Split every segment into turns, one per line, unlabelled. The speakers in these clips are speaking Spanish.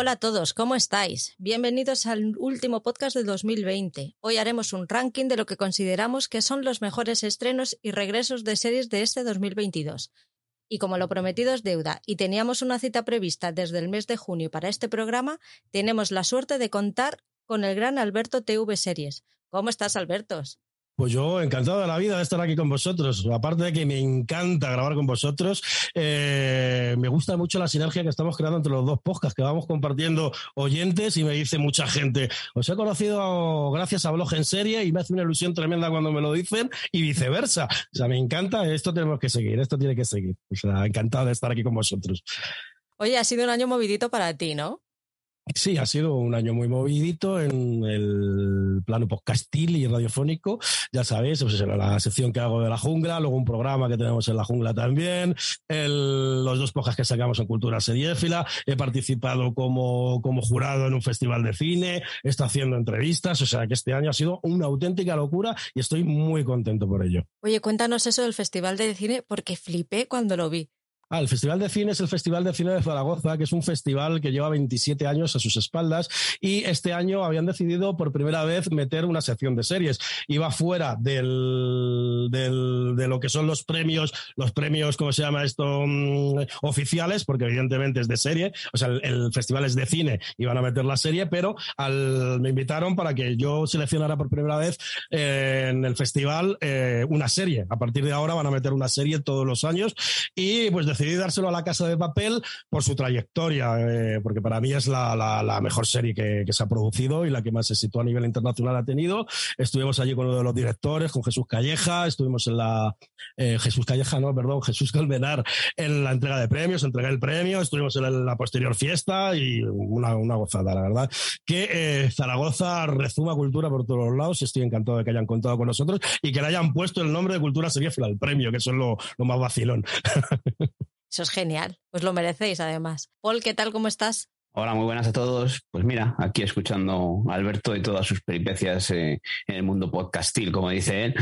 Hola a todos, ¿cómo estáis? Bienvenidos al último podcast de 2020. Hoy haremos un ranking de lo que consideramos que son los mejores estrenos y regresos de series de este 2022. Y como lo prometido es deuda y teníamos una cita prevista desde el mes de junio para este programa, tenemos la suerte de contar con el gran Alberto TV Series. ¿Cómo estás, Albertos?
Pues yo encantado de la vida de estar aquí con vosotros. Aparte de que me encanta grabar con vosotros, eh, me gusta mucho la sinergia que estamos creando entre los dos podcasts que vamos compartiendo oyentes y me dice mucha gente, os he conocido gracias a Blog en Serie y me hace una ilusión tremenda cuando me lo dicen y viceversa. O sea, me encanta, esto tenemos que seguir, esto tiene que seguir. O sea, encantado de estar aquí con vosotros.
Oye, ha sido un año movidito para ti, ¿no?
Sí, ha sido un año muy movidito en el plano podcastil y radiofónico. Ya sabéis, pues la sección que hago de la jungla, luego un programa que tenemos en la jungla también, el, los dos podcasts que sacamos en Cultura Seriéfila. He participado como, como jurado en un festival de cine, estado haciendo entrevistas, o sea que este año ha sido una auténtica locura y estoy muy contento por ello.
Oye, cuéntanos eso del festival de cine porque flipé cuando lo vi.
Ah, el Festival de Cine es el Festival de Cine de Zaragoza, que es un festival que lleva 27 años a sus espaldas y este año habían decidido por primera vez meter una sección de series. Iba fuera del, del, de lo que son los premios, los premios, ¿cómo se llama esto? Mm, oficiales, porque evidentemente es de serie, o sea, el, festival es de cine, iban a meter la serie, pero me invitaron para que yo seleccionara por primera vez eh, en el festival eh, una serie. A partir de ahora van a meter una serie todos los años y pues decidí dárselo a la Casa de Papel por su trayectoria, eh, porque para mí es la, la, la mejor serie que, que, se ha producido y la que más éxito a nivel internacional ha tenido. Estuvimos allí con uno de los directores, con Jesús Calleja, estuvimos en la... Eh, Jesús Calleja, no, perdón, Jesús Colmenar, en la entrega de premios, entregué el premio, estuvimos en la posterior fiesta y una, una gozada, la verdad. Que eh, Zaragoza rezuma cultura por todos los lados y estoy encantado de que hayan contado con nosotros y que le hayan puesto el nombre de Cultura Seriéfila al premio, que eso es lo, lo más vacilón.
Eso es genial. Pues lo merecéis, además. Paul, ¿qué tal? ¿Cómo estás?
Hola, muy buenas a todos. Pues mira, aquí escuchando a Alberto y todas sus peripecias eh, en el mundo podcastil, como dice él.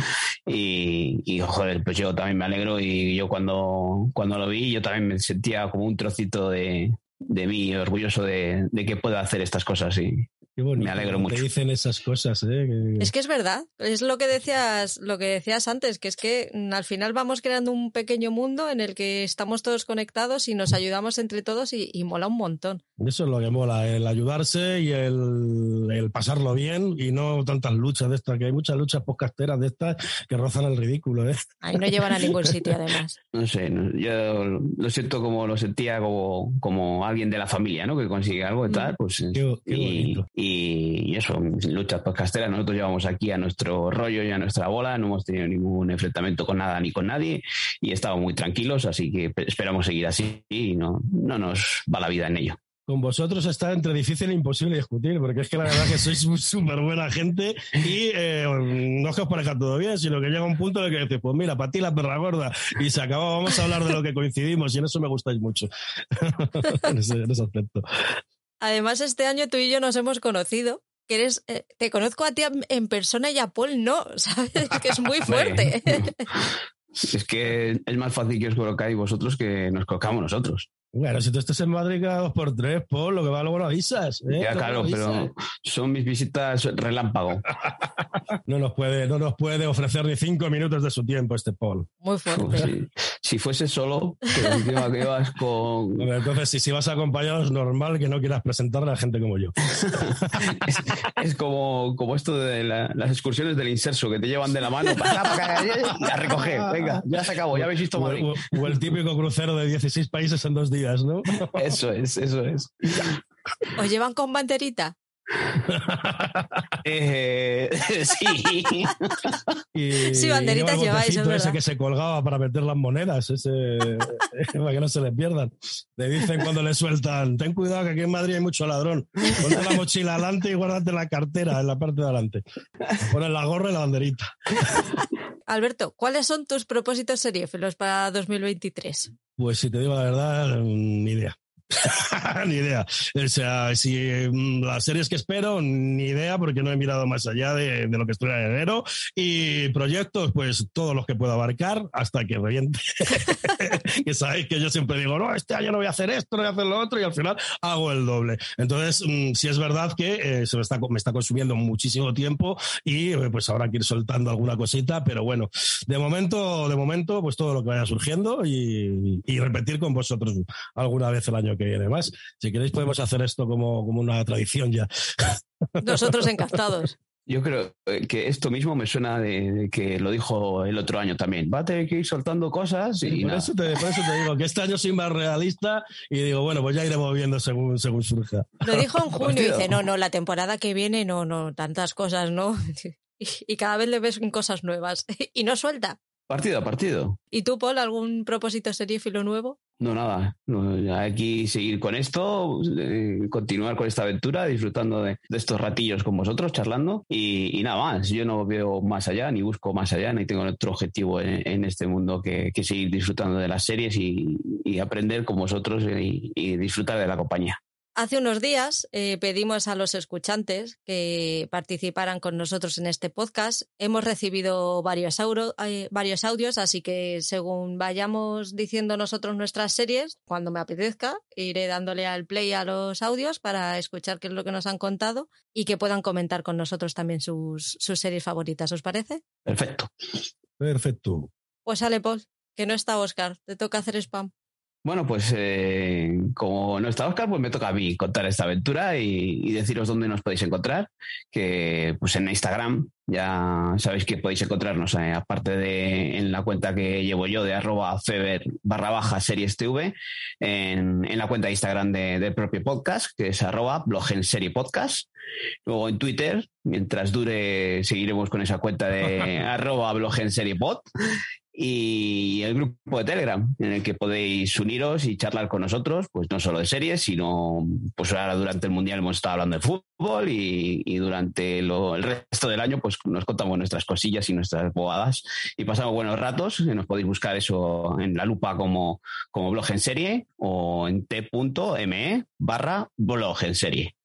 Y, joder, pues yo también me alegro y yo cuando, cuando lo vi, yo también me sentía como un trocito de, de mí, orgulloso de, de que pueda hacer estas cosas y,
Qué bonito,
me alegro mucho.
Te dicen esas cosas, ¿eh? Que...
Es que es verdad, es lo que decías, lo que decías antes, que es que al final vamos creando un pequeño mundo en el que estamos todos conectados y nos ayudamos entre todos y, y mola un montón.
Eso es lo que mola, el ayudarse y el, el, pasarlo bien y no tantas luchas de estas, que hay muchas luchas podcasteras de estas que rozan el ridículo, ¿eh?
Ahí no llevan a ningún sitio, además.
No sé, no, yo lo siento como lo sentía como, como alguien de la familia, ¿no? Que consigue algo y tal, pues.
Qué, qué
y, y, y, eso, luchas podcasteras, nosotros llevamos aquí a nuestro rollo y a nuestra bola, no hemos tenido ningún enfrentamiento con nada ni con nadie y estamos muy tranquilos, así que esperamos seguir así y no, no nos va la vida en ello.
Con vosotros está entre difícil e imposible discutir, porque es que la verdad que sois súper buena gente y eh, no es que os parezca todo bien, sino que llega un punto en el que dices, pues mira, para ti la perra gorda, y se acaba, vamos a hablar de lo que coincidimos, y en eso me gustáis mucho, en, ese, aspecto.
Además, este año tú y yo nos hemos conocido. Que eres, eh, te conozco a ti en persona y a Paul no, ¿sabes? Que es muy fuerte.
Es que es más fácil que os colocáis vosotros que nos colocamos nosotros.
Bueno, si tú estás en Madrid cada dos por tres, Paul, lo que va luego lo avisas. ¿eh?
Ya, claro,
avisas.
pero son mis visitas relámpago.
no, nos puede, no nos puede ofrecer ni cinco minutos de su tiempo este Paul.
Muy fuerte.
Sí. Si fuese solo, pero encima que vas con...
Bueno, entonces, si, si vas acompañado, es normal que no quieras presentarle a gente como yo.
es, es, como, como esto de la, las excursiones del inserso, que te llevan de la mano para, para, para a recoger. Venga, ya se acabó, ya habéis visto Madrid.
O, o el típico crucero de 16 países en dos días. ¿No?
Eso es, eso es.
¿Os llevan con banderita?
eh, sí.
Y,
sí, banderitas
y
lleváis, es
ese que se colgaba para meter las monedas, ese, para que no se les pierdan. Le dicen cuando le sueltan, ten cuidado que aquí en Madrid hay mucho ladrón. Ponte la mochila adelante y guárdate la cartera en la parte de adelante. Pones la gorra y la banderita.
Alberto, ¿cuáles son tus propósitos seriéfilos para 2023?
Pues si te digo la verdad, ni idea. ni idea. O sea, si mm, las series que espero, ni idea, porque no he mirado más allá de, lo que estoy en enero. Y proyectos, pues todos los que pueda abarcar hasta que reviente. que sabéis que yo siempre digo, no, este año no voy a hacer esto, no voy a hacer lo otro, y al final hago el doble. Entonces, mm, si es verdad que eh, se me está, me está consumiendo muchísimo tiempo y eh, pues habrá que ir soltando alguna cosita, pero bueno, de momento, de momento, pues todo lo que vaya surgiendo y, y repetir con vosotros alguna vez el año que viene más. Si queréis podemos hacer esto como, como una tradición ya.
Nosotros encantados.
Yo creo eh, que esto mismo me suena de, que lo dijo el otro año también. Va a tener que ir soltando cosas y,
por, eso te, por, eso te, digo que este año soy más realista y digo, bueno, pues ya iremos viendo según, según surja.
Lo dijo en junio y dice, no, no, la temporada que viene, no, no, tantas cosas, ¿no? Y cada vez le ves cosas nuevas y no suelta.
Partido a partido.
¿Y tú, Paul, algún propósito serífilo nuevo?
No, nada. aquí seguir con esto, eh, continuar con esta aventura, disfrutando de, estos ratillos con vosotros, charlando. Y, nada más. Yo no veo más allá, ni busco más allá, ni tengo otro objetivo en, este mundo que, seguir disfrutando de las series y, aprender con vosotros y disfrutar de la compañía.
Hace unos días eh, pedimos a los escuchantes que participaran con nosotros en este podcast. Hemos recibido varios, eh, varios audios, así que según vayamos diciendo nosotros nuestras series, cuando me apetezca, iré dándole al play a los audios para escuchar qué es lo que nos han contado y que puedan comentar con nosotros también sus, sus series favoritas. ¿Os parece?
Perfecto.
Perfecto.
Pues sale, Paul, que no está Oscar. Te toca hacer spam.
Bueno, pues eh, como no está Oscar, pues me toca a mí contar esta aventura y, deciros dónde nos podéis encontrar, que pues en Instagram ya sabéis que podéis encontrarnos, eh, aparte de en la cuenta que llevo yo de arroba feber barra baja series TV, en, la cuenta de Instagram del propio podcast, que es arroba blog en serie podcast. Luego en Twitter, mientras dure, seguiremos con esa cuenta de arroba blog en serie pod y el grupo de Telegram en el que podéis uniros y charlar con nosotros, pues no solo de series, sino pues ahora durante el Mundial hemos estado hablando de fútbol y, durante el resto del año pues nos contamos nuestras cosillas y nuestras bobadas y pasamos buenos ratos. Nos podéis buscar eso en la lupa como, como blog en serie o en t.me barra blog en serie.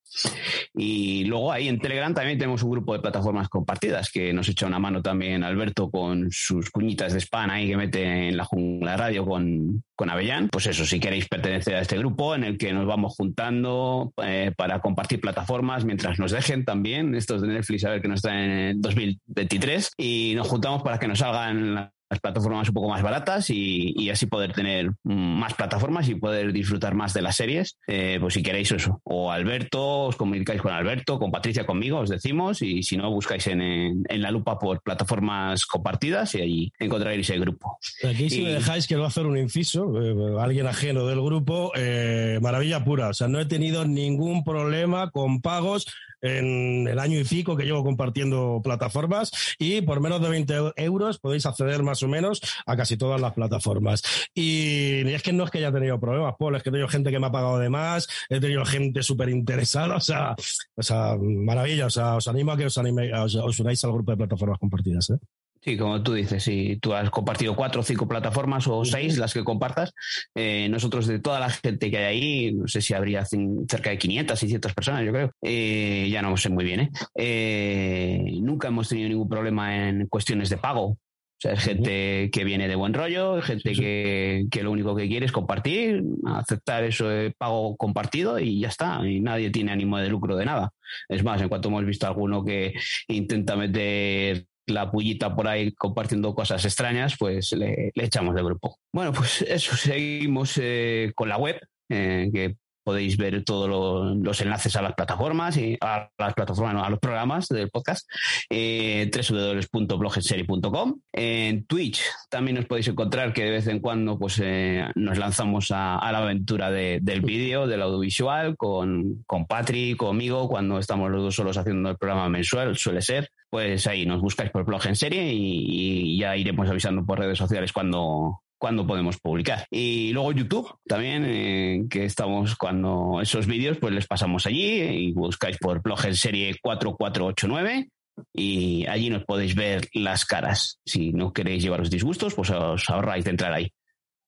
Y luego ahí en Telegram también tenemos un grupo de plataformas compartidas que nos echa una mano también Alberto con sus cuñitas de spam ahí que mete en la jungla radio con, con Avellán. Pues eso, si queréis pertenecer a este grupo en el que nos vamos juntando eh, para compartir plataformas mientras nos dejen también, estos de Netflix a ver que nos traen en 2023, y nos juntamos para que nos salgan las plataformas un poco más baratas y, así poder tener más plataformas y poder disfrutar más de las series. Eh, pues si queréis eso, o Alberto, os comunicáis con Alberto, con Patricia, conmigo, os decimos, y si no, buscáis en, la lupa por plataformas compartidas y ahí encontraréis el grupo.
Aquí si me dejáis quiero hacer un inciso, eh, alguien ajeno del grupo, eh, maravilla pura, o sea, no he tenido ningún problema con pagos en el año y pico que llevo compartiendo plataformas y por menos de 20 euros podéis acceder más o menos a casi todas las plataformas. Y es que no es que haya tenido problemas, Paul, es que he tenido gente que me ha pagado de más, he tenido gente súper interesada, o sea, o sea, maravilla, o sea, os animo a que os, anime, os, os unáis al grupo de plataformas compartidas. ¿eh?
Sí, como tú dices, si tú has compartido cuatro o cinco plataformas o seis, las que compartas, eh, nosotros de toda la gente que hay ahí, no sé si habría cerca de 500, 600 personas, yo creo, eh, ya no sé muy bien, ¿eh? Nunca hemos tenido ningún problema en cuestiones de pago. O sea, es gente que viene de buen rollo, gente Que, que, lo único que quiere es compartir, aceptar eso de pago compartido y ya está. Y nadie tiene ánimo de lucro de nada. Es más, en cuanto hemos visto alguno que intenta meter la pullita por ahí compartiendo cosas extrañas, pues le, echamos de grupo. Bueno, pues eso, seguimos eh, con la web, eh, que podéis ver todos los enlaces a las plataformas y a las plataformas, a los programas del podcast, eh, www.blogenserie.com. En Twitch también os podéis encontrar que de vez en cuando pues, eh, nos lanzamos a, la aventura del vídeo, del audiovisual, con, con Patrick, conmigo, cuando estamos los dos solos haciendo el programa mensual, suele ser. Pues ahí nos buscáis por blog en serie y ya iremos avisando por redes sociales cuando, cuando podemos publicar. Y luego YouTube también, eh, que estamos cuando esos vídeos, pues les pasamos allí y buscáis por blog en serie 4489 y allí nos podéis ver las caras. Si no queréis llevaros disgustos, pues os ahorráis de entrar ahí.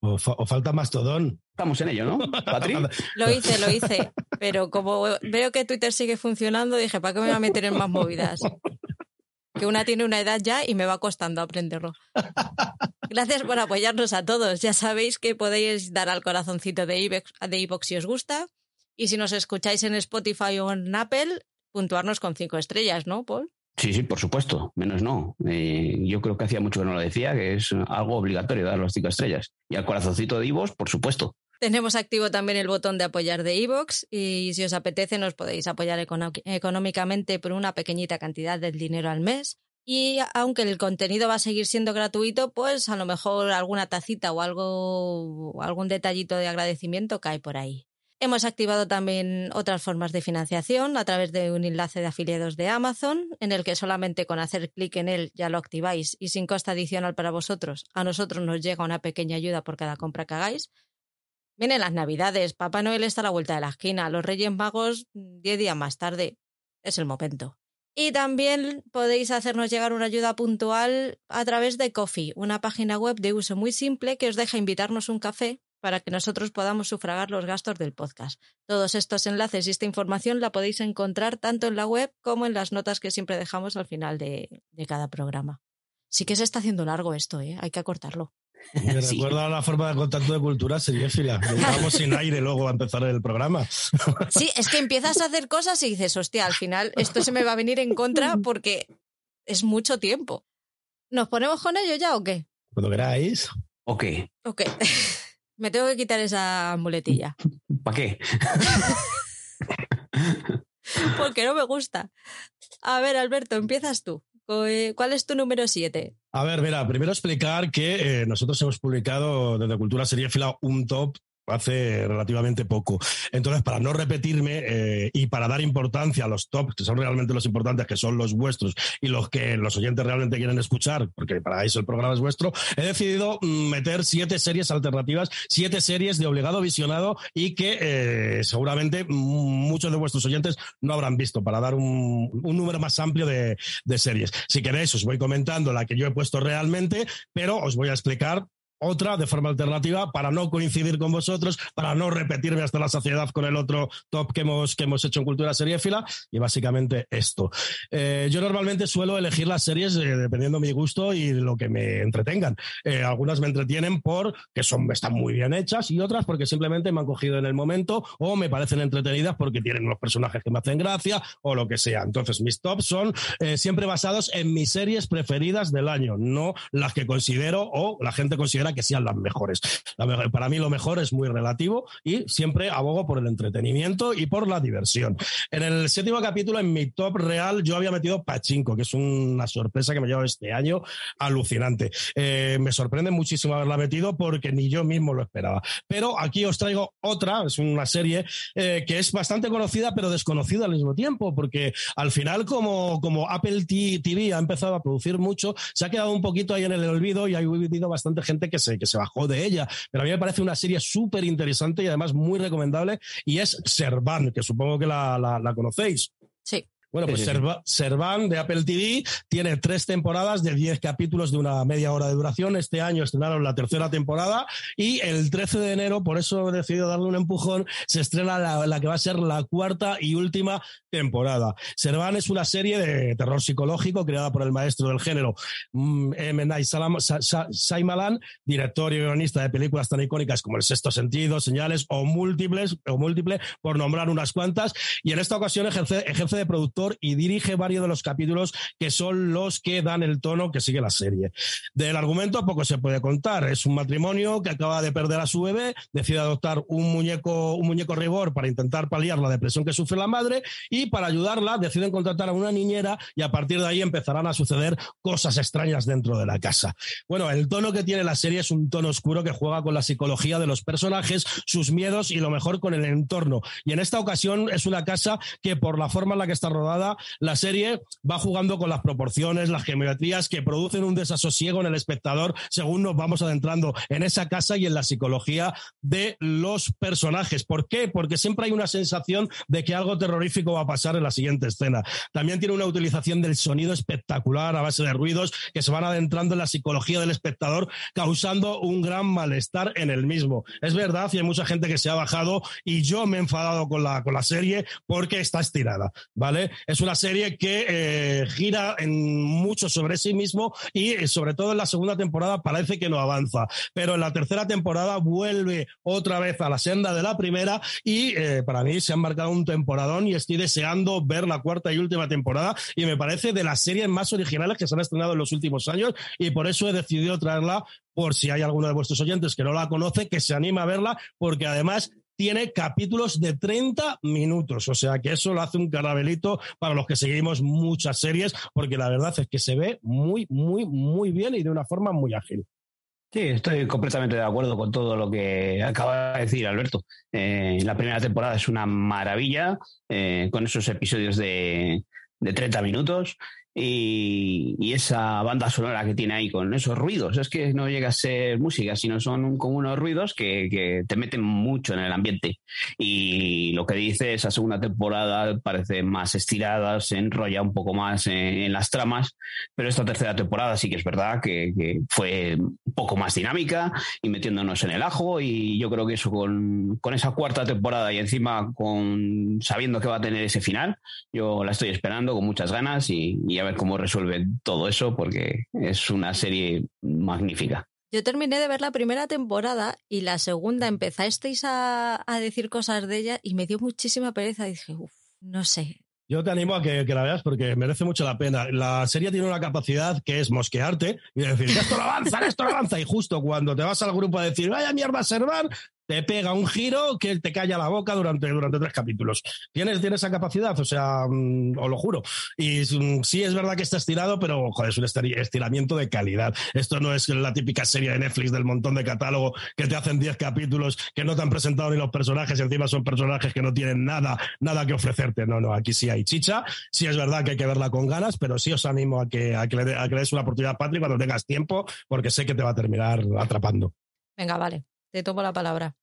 O, falta Mastodon.
Estamos en ello, ¿no? Patri.
lo hice, lo hice. Pero como veo que Twitter sigue funcionando, dije, ¿para qué me voy a meter en más movidas? Que una tiene una edad ya y me va costando aprenderlo. Gracias por apoyarnos a todos. Ya sabéis que podéis dar al corazoncito de iVoox de si os gusta. Y si nos escucháis en Spotify o en Apple, puntuarnos con cinco estrellas, ¿no, Paul?
Sí, sí, por supuesto, menos no. Eh, yo creo que hacía mucho que no lo decía, que es algo obligatorio dar las cinco estrellas. Y al corazoncito de Ivos, por supuesto.
Tenemos activo también el botón de apoyar de iVoox y si os apetece nos podéis apoyar económicamente por una pequeñita cantidad del dinero al mes. Y aunque el contenido va a seguir siendo gratuito, pues a lo mejor alguna tacita o algo, algún detallito de agradecimiento cae por ahí. Hemos activado también otras formas de financiación a través de un enlace de afiliados de Amazon, en el que solamente con hacer clic en él ya lo activáis y sin coste adicional para vosotros, a nosotros nos llega una pequeña ayuda por cada compra que hagáis. Vienen las Navidades, Papá Noel está a la vuelta de la esquina, los Reyes Magos diez días más tarde. Es el momento. Y también podéis hacernos llegar una ayuda puntual a través de Coffee, una página web de uso muy simple que os deja invitarnos un café para que nosotros podamos sufragar los gastos del podcast. Todos estos enlaces y esta información la podéis encontrar tanto en la web como en las notas que siempre dejamos al final de, cada programa. Sí que se está haciendo largo esto, ¿eh? hay que acortarlo.
Me recuerda la forma de contacto de cultura sería fila. Vamos sin aire luego a empezar el programa.
Sí, es que empiezas a hacer cosas y dices, hostia, al final esto se me va a venir en contra porque es mucho tiempo. ¿Nos ponemos con ello ya o qué?
Cuando queráis.
Ok.
Ok. Me tengo que quitar esa muletilla.
¿Para qué?
Porque no me gusta. A ver, Alberto, empiezas tú. ¿Cuál es tu número 7?
A ver, mira, primero explicar que eh, nosotros hemos publicado desde Cultura Fila un top hace relativamente poco. Entonces, para no repetirme eh, y para dar importancia a los tops, que son realmente los importantes, que son los vuestros y los que los oyentes realmente quieren escuchar, porque para eso el programa es vuestro, he decidido mm, meter siete series alternativas, siete series de obligado visionado y que eh, seguramente muchos de vuestros oyentes no habrán visto, para dar un, número más amplio de, de series. Si queréis, os voy comentando la que yo he puesto realmente, pero os voy a explicar otra de forma alternativa para no coincidir con vosotros, para no repetirme hasta la saciedad con el otro top que hemos, que hemos hecho en Cultura Seriéfila y básicamente esto. Eh, yo normalmente suelo elegir las series eh, dependiendo de mi gusto y de lo que me entretengan. Eh, algunas me entretienen porque son, están muy bien hechas y otras porque simplemente me han cogido en el momento o me parecen entretenidas porque tienen unos personajes que me hacen gracia o lo que sea. Entonces mis tops son siempre basados en mis series preferidas del año, no las que considero o la gente considera que sean las mejores. para mí lo mejor es muy relativo y siempre abogo por el entretenimiento y por la diversión. En el séptimo capítulo, en mi top real, yo había metido Pachinko, que es una sorpresa que me lleva este año alucinante. Eh, me sorprende muchísimo haberla metido porque ni yo mismo lo esperaba. Pero aquí os traigo otra, es una serie eh, que es bastante conocida pero desconocida al mismo tiempo, porque al final como, como Apple TV ha empezado a producir mucho, se ha quedado un poquito ahí en el olvido y ha habido bastante gente que que se bajó de ella. Pero a mí me parece una serie súper interesante y además muy recomendable y es Servan, que supongo que la, la conocéis.
Sí.
Bueno, pues Servan de Apple TV tiene tres temporadas de diez capítulos de una media hora de duración. Este año estrenaron la tercera temporada y el 13 de enero, por eso he decidido darle un empujón, se estrena la, que va a ser la cuarta y última temporada. Servan es una serie de terror psicológico creada por el maestro del género mm, M. Night Shyamalan, director y guionista de películas tan icónicas como El Sexto Sentido, Señales o Múltiples, o Múltiple, por nombrar unas cuantas. Y en esta ocasión ejerce, ejerce de productor y dirige varios de los capítulos que son los que dan el tono que sigue la serie. Del argumento poco se puede contar. Es un matrimonio que acaba de perder a su bebé, decide adoptar un muñeco, un muñeco rigor para intentar paliar la depresión que sufre la madre y para ayudarla deciden contratar a una niñera y a partir de ahí empezarán a suceder cosas extrañas dentro de la casa. Bueno, el tono que tiene la serie es un tono oscuro que juega con la psicología de los personajes, sus miedos y lo mejor con el entorno. Y en esta ocasión es una casa que por la forma en la que está rodada la serie va jugando con las proporciones, las geometrías que producen un desasosiego en el espectador según nos vamos adentrando en esa casa y en la psicología de los personajes. ¿Por qué? Porque siempre hay una sensación de que algo terrorífico va a pasar en la siguiente escena. También tiene una utilización del sonido espectacular a base de ruidos que se van adentrando en la psicología del espectador, causando un gran malestar en el mismo. Es verdad, y hay mucha gente que se ha bajado y yo me he enfadado con la, con la serie porque está estirada, ¿vale? Es una serie que eh, gira en mucho sobre sí mismo y eh, sobre todo en la segunda temporada parece que no avanza, pero en la tercera temporada vuelve otra vez a la senda de la primera y eh, para mí se han marcado un temporadón y estoy deseando ver la cuarta y última temporada y me parece de las series más originales que se han estrenado en los últimos años y por eso he decidido traerla por si hay alguno de vuestros oyentes que no la conoce, que se anime a verla, porque además tiene capítulos de 30 minutos. O sea que eso lo hace un carabelito para los que seguimos muchas series, porque la verdad es que se ve muy, muy, muy bien y de una forma muy ágil.
Sí, estoy completamente de acuerdo con todo lo que acaba de decir Alberto. Eh, la primera temporada es una maravilla, eh, con esos episodios de, de 30 minutos y, esa banda sonora que tiene ahí con esos ruidos. Es que no llega a ser música, sino son como unos ruidos que, te meten mucho en el ambiente. Y lo que dice esa segunda temporada parece más estirada, se enrolla un poco más en, las tramas, pero esta tercera temporada sí que es verdad que, fue poco más dinámica y metiéndonos en el ajo. Y yo creo que eso con, esa cuarta temporada y encima con sabiendo que va a tener ese final, yo la estoy esperando con muchas ganas y, y ver cómo resuelve todo eso, porque es una serie magnífica.
Yo terminé de ver la primera temporada y la segunda empezasteis a, a decir cosas de ella y me dio muchísima pereza. Y dije, uff, no sé,
yo te animo a que, la veas porque merece mucho la pena. La serie tiene una capacidad que es mosquearte y decir, esto no avanza, esto no avanza. Y justo cuando te vas al grupo a decir, vaya mierda, Servan, te pega un giro que te calla la boca durante, durante tres capítulos. ¿Tienes, tienes esa capacidad, o sea, mm, os lo juro. Y mm, sí es verdad que está estirado, pero joder, es un estiramiento de calidad. Esto no es la típica serie de Netflix del montón de catálogo que te hacen diez capítulos que no te han presentado ni los personajes y encima son personajes que no tienen nada, nada que ofrecerte. No, no, aquí sí hay chicha. Sí es verdad que hay que verla con ganas, pero sí os animo a que, a que, le, a que le des una oportunidad a Patrick cuando tengas tiempo, porque sé que te va a terminar atrapando.
Venga, vale. Te tomo la palabra.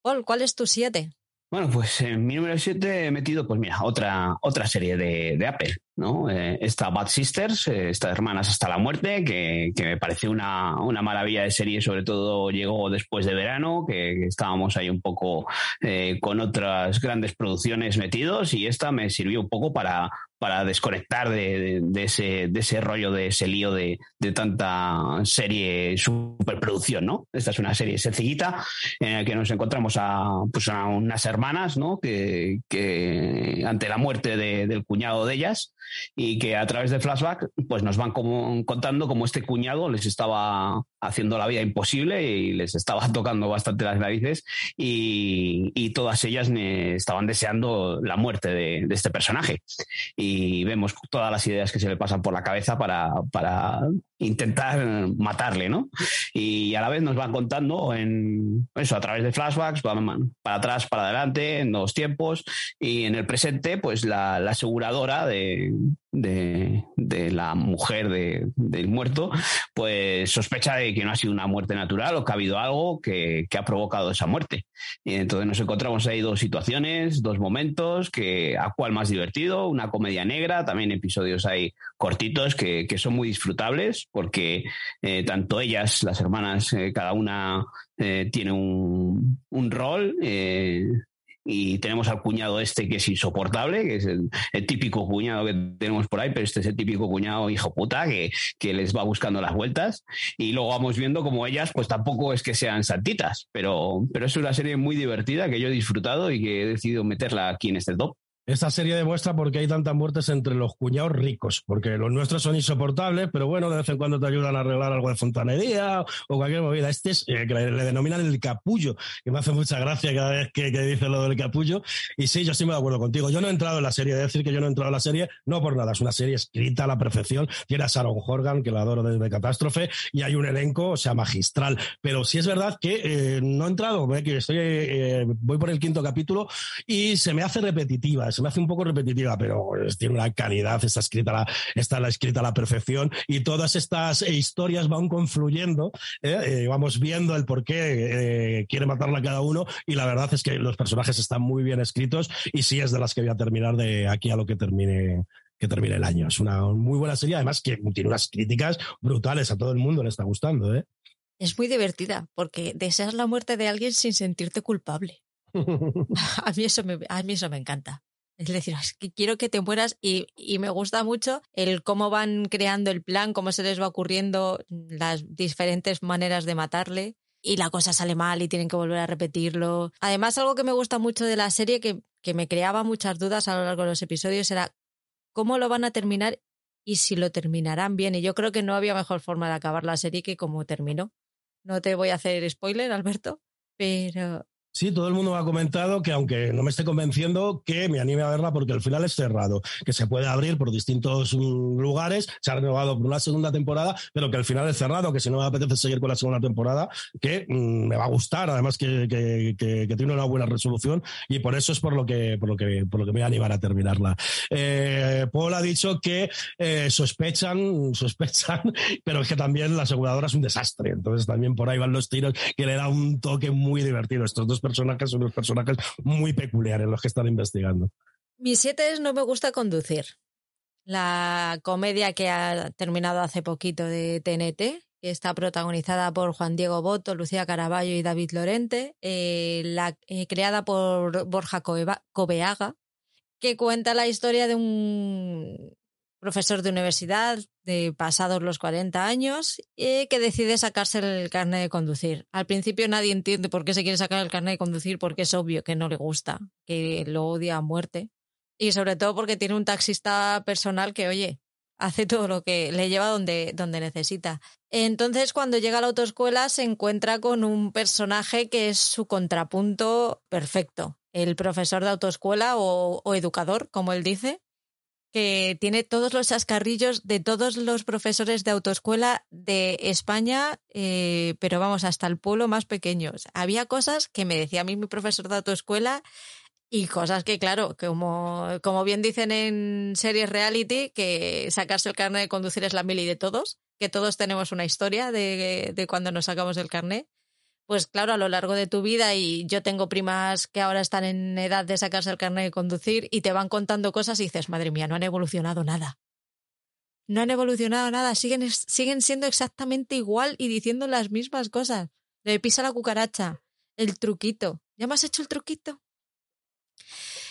Paul, ¿cuál es tu siete?
Bueno, pues en mi número siete he metido, pues mira, otra, otra serie de, de Apple, ¿no? Eh, esta Bad Sisters, eh, estas hermanas hasta la muerte, que, que me pareció una, una, maravilla de serie, sobre todo llegó después de verano, que, estábamos ahí un poco eh, con otras grandes producciones metidos y esta me sirvió un poco para, para desconectar de, ese, de rollo, de ese lío de, tanta serie superproducción, ¿no? Esta es una serie sencillita en la que nos encontramos a, pues unas hermanas, ¿no? Que, ante la muerte del cuñado de ellas y que a través de flashback pues nos van contando cómo este cuñado les estaba haciendo la vida imposible y les estaba tocando bastante las narices y, todas ellas estaban deseando la muerte de, este personaje. Y vemos todas las ideas que se le pasan por la cabeza para, para intentar matarle, ¿no? Y a la vez nos van contando en eso, a través de flashbacks, para atrás, para adelante, en dos tiempos, y en el presente, pues la, aseguradora de, de, la mujer del muerto, pues sospecha de que no ha sido una muerte natural o que ha habido algo que, que, ha provocado esa muerte. Y entonces nos encontramos ahí dos situaciones, dos momentos, que a cuál más divertido, una comedia negra, también episodios ahí cortitos que, que son muy disfrutables porque eh, tanto ellas, las hermanas, eh, cada una eh, tiene un, un rol y tenemos al cuñado este que es insoportable, que es el, típico cuñado que tenemos por ahí, pero este es el típico cuñado hijo puta que, que, les va buscando las vueltas y luego vamos viendo como ellas pues tampoco es que sean santitas, pero, pero es una serie muy divertida que yo he disfrutado y que he decidido meterla aquí en este top.
Esta serie demuestra por qué hay tantas muertes entre los cuñados ricos, porque los nuestros son insoportables, pero bueno, de vez en cuando te ayudan a arreglar algo de fontanería o cualquier movida. Este es, eh, que le, denominan el capullo, que me hace mucha gracia cada vez que, dice lo del capullo. Y sí, yo sí me de acuerdo contigo. Yo no he entrado en la serie, de decir que yo no he entrado en la serie, no por nada, es una serie escrita a la perfección. Tiene a Sharon Horgan, que la adoro desde Catástrofe, y hay un elenco, o sea, magistral. Pero sí es verdad que eh, no he entrado, que estoy, eh, voy por el quinto capítulo y se me hace repetitiva se me hace un poco repetitiva, pero tiene una calidad, está escrita, la, está la escrita a la perfección y todas estas historias van confluyendo, ¿eh? vamos viendo el por qué quiere matarla cada uno y la verdad es que los personajes están muy bien escritos y sí es de las que voy a terminar de aquí a lo que termine que termine el año. Es una muy buena serie, además que tiene unas críticas brutales, a todo el mundo le está gustando. ¿eh?
Es muy divertida, porque deseas la muerte de alguien sin sentirte culpable. a, mí eso me, a mí eso me encanta. Es decir, es que quiero que te mueras y, me gusta mucho el cómo van creando el plan, cómo se les va ocurriendo las diferentes maneras de matarle y la cosa sale mal y tienen que volver a repetirlo. Además, algo que me gusta mucho de la serie que, que me creaba muchas dudas a lo largo de los episodios era cómo lo van a terminar y si lo terminarán bien. Y yo creo que no había mejor forma de acabar la serie que como terminó. No te voy a hacer spoiler, Alberto, pero
Sí, todo el mundo me ha comentado que aunque no me esté convenciendo, que me anime a verla porque el final es cerrado, que se puede abrir por distintos mm, lugares, se ha renovado por una segunda temporada, pero que el final es cerrado, que si no me apetece seguir con la segunda temporada, que mm, me va a gustar, además que, tiene una buena resolución y por eso es por lo que, por lo que, por lo que me voy a animar a terminarla. Eh, Paul ha dicho que eh, sospechan, sospechan, pero es que también la aseguradora es un desastre, entonces también por ahí van los tiros que le da un toque muy divertido estos dos personajes son unos personajes muy peculiares los que están investigando.
Mi siete es No me gusta conducir. La comedia que ha terminado hace poquito de TNT, que está protagonizada por Juan Diego Boto, Lucía Caraballo y David Lorente, eh, la, eh, creada por Borja Cobeaga, que cuenta la historia de un profesor de universidad de pasados los 40 años y que decide sacarse el carnet de conducir. Al principio nadie entiende por qué se quiere sacar el carnet de conducir porque es obvio que no le gusta, que lo odia a muerte. Y sobre todo porque tiene un taxista personal que, oye, hace todo lo que le lleva donde, donde necesita. Entonces, cuando llega a la autoescuela, se encuentra con un personaje que es su contrapunto perfecto. El profesor de autoescuela o educador, como él dice, que tiene todos los chascarrillos de todos los profesores de autoescuela de España, eh, pero vamos, hasta el pueblo más pequeño. Había cosas que me decía a mí mi profesor de autoescuela y cosas que, claro, como, como bien dicen en series reality, que sacarse el carnet de conducir es la mili de todos, que todos tenemos una historia de, de cuando nos sacamos el carnet pues claro, a lo largo de tu vida y yo tengo primas que ahora están en edad de sacarse el carnet de conducir y te van contando cosas y dices, madre mía, no han evolucionado nada. No han evolucionado nada, siguen, siguen siendo exactamente igual y diciendo las mismas cosas. Le pisa la cucaracha, el truquito. ¿Ya me has hecho el truquito?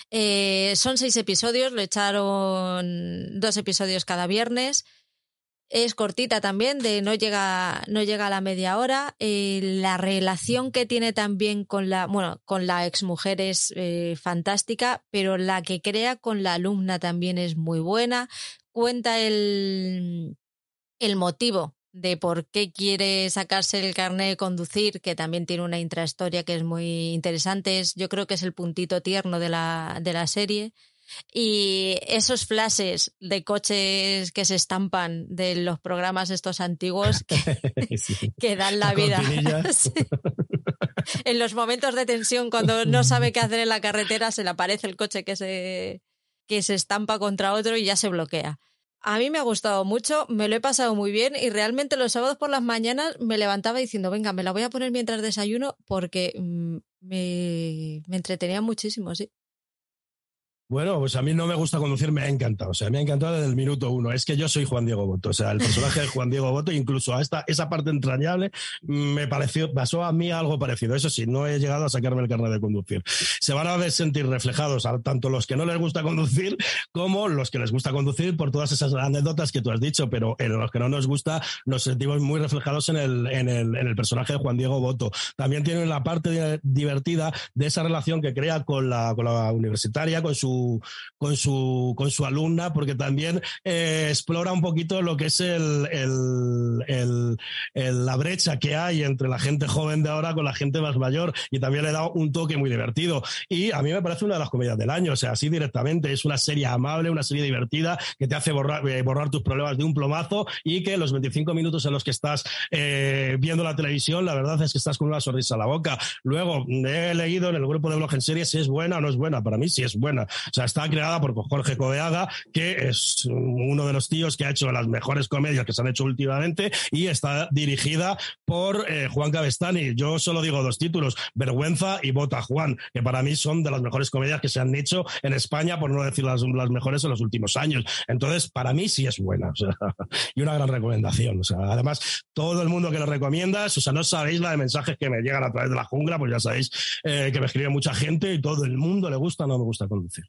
Eh, son seis episodios, lo echaron dos episodios cada viernes. Es cortita también, de no llega, no llega a la media hora. Eh, la relación que tiene también con la, bueno, con la exmujer es eh, fantástica, pero la que crea con la alumna también es muy buena. Cuenta el, el motivo de por qué quiere sacarse el carnet de conducir, que también tiene una intrahistoria que es muy interesante. Es, yo creo que es el puntito tierno de la, de la serie. Y esos flashes de coches que se estampan de los programas estos antiguos que, dan la vida. En los momentos de tensión, cuando no sabe qué hacer en la carretera, se le aparece el coche que se, que se estampa contra otro y ya se bloquea. A mí me ha gustado mucho, me lo he pasado muy bien y realmente los sábados por las mañanas me levantaba diciendo, venga, me la voy a poner mientras desayuno porque mm, me, me entretenía muchísimo, sí.
Bueno, pues a mí no me gusta conducir, me ha encantado. O sea, me ha encantado desde el minuto uno. Es que yo soy Juan Diego Boto. O sea, el personaje de Juan Diego Boto, incluso a esta, esa parte entrañable, me pareció, pasó a mí algo parecido. Eso sí, no he llegado a sacarme el carnet de conducir. Se van a ver sentir reflejados tanto los que no les gusta conducir como los que les gusta conducir por todas esas anécdotas que tú has dicho, pero en los que no nos gusta nos sentimos muy reflejados en el, en el, en el personaje de Juan Diego Boto. También tiene la parte divertida de esa relación que crea con la, con la universitaria, con su con su, con su alumna, porque también eh, explora un poquito lo que es el, el, la brecha que hay entre la gente joven de ahora con la gente más mayor y también le da un toque muy divertido. Y a mí me parece una de las comedias del año, o sea, así directamente, es una serie amable, una serie divertida que te hace borrar, eh, borrar tus problemas de un plomazo y que los 25 minutos en los que estás eh, viendo la televisión, la verdad es que estás con una sonrisa a la boca. Luego, he leído en el grupo de blog en series si es buena o no es buena. Para mí sí es buena. O sea, está creada por Jorge Codeaga, que es uno de los tíos que ha hecho las mejores comedias que se han hecho últimamente y está dirigida por eh, Juan Cabestani. Yo solo digo dos títulos, Vergüenza y Bota Juan, que para mí son de las mejores comedias que se han hecho en España, por no decir las, las mejores en los últimos años. Entonces, para mí sí es buena. y una gran recomendación. O además, todo el mundo que lo recomiendas, o sea, no sabéis la de mensajes que me llegan a través de la jungla, pues ya sabéis eh, que me escribe mucha gente y todo el mundo le gusta, no me gusta conducir.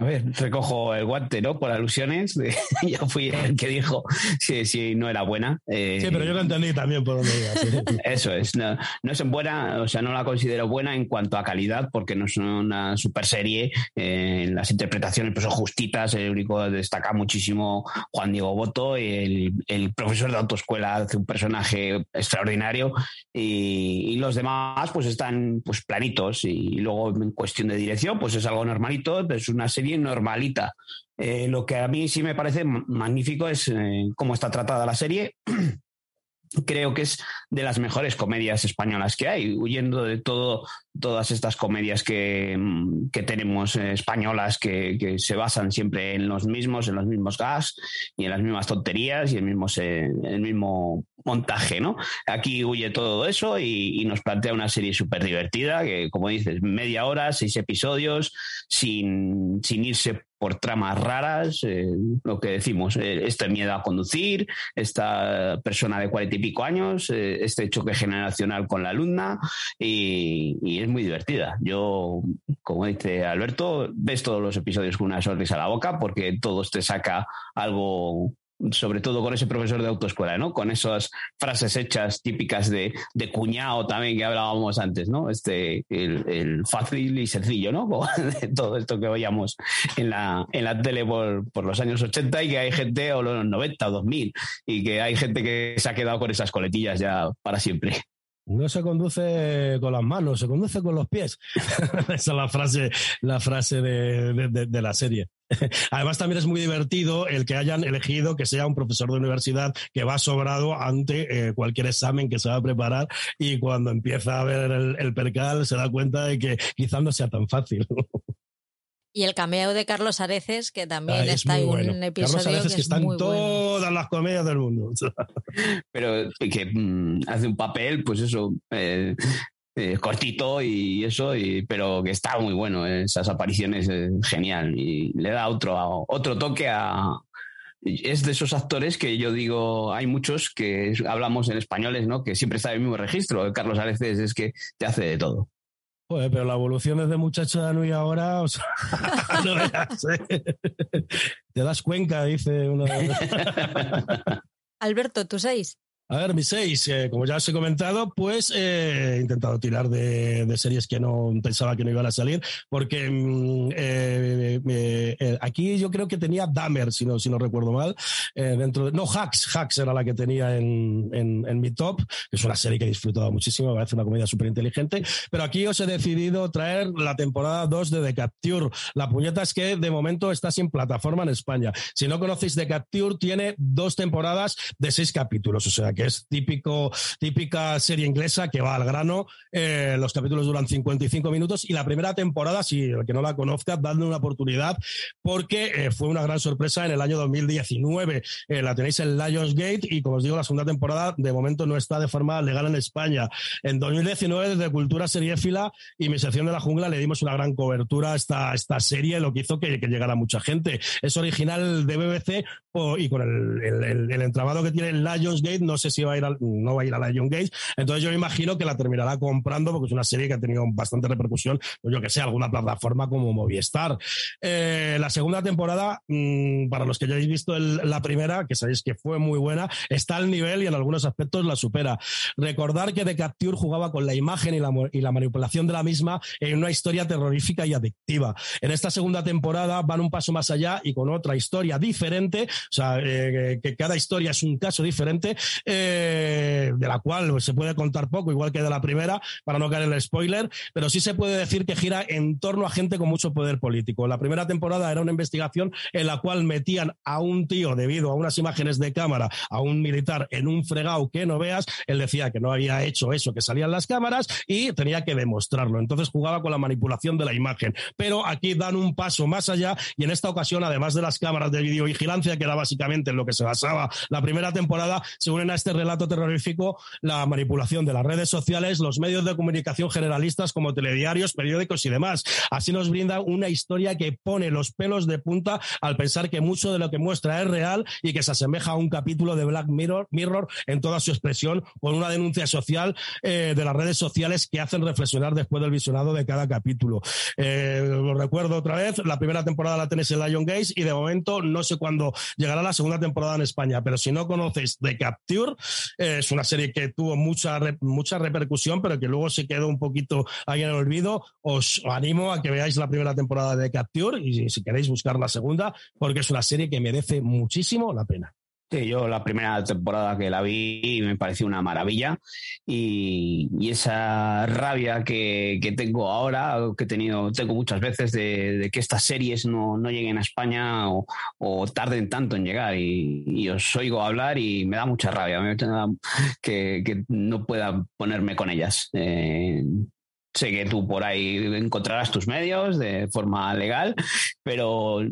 A ver, recojo el guante, ¿no? Por alusiones. yo fui el que dijo si, si no era buena.
Eh, sí, pero yo lo entendí también por donde iba.
Eso es. No, no, es buena, o sea, no la considero buena en cuanto a calidad, porque no es una super serie. Eh, las interpretaciones pues, son justitas. El único destaca muchísimo Juan Diego Boto. El, el profesor de autoescuela hace un personaje extraordinario. Y, y, los demás, pues están pues planitos. Y luego, en cuestión de dirección, pues es algo normalito. Es una serie normalita. Eh, lo que a mí sí me parece magnífico es eh, cómo está tratada la serie. Creo que es de las mejores comedias españolas que hay, huyendo de todo, todas estas comedias que, mm, tenemos eh, españolas que, se basan siempre en los mismos, en los mismos gas y en las mismas tonterías y el mismo, el mismo montaje, ¿no? Aquí huye todo eso y, y nos plantea una serie súper divertida, que como dices, media hora, seis episodios, sin, sin irse por tramas raras, eh, lo que decimos, eh, este miedo a conducir, esta persona de cuarenta y pico años, eh, este choque generacional con la alumna y, y, es muy divertida. Yo, como dice Alberto, ves todos los episodios con una sonrisa a la boca porque todos te saca algo sobre todo con ese profesor de autoescuela, ¿no? Con esas frases hechas típicas de, de cuñado también que hablábamos antes, ¿no? Este, el, fácil y sencillo, ¿no? De todo esto que veíamos en la, en la tele por, los años 80 y que hay gente, o los 90 o 2000, y que hay gente que se ha quedado con esas coletillas ya para siempre.
No se conduce con las manos, se conduce con los pies. Esa es la frase, la frase de, de, la serie. Además, también es muy divertido el que hayan elegido que sea un profesor de universidad que va sobrado ante eh, cualquier examen que se va a preparar y cuando empieza a ver el, el percal se da cuenta de que quizás no sea tan fácil.
Y el cameo de Carlos Areces, que también está en un episodio. Carlos Areces, que,
está
en
todas las comedias del mundo.
Pero que mm, hace un papel, pues eso, eh, eh, cortito y eso, y, pero que está muy bueno. Esas apariciones es genial. Y le da otro, otro toque a, es de esos actores que yo digo, hay muchos que hablamos en españoles, ¿no? Que siempre está en el mismo registro. Carlos Areces es que te hace de todo.
Joder, pero la evolución desde muchacho de Anui ahora, o sea, no veas, ¿eh? Te das cuenca, dice uno.
Alberto, ¿tú seis?
A ver, mis seis, eh, como ya os he comentado, pues eh, he intentado tirar de, de, series que no pensaba que no iban a salir, porque mm, eh, eh, aquí yo creo que tenía Dahmer, si no, si no recuerdo mal, dentro de, no, Hacks, Hacks era la que tenía en, en, en, mi top, que es una serie que he disfrutado muchísimo, me parece una comedia súper inteligente, pero aquí os he decidido traer la temporada 2 de The Capture. La puñeta es que de momento está sin plataforma en España. Si no conocéis The Capture, tiene dos temporadas de seis capítulos, o sea, que es típico, típica serie inglesa que va al grano. Eh, los capítulos duran 55 minutos y la primera temporada, si el que no la conozca, dadle una oportunidad porque eh, fue una gran sorpresa en el año 2019. Eh, la tenéis en Lionsgate y, como os digo, la segunda temporada de momento no está de forma legal en España. En 2019, desde Cultura Seriéfila y mi sección de la jungla, le dimos una gran cobertura a esta, esta serie, lo que hizo que, que llegara mucha gente. Es original de BBC y con el, el, el, entramado que tiene Lionsgate, no sé si va a ir no va a ir a Lion Gates. Entonces yo me imagino que la terminará comprando porque es una serie que ha tenido bastante repercusión, pues yo que sé, alguna plataforma como Movistar. Eh, la segunda temporada, mmm, para los que ya habéis visto la primera, que sabéis que fue muy buena, está al nivel y en algunos aspectos la supera. Recordar que The Capture jugaba con la imagen y la, y la manipulación de la misma en una historia terrorífica y adictiva. En esta segunda temporada van un paso más allá y con otra historia diferente, o sea, eh, que cada historia es un caso diferente. Eh, de la cual se puede contar poco, igual que de la primera, para no caer en el spoiler, pero sí se puede decir que gira en torno a gente con mucho poder político. La primera temporada era una investigación en la cual metían a un tío debido a unas imágenes de cámara, a un militar en un fregado que no veas, él decía que no había hecho eso que salían las cámaras y tenía que demostrarlo. Entonces jugaba con la manipulación de la imagen. Pero aquí dan un paso más allá y en esta ocasión, además de las cámaras de videovigilancia, que era básicamente en lo que se basaba la primera temporada, se unen a este relato terrorífico la manipulación de las redes sociales, los medios de comunicación generalistas como telediarios, periódicos y demás. Así nos brinda una historia que pone los pelos de punta al pensar que mucho de lo que muestra es real y que se asemeja a un capítulo de Black Mirror, Mirror en toda su expresión, con una denuncia social eh, de las redes sociales que hacen reflexionar después del visionado de cada capítulo. Eh, lo recuerdo otra vez, la primera temporada la tenéis en Lion Gates y de momento no sé cuándo llegará la segunda temporada en España, pero si no conocéis The Capture, es una serie que tuvo mucha, mucha repercusión, pero que luego se quedó un poquito ahí en el olvido. Os animo a que veáis la primera temporada de Capture y si queréis buscar la segunda, porque es una serie que merece muchísimo la pena.
Sí, yo la primera temporada que la vi me pareció una maravilla y, esa rabia que, tengo ahora, que he tenido, tengo muchas veces de, que estas series no, lleguen a España o, tarden tanto en llegar y, os oigo hablar y me da mucha rabia que, que no pueda ponerme con ellas. Eh, sé que tú por ahí encontrarás tus medios de forma legal, pero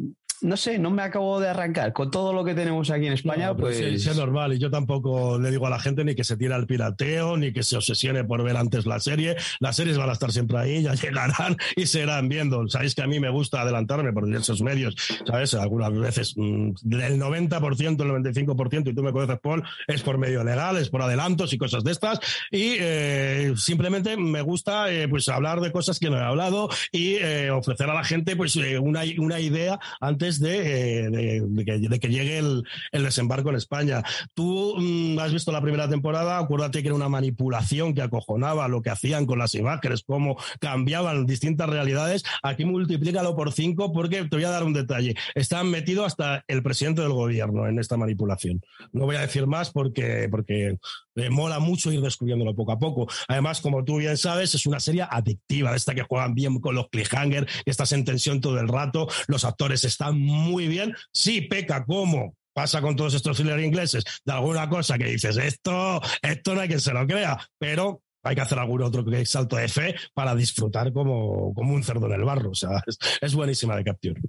no sé, no me acabo de arrancar. Con todo lo que tenemos aquí en España, pues.
Sí, es normal. Y yo tampoco le digo a la gente ni que se tire al pirateo, ni que se obsesione por ver antes la serie. Las series van a estar siempre ahí, ya llegarán y se irán viendo. Sabéis que a mí me gusta adelantarme por diversos medios, ¿sabes? Algunas veces mm, del 90%, el 95%, y tú me conoces, Paul, es por medio legal, es por adelantos y cosas de estas. Y eh, simplemente me gusta eh, pues hablar de cosas que no he hablado y eh, ofrecer a la gente pues una, una idea antes eh, de, que, llegue el, desembarco en España. Tú mm, has visto la primera temporada, acuérdate que era una manipulación que acojonaba lo que hacían con las imágenes, cómo cambiaban distintas realidades. Aquí multiplícalo por cinco porque te voy a dar un detalle. Están metido hasta el presidente del gobierno en esta manipulación. No voy a decir más porque, porque me mola mucho ir descubriéndolo poco a poco. Además, como tú bien sabes, es una serie adictiva, de esta que juegan bien con los cliffhanger, que estás en tensión todo el rato, los actores están muy bien. Sí, peca como pasa con todos estos thrillers ingleses, de alguna cosa que dices, esto, esto no hay quien se lo crea, pero hay que hacer algún otro salto de fe para disfrutar como, como un cerdo en el barro. O sea, es, buenísima de Capture.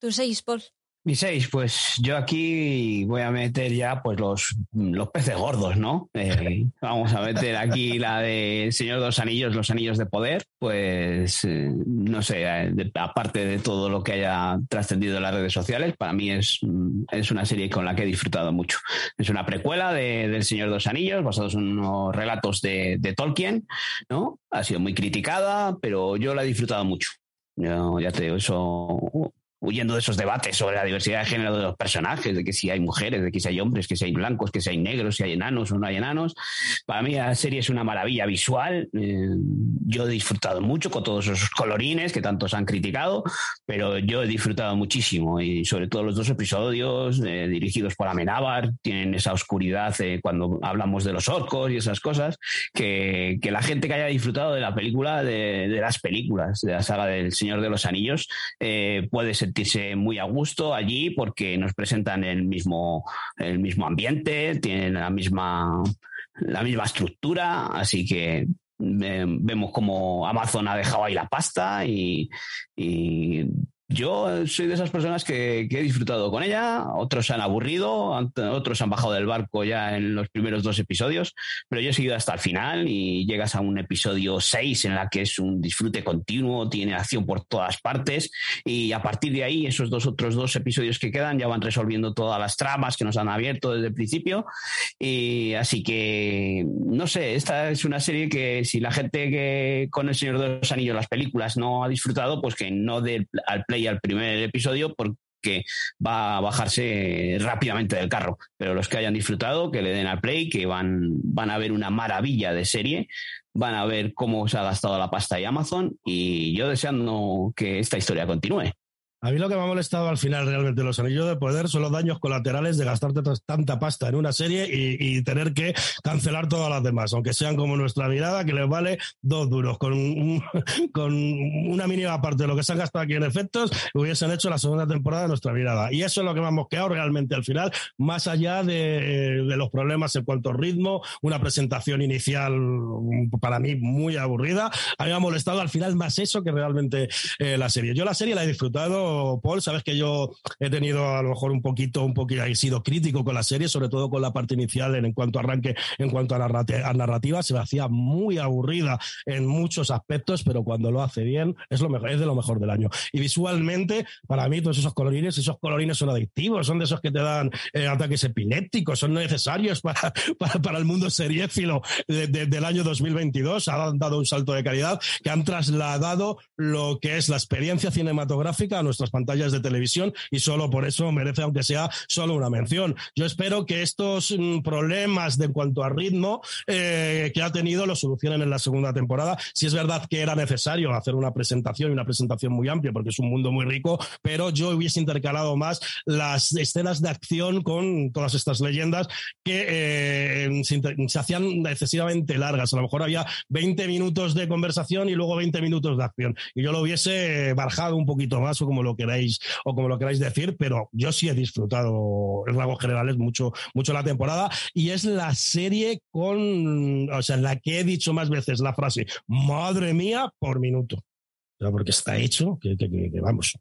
¿Tú seis, Paul?
Mi seis, pues yo aquí voy a meter ya pues los, los peces gordos, ¿no? Eh, vamos a meter aquí la de Señor de los Anillos, los Anillos de Poder, pues eh, no sé, eh, aparte de todo lo que haya trascendido en las redes sociales, para mí es, es una serie con la que he disfrutado mucho. Es una precuela de, del Señor de los Anillos, basados en unos relatos de, de Tolkien, ¿no? Ha sido muy criticada, pero yo la he disfrutado mucho. Yo, ya te digo, eso huyendo de esos debates sobre la diversidad de género de los personajes, de que si hay mujeres, de que si hay hombres, que si hay blancos, que si hay negros, si hay enanos o no hay enanos. Para mí la serie es una maravilla visual. Eh, yo he disfrutado mucho con todos esos colorines que tantos han criticado, pero yo he disfrutado muchísimo y sobre todo los dos episodios eh, dirigidos por Amenábar tienen esa oscuridad eh, cuando hablamos de los orcos y esas cosas, que, que, la gente que haya disfrutado de la película, de, las películas, de la saga del Señor de los Anillos, puede ser sentirse muy a gusto allí porque nos presentan el mismo, el mismo ambiente, tienen la misma, la misma estructura, así que vemos como Amazon ha dejado ahí la pasta y, y yo soy de esas personas que, he disfrutado con ella, otros se han aburrido, otros han bajado del barco ya en los primeros dos episodios, pero yo he seguido hasta el final y llegas a un episodio 6 en la que es un disfrute continuo, tiene acción por todas partes y a partir de ahí esos dos otros dos episodios que quedan ya van resolviendo todas las tramas que nos han abierto desde el principio. Y así que no sé, esta es una serie que si la gente que con El Señor de los Anillos las películas no ha disfrutado, pues que no dé al play al primer episodio porque va a bajarse rápidamente del carro. Pero los que hayan disfrutado, que le den al play, que van, van a ver una maravilla de serie, van a ver cómo se ha gastado la pasta y Amazon y yo deseando que esta historia continúe.
A mí lo que me ha molestado al final realmente los anillos de poder son los daños colaterales de gastarte tanta pasta en una serie y, tener que cancelar todas las demás, aunque sean como nuestra mirada, que les vale dos duros. Con, con una mínima parte de lo que se han gastado aquí en efectos, hubiesen hecho la segunda temporada de nuestra mirada. Y eso es lo que me ha mosqueado realmente al final, más allá de, de los problemas en cuanto a ritmo, una presentación inicial para mí muy aburrida. A mí me ha molestado al final más eso que realmente eh, la serie. Yo la serie la he disfrutado Paul, sabes que yo he tenido a lo mejor un poquito, un poquito, he sido crítico con la serie, sobre todo con la parte inicial en, cuanto a arranque, en cuanto a, narrativa, se me hacía muy aburrida en muchos aspectos, pero cuando lo hace bien es lo mejor, es de lo mejor del año. Y visualmente, para mí, todos esos colorines, esos colorines son adictivos, son de esos que te dan eh, ataques epilépticos, son necesarios para, para, el mundo seriéfilo del año 2022. Han dado un salto de calidad que han trasladado lo que es la experiencia cinematográfica a nuestra pantallas de televisión y solo por eso merece, aunque sea solo una mención. Yo espero que estos mm, problemas de cuanto a ritmo eh, que ha tenido lo solucionen en la segunda temporada. Si es verdad que era necesario hacer una presentación y una presentación muy amplia porque es un mundo muy rico, pero yo hubiese intercalado más las escenas de acción con todas estas leyendas que eh, se, hacían excesivamente largas. A lo mejor había 20 minutos de conversación y luego 20 minutos de acción. Y yo lo hubiese barjado un poquito más o como lo queráis o como lo queráis decir, pero yo sí he disfrutado en rasgos generales mucho, mucho la temporada y es la serie con, o sea, la que he dicho más veces la frase, madre mía, por minuto. porque está hecho que, vamos.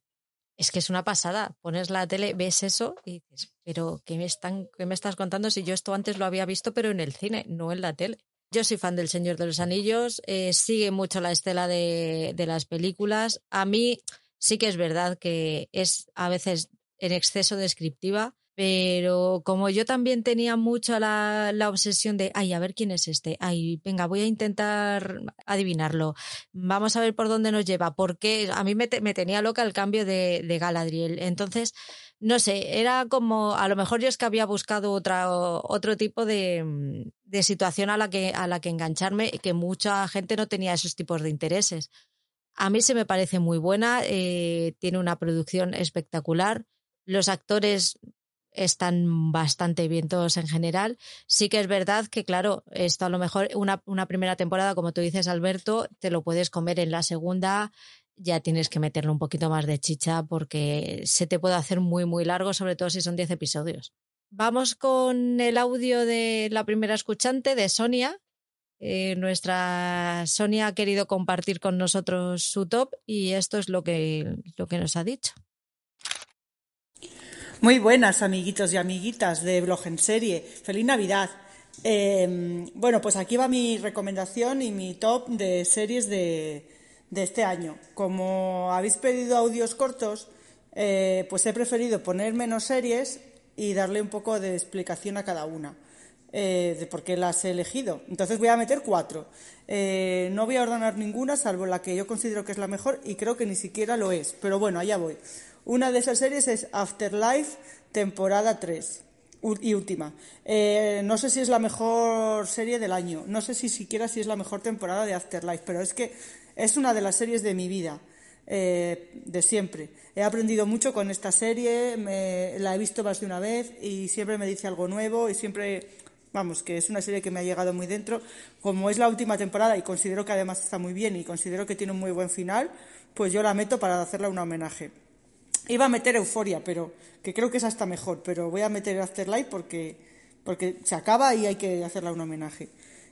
Es que es una pasada. Pones la tele, ves eso y pero ¿qué me, están, qué me estás contando si yo esto antes lo había visto, pero en el cine, no en la tele? Yo soy fan del Señor de los Anillos, eh, sigue mucho la estela de, de, las películas. A mí, sí que es verdad que es a veces en exceso descriptiva, pero como yo también tenía mucho la, obsesión de, ay, a ver quién es este, ay, venga, voy a intentar adivinarlo, vamos a ver por dónde nos lleva, porque a mí me, me tenía loca el cambio de, de, Galadriel. Entonces, no sé, era como, a lo mejor yo es que había buscado otra, otro tipo de, de situación a la, que, a la que engancharme, que mucha gente no tenía esos tipos de intereses. A mí se me parece muy buena, eh, tiene una producción espectacular, los actores están bastante bien todos en general. Sí que es verdad que, claro, esto a lo mejor una, una primera temporada, como tú dices, Alberto, te lo puedes comer en la segunda, ya tienes que meterle un poquito más de chicha porque se te puede hacer muy, muy largo, sobre todo si son 10 episodios. Vamos con el audio de la primera escuchante, de Sonia, eh, nuestra Sonia ha querido compartir con nosotros su top y esto es lo que, lo que nos ha dicho.
Muy buenas, amiguitos y amiguitas de Blog en Serie. Feliz Navidad. Em, bueno, pues aquí va mi recomendación y mi top de series de, de este año. Como habéis pedido audios cortos, eh, pues he preferido poner menos series y darle un poco de explicación a cada una. Eh, de por qué las he elegido. Entonces voy a meter cuatro. Eh, no voy a ordenar ninguna, salvo la que yo considero que es la mejor y creo que ni siquiera lo es. Pero bueno, allá voy. Una de esas series es Afterlife, temporada 3 y última. Eh, no sé si es la mejor serie del año, no sé si siquiera si es la mejor temporada de Afterlife, pero es que es una de las series de mi vida. de siempre. He aprendido mucho con esta serie, la he visto más de una vez y siempre me dice algo nuevo y siempre Vamos, que es una serie que me ha llegado muy dentro. Como es la última temporada y considero que además está muy bien y considero que tiene un muy buen final, pues yo la meto para hacerle un homenaje. Iba a meter Euforia, pero que creo que es hasta mejor, pero voy a meter Afterlife porque, porque se acaba y hay que hacerle un homenaje.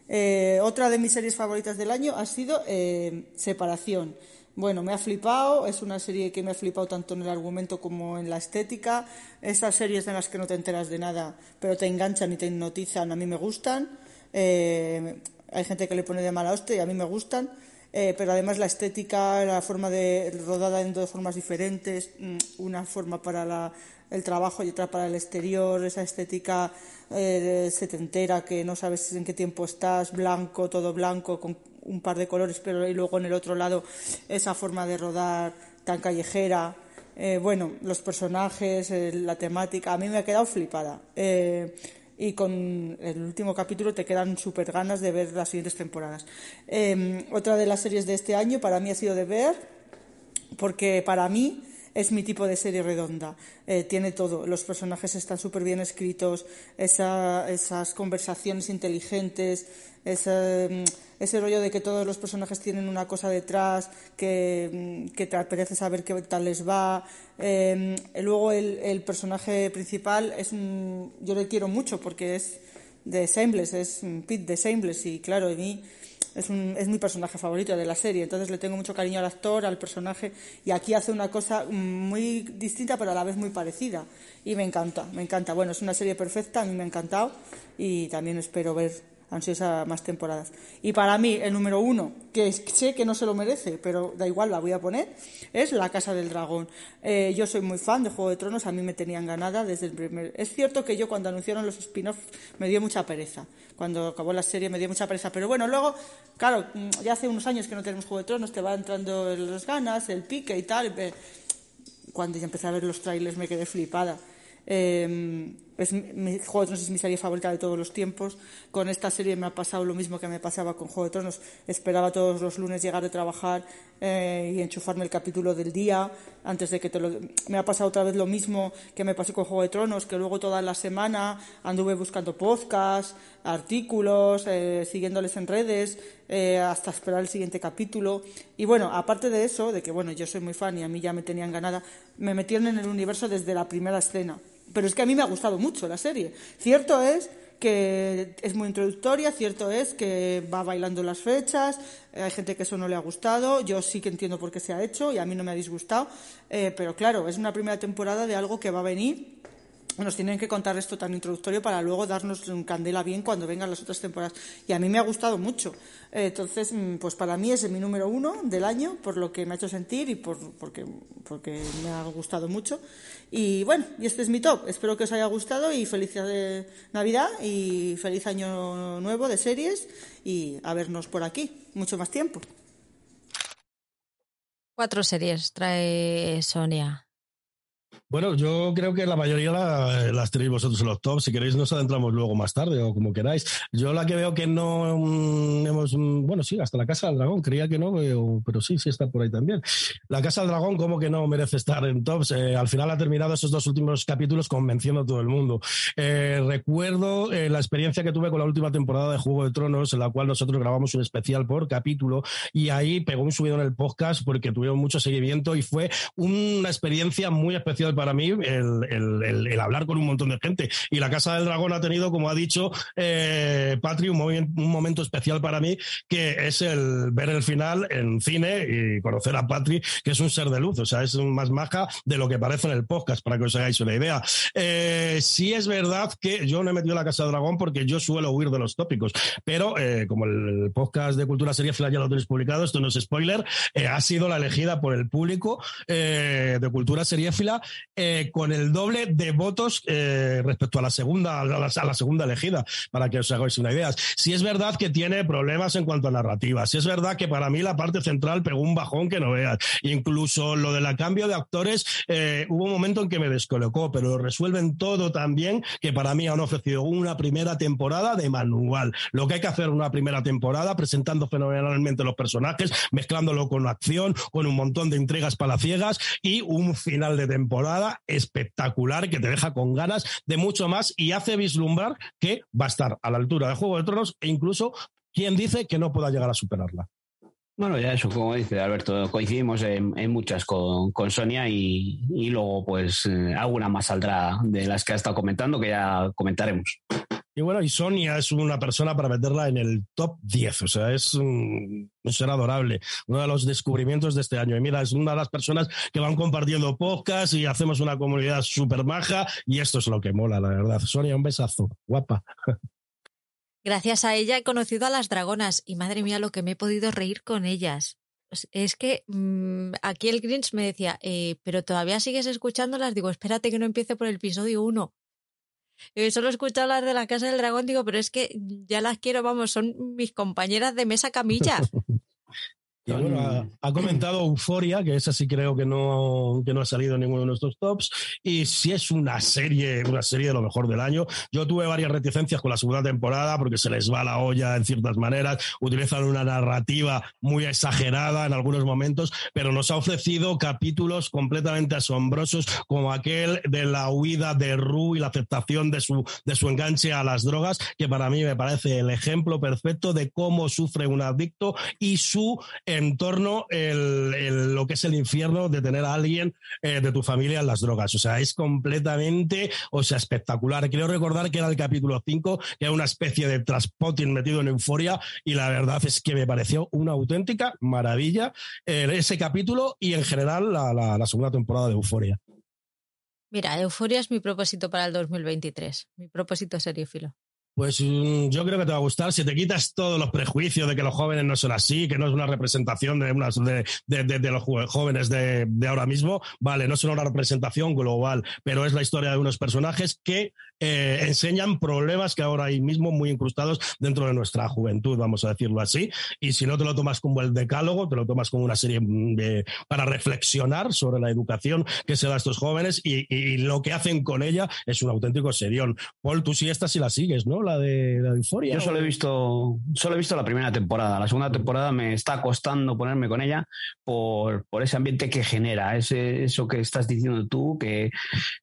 Eh, otra de mis series favoritas del año ha sido eh, Separación. Bueno, me ha flipado, es una serie que me ha flipado tanto en el argumento como en la estética. Esas series en las que no te enteras de nada, pero te enganchan y te hipnotizan, a mí me gustan. Eh, hay gente que le pone de mala hostia y a mí me gustan. Eh, pero además la estética, la forma de rodada en dos formas diferentes, mm, una forma para el trabajo y otra para el exterior, esa estética eh, setentera que no sabes en qué tiempo estás, blanco, todo blanco, con un par de colores, pero y luego en el otro lado esa forma de rodar tan callejera. Eh, bueno, los personajes, eh, la temática, a mí me ha quedado flipada. Eh, y con el último capítulo te quedan súper ganas de ver las siguientes temporadas. otra de las series de este año para mí ha sido de ver, porque para mí es mi tipo de serie redonda. Eh, tiene todo. Los personajes están súper bien escritos, esas conversaciones inteligentes, ese, mm, ese, rollo de que todos los personajes tienen una cosa detrás que, mm, te apetece saber qué tal les va. Eh, luego el, el, personaje principal es un, yo le quiero mucho porque es de Shameless, es Pete de Shameless y claro, a mí es, un, es mi personaje favorito de la serie, entonces le tengo mucho cariño al actor, al personaje, y aquí hace una cosa muy distinta, pero a la vez muy parecida. Y me encanta, me encanta. Bueno, es una serie perfecta, a mí me ha encantado, y también espero ver ansiosa más temporadas. Y para mí, el número uno, que sé que no se lo merece, pero da igual, la voy a poner, es La Casa del Dragón. Eh, yo soy muy fan de Juego de Tronos, a mí me tenían ganada desde el primer. Es cierto que yo cuando anunciaron los spin-offs me dio mucha pereza. Cuando acabó la serie me dio mucha pereza. Pero bueno, luego, claro, mm, ya hace unos años que no tenemos Juego de Tronos, te va entrando las ganas, el pique y tal. Cuando ya empecé a ver los trailers me quedé flipada. Eh, es mi, Juego de Tronos es mi serie favorita de todos los tiempos. Con esta serie me ha pasado lo mismo que me pasaba con Juego de Tronos. Esperaba todos los lunes llegar de trabajar eh, y enchufarme el capítulo del día antes de que te lo... Me ha pasado otra vez lo mismo que me pasó con Juego de Tronos, que luego toda la semana anduve buscando podcasts, artículos, eh, siguiéndoles en redes, eh, hasta esperar el siguiente capítulo. Y bueno, aparte de eso, de que bueno, yo soy muy fan y a mí ya me tenían ganada, me metieron en el universo desde la primera escena. Pero es que a mí me ha gustado mucho la serie. Cierto es que es muy introductoria, cierto es que va bailando las fechas, hay gente que eso no le ha gustado, yo sí que entiendo por qué se ha hecho y a mí no me ha disgustado, eh, pero claro, es una primera temporada de algo que va a venir nos tienen que contar esto tan introductorio para luego darnos un candela bien cuando vengan las otras temporadas. Y a mí me ha gustado mucho. Eh, entonces, mm, pues para mí es mi número uno del año, por lo que me ha hecho sentir y por, porque, porque me ha gustado mucho. Y bueno, y este es mi top. Espero que os haya gustado y feliz Navidad y feliz año nuevo de series y a vernos por aquí mucho más tiempo.
Cuatro series trae Sonia.
Bueno, yo creo que la mayoría las tenéis vosotros en los top. Si queréis, nos adentramos luego más tarde o como queráis. Yo la que veo que no mm, hemos. Mm, bueno, sí, hasta la Casa del Dragón. Creía que no, pero, sí, sí está por ahí también. La Casa del Dragón, como que no merece estar en tops. Eh, al final ha terminado esos dos últimos capítulos convenciendo a todo el mundo. Eh, recuerdo eh, la experiencia que tuve con la última temporada de Juego de Tronos, en la cual nosotros grabamos un especial por capítulo y ahí pegó un subido en el podcast porque tuvieron mucho seguimiento y fue una experiencia muy especial para mí el, hablar con un montón de gente. Y la Casa del Dragón ha tenido, como ha dicho eh, Patri, un, momento especial para mí, que es el ver el final en cine y conocer a Patri, que es un ser de luz, o sea, es más maja de lo que parece en el podcast, para que os hagáis una idea. Eh, sí es verdad que yo no he metido la Casa del Dragón porque yo suelo huir de los tópicos, pero eh, como el podcast de Cultura Sería ya lo tenéis publicado, esto no es spoiler, eh, ha sido la elegida por el público de Cultura Seriéfila eh, con el doble de votos eh, respecto a la segunda, a la, segunda elegida, para que os hagáis una idea. Si es verdad que tiene problemas en cuanto a narrativa, si es verdad que para mí la parte central pegó un bajón que no veas. Incluso lo del cambio de actores, eh, hubo un momento en que me descolocó, pero resuelven todo también, que para mí han ofrecido una primera temporada de manual. Lo que hay que hacer una primera temporada, presentando fenomenalmente los personajes, mezclándolo con acción, con un montón de intrigas palaciegas y un final de temporada espectacular que te deja con ganas de mucho más y hace vislumbrar que va a estar a la altura de Juego de Tronos e incluso quien dice que no pueda llegar a superarla.
Bueno, ya eso, como dice Alberto, coincidimos en, muchas con, Sonia y, luego pues eh, alguna más saldrá de las que ha estado comentando que ya comentaremos.
Y bueno, y Sonia es una persona para meterla en el top 10, o sea, es un, ser adorable, uno de los descubrimientos de este año. Y mira, es una de las personas que van compartiendo podcast y hacemos una comunidad súper maja y esto es lo que mola, la verdad. Sonia, un besazo, guapa.
Gracias a ella he conocido a las dragonas y madre mía lo que me he podido reír con ellas. Es que mm, aquí el Grinch me decía, eh, pero todavía sigues escuchándolas. Digo, espérate que no empiece por el episodio 1. Solo he escuchado las de la Casa del Dragón, digo, pero es que ya las quiero, vamos, son mis compañeras de mesa camilla.
Y bueno, ha, comentado Euforia, que esa sí creo que no, que no ha salido en ninguno de nuestros tops. Y si es una serie, una serie de lo mejor del año. Yo tuve varias reticencias con la segunda temporada porque se les va la olla en ciertas maneras, utilizan una narrativa muy exagerada en algunos momentos, pero nos ha ofrecido capítulos completamente asombrosos, como aquel de la huida de Ru y la aceptación de su, de su enganche a las drogas, que para mí me parece el ejemplo perfecto de cómo sufre un adicto y su entorno, el, lo que es el infierno de tener a alguien eh, de tu familia en las drogas. O sea, es completamente, o sea, espectacular. Quiero recordar que era el capítulo 5, que era una especie de transpotting metido en euforia, y la verdad es que me pareció una auténtica maravilla eh, ese capítulo y en general la, la segunda temporada de Euforia.
Mira, Euforia es mi propósito para el 2023, mi propósito seriófilo.
Pues mm, yo creo que te va a gustar. Si te quitas todos los prejuicios de que los jóvenes no son así, que no es una representación de, de, los jóvenes de, ahora mismo, vale, no es una representación global, pero es la historia de unos personajes que eh, enseñan problemas que ahora hay mismo muy incrustados dentro de nuestra juventud, vamos a decirlo así. Y si no te lo tomas como el decálogo, te lo tomas como una serie mm, para reflexionar sobre la educación que se da a estos jóvenes y, lo que hacen con ella es un auténtico serión. Paul, tú sí estás y la sigues, ¿no? De, la Euforia?
Yo solo he visto, solo he visto la primera temporada. La segunda temporada me está costando ponerme con ella por, por ese ambiente que genera, ese, eso que estás diciendo tú, que,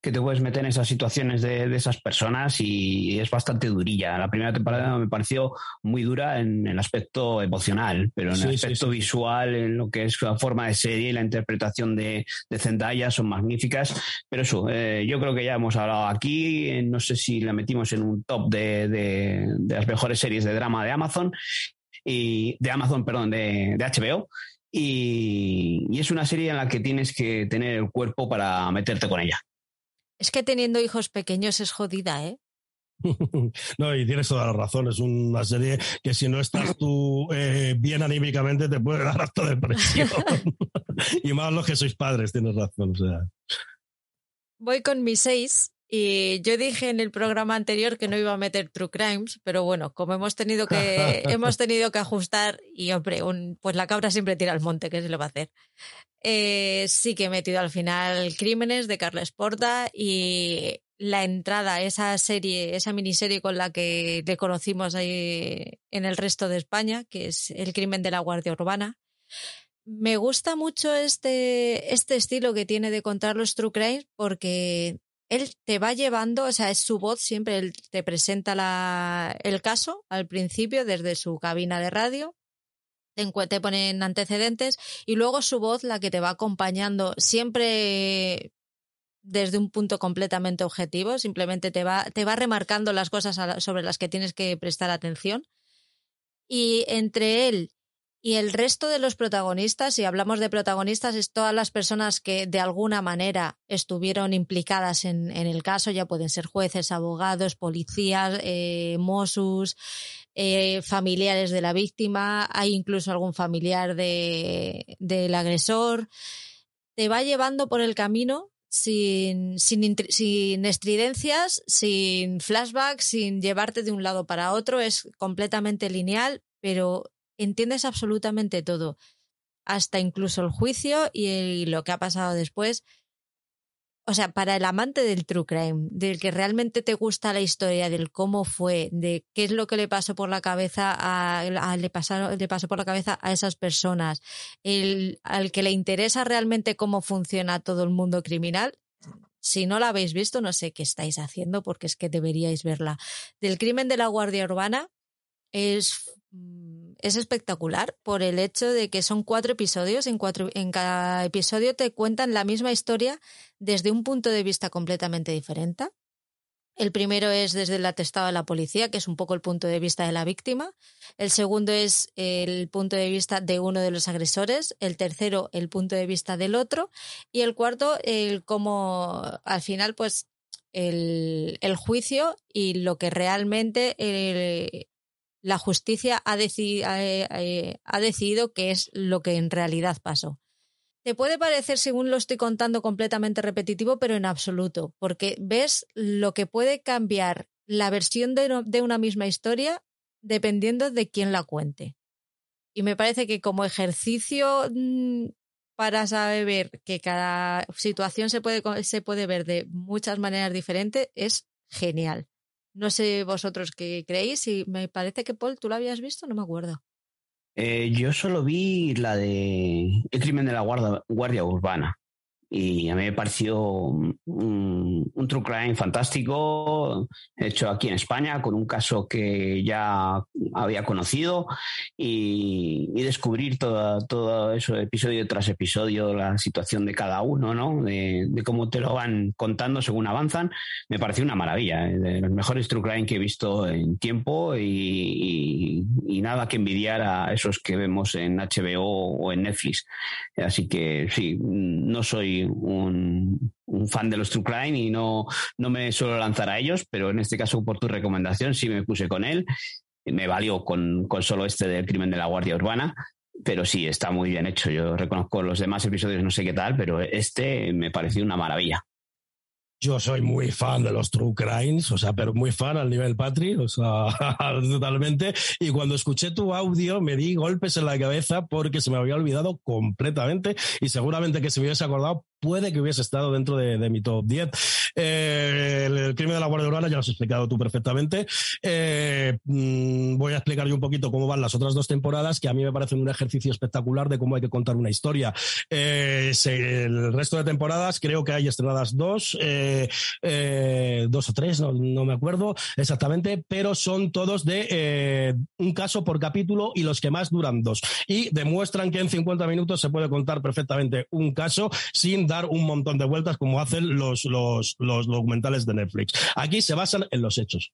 que te puedes meter en esas situaciones de, de, esas personas y es bastante durilla. La primera temporada me pareció muy dura en el aspecto emocional, pero en el aspecto visual, en lo que es la forma de serie y la interpretación de, de Zendaya son magníficas. Pero eso, eh, yo creo que ya hemos hablado aquí, no sé si la metimos en un top de de, las mejores series de drama de Amazon y de Amazon, perdón, de, HBO. Y, y, es una serie en la que tienes que tener el cuerpo para meterte con ella.
Es que teniendo hijos pequeños es jodida, ¿eh?
no, y tienes toda la razón. Es una serie que si no estás tú eh, bien anímicamente te puede dar hasta depresión. y más los que sois padres, tienes razón. O sea.
Voy con mis seis y yo dije en el programa anterior que no iba a meter True Crimes, pero bueno, como hemos tenido que, hemos tenido que ajustar, y hombre, un, pues la cabra siempre tira al monte, ¿qué se le va a hacer? Eh, sí que he metido al final Crímenes de Carles Porta y la entrada, esa serie, esa miniserie con la que le conocimos ahí en el resto de España, que es El crimen de la Guardia Urbana. Me gusta mucho este, este estilo que tiene de contar los True Crimes porque él te va llevando, o sea, es su voz, siempre él te presenta la, el caso al principio desde su cabina de radio, te, te ponen antecedentes y luego su voz la que te va acompañando siempre desde un punto completamente objetivo, simplemente te va, te va remarcando las cosas sobre las que tienes que prestar atención. Y entre él y el resto de los protagonistas, si hablamos de protagonistas, es todas las personas que de alguna manera estuvieron implicadas en, el caso, ya pueden ser jueces, abogados, policías, eh, Mossus, eh, familiares de la víctima, hay incluso algún familiar de, del agresor. Te va llevando por el camino sin, sin, sin, estridencias, sin flashbacks, sin llevarte de un lado para otro, es completamente lineal, pero entiendes absolutamente todo, hasta incluso el juicio y, lo que ha pasado después. O sea, para el amante del true crime, del que realmente te gusta la historia, del cómo fue, de qué es lo que le pasó por la cabeza a, le, pasaron, le pasó por la cabeza a esas personas, el, al que le interesa realmente cómo funciona todo el mundo criminal, si no la habéis visto, no sé qué estáis haciendo porque es que deberíais verla. Del crimen de la Guardia Urbana es mm, es espectacular por el hecho de que son cuatro episodios. En, en cada episodio te cuentan la misma historia desde un punto de vista completamente diferente. El primero es desde el atestado de la policía, que es un poco el punto de vista de la víctima. El segundo es el punto de vista de uno de los agresores. El tercero, el punto de vista del otro. Y el cuarto, el cómo al final, pues, el, el juicio y lo que realmente el, la justicia ha, eh, decidido que es lo que en realidad pasó. Te puede parecer, según lo estoy contando, completamente repetitivo, pero en absoluto, porque ves lo que puede cambiar la versión de, una misma historia dependiendo de quién la cuente. Y me parece que como ejercicio mm, para saber que cada situación se puede, se puede ver de muchas maneras diferentes es genial. No sé vosotros qué creéis y me parece que Paul, ¿tú lo habías visto? No me acuerdo.
Eh, yo solo vi la de El crimen de la guardia urbana y a mí me pareció un, un, true crime fantástico, hecho aquí en España, con un caso que ya había conocido y, descubrir todo, todo eso, episodio tras episodio, la situación de cada uno, ¿no? De, cómo te lo van contando según avanzan, me pareció una maravilla, ¿eh? de los mejores true crime que he visto en tiempo y, y nada que envidiar a esos que vemos en HBO o en Netflix. Así que sí, no soy un, fan de los True Crime y no, no me suelo lanzar a ellos, pero en este caso por tu recomendación sí me puse con él. Me valió con, con solo este del crimen de la Guardia Urbana, pero sí, está muy bien hecho. Yo reconozco los demás episodios, no sé qué tal, pero este me pareció una maravilla.
Yo soy muy fan de los True Crimes, o sea, pero muy fan al nivel Patri, o sea, totalmente. Y cuando escuché tu audio me di golpes en la cabeza porque se me había olvidado completamente y seguramente que si me hubiese acordado puede que hubiese estado dentro de, mi top 10. Eh, el, crimen de la Guardia Urbana ya lo has explicado tú perfectamente. Eh, mm, voy a explicar yo un poquito cómo van las otras dos temporadas, que a mí me parecen un ejercicio espectacular de cómo hay que contar una historia. Eh, el resto de temporadas creo que hay estrenadas dos, dos o tres, no, no, me acuerdo exactamente, pero son todos de un caso por capítulo y los que más duran dos. Y demuestran que en 50 minutos se puede contar perfectamente un caso sin dar un montón de vueltas como hacen los, los, los documentales de Netflix. Aquí se basan en los hechos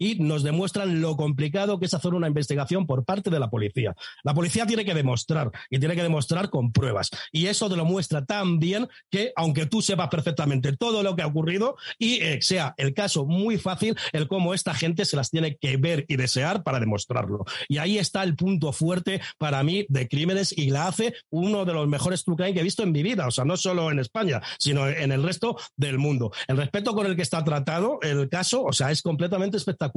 y nos demuestran lo complicado que es hacer una investigación por parte de la policía. La policía tiene que demostrar y tiene que demostrar con pruebas. Y eso te lo muestra tan bien que, aunque tú sepas perfectamente todo lo que ha ocurrido y eh, sea el caso muy fácil, el cómo esta gente se las tiene que ver y desear para demostrarlo. Y ahí está el punto fuerte para mí de crímenes y la hace uno de los mejores true que he visto en mi vida. O sea, no solo en España, sino en el resto del mundo. El respeto con el que está tratado el caso, o sea, es completamente espectacular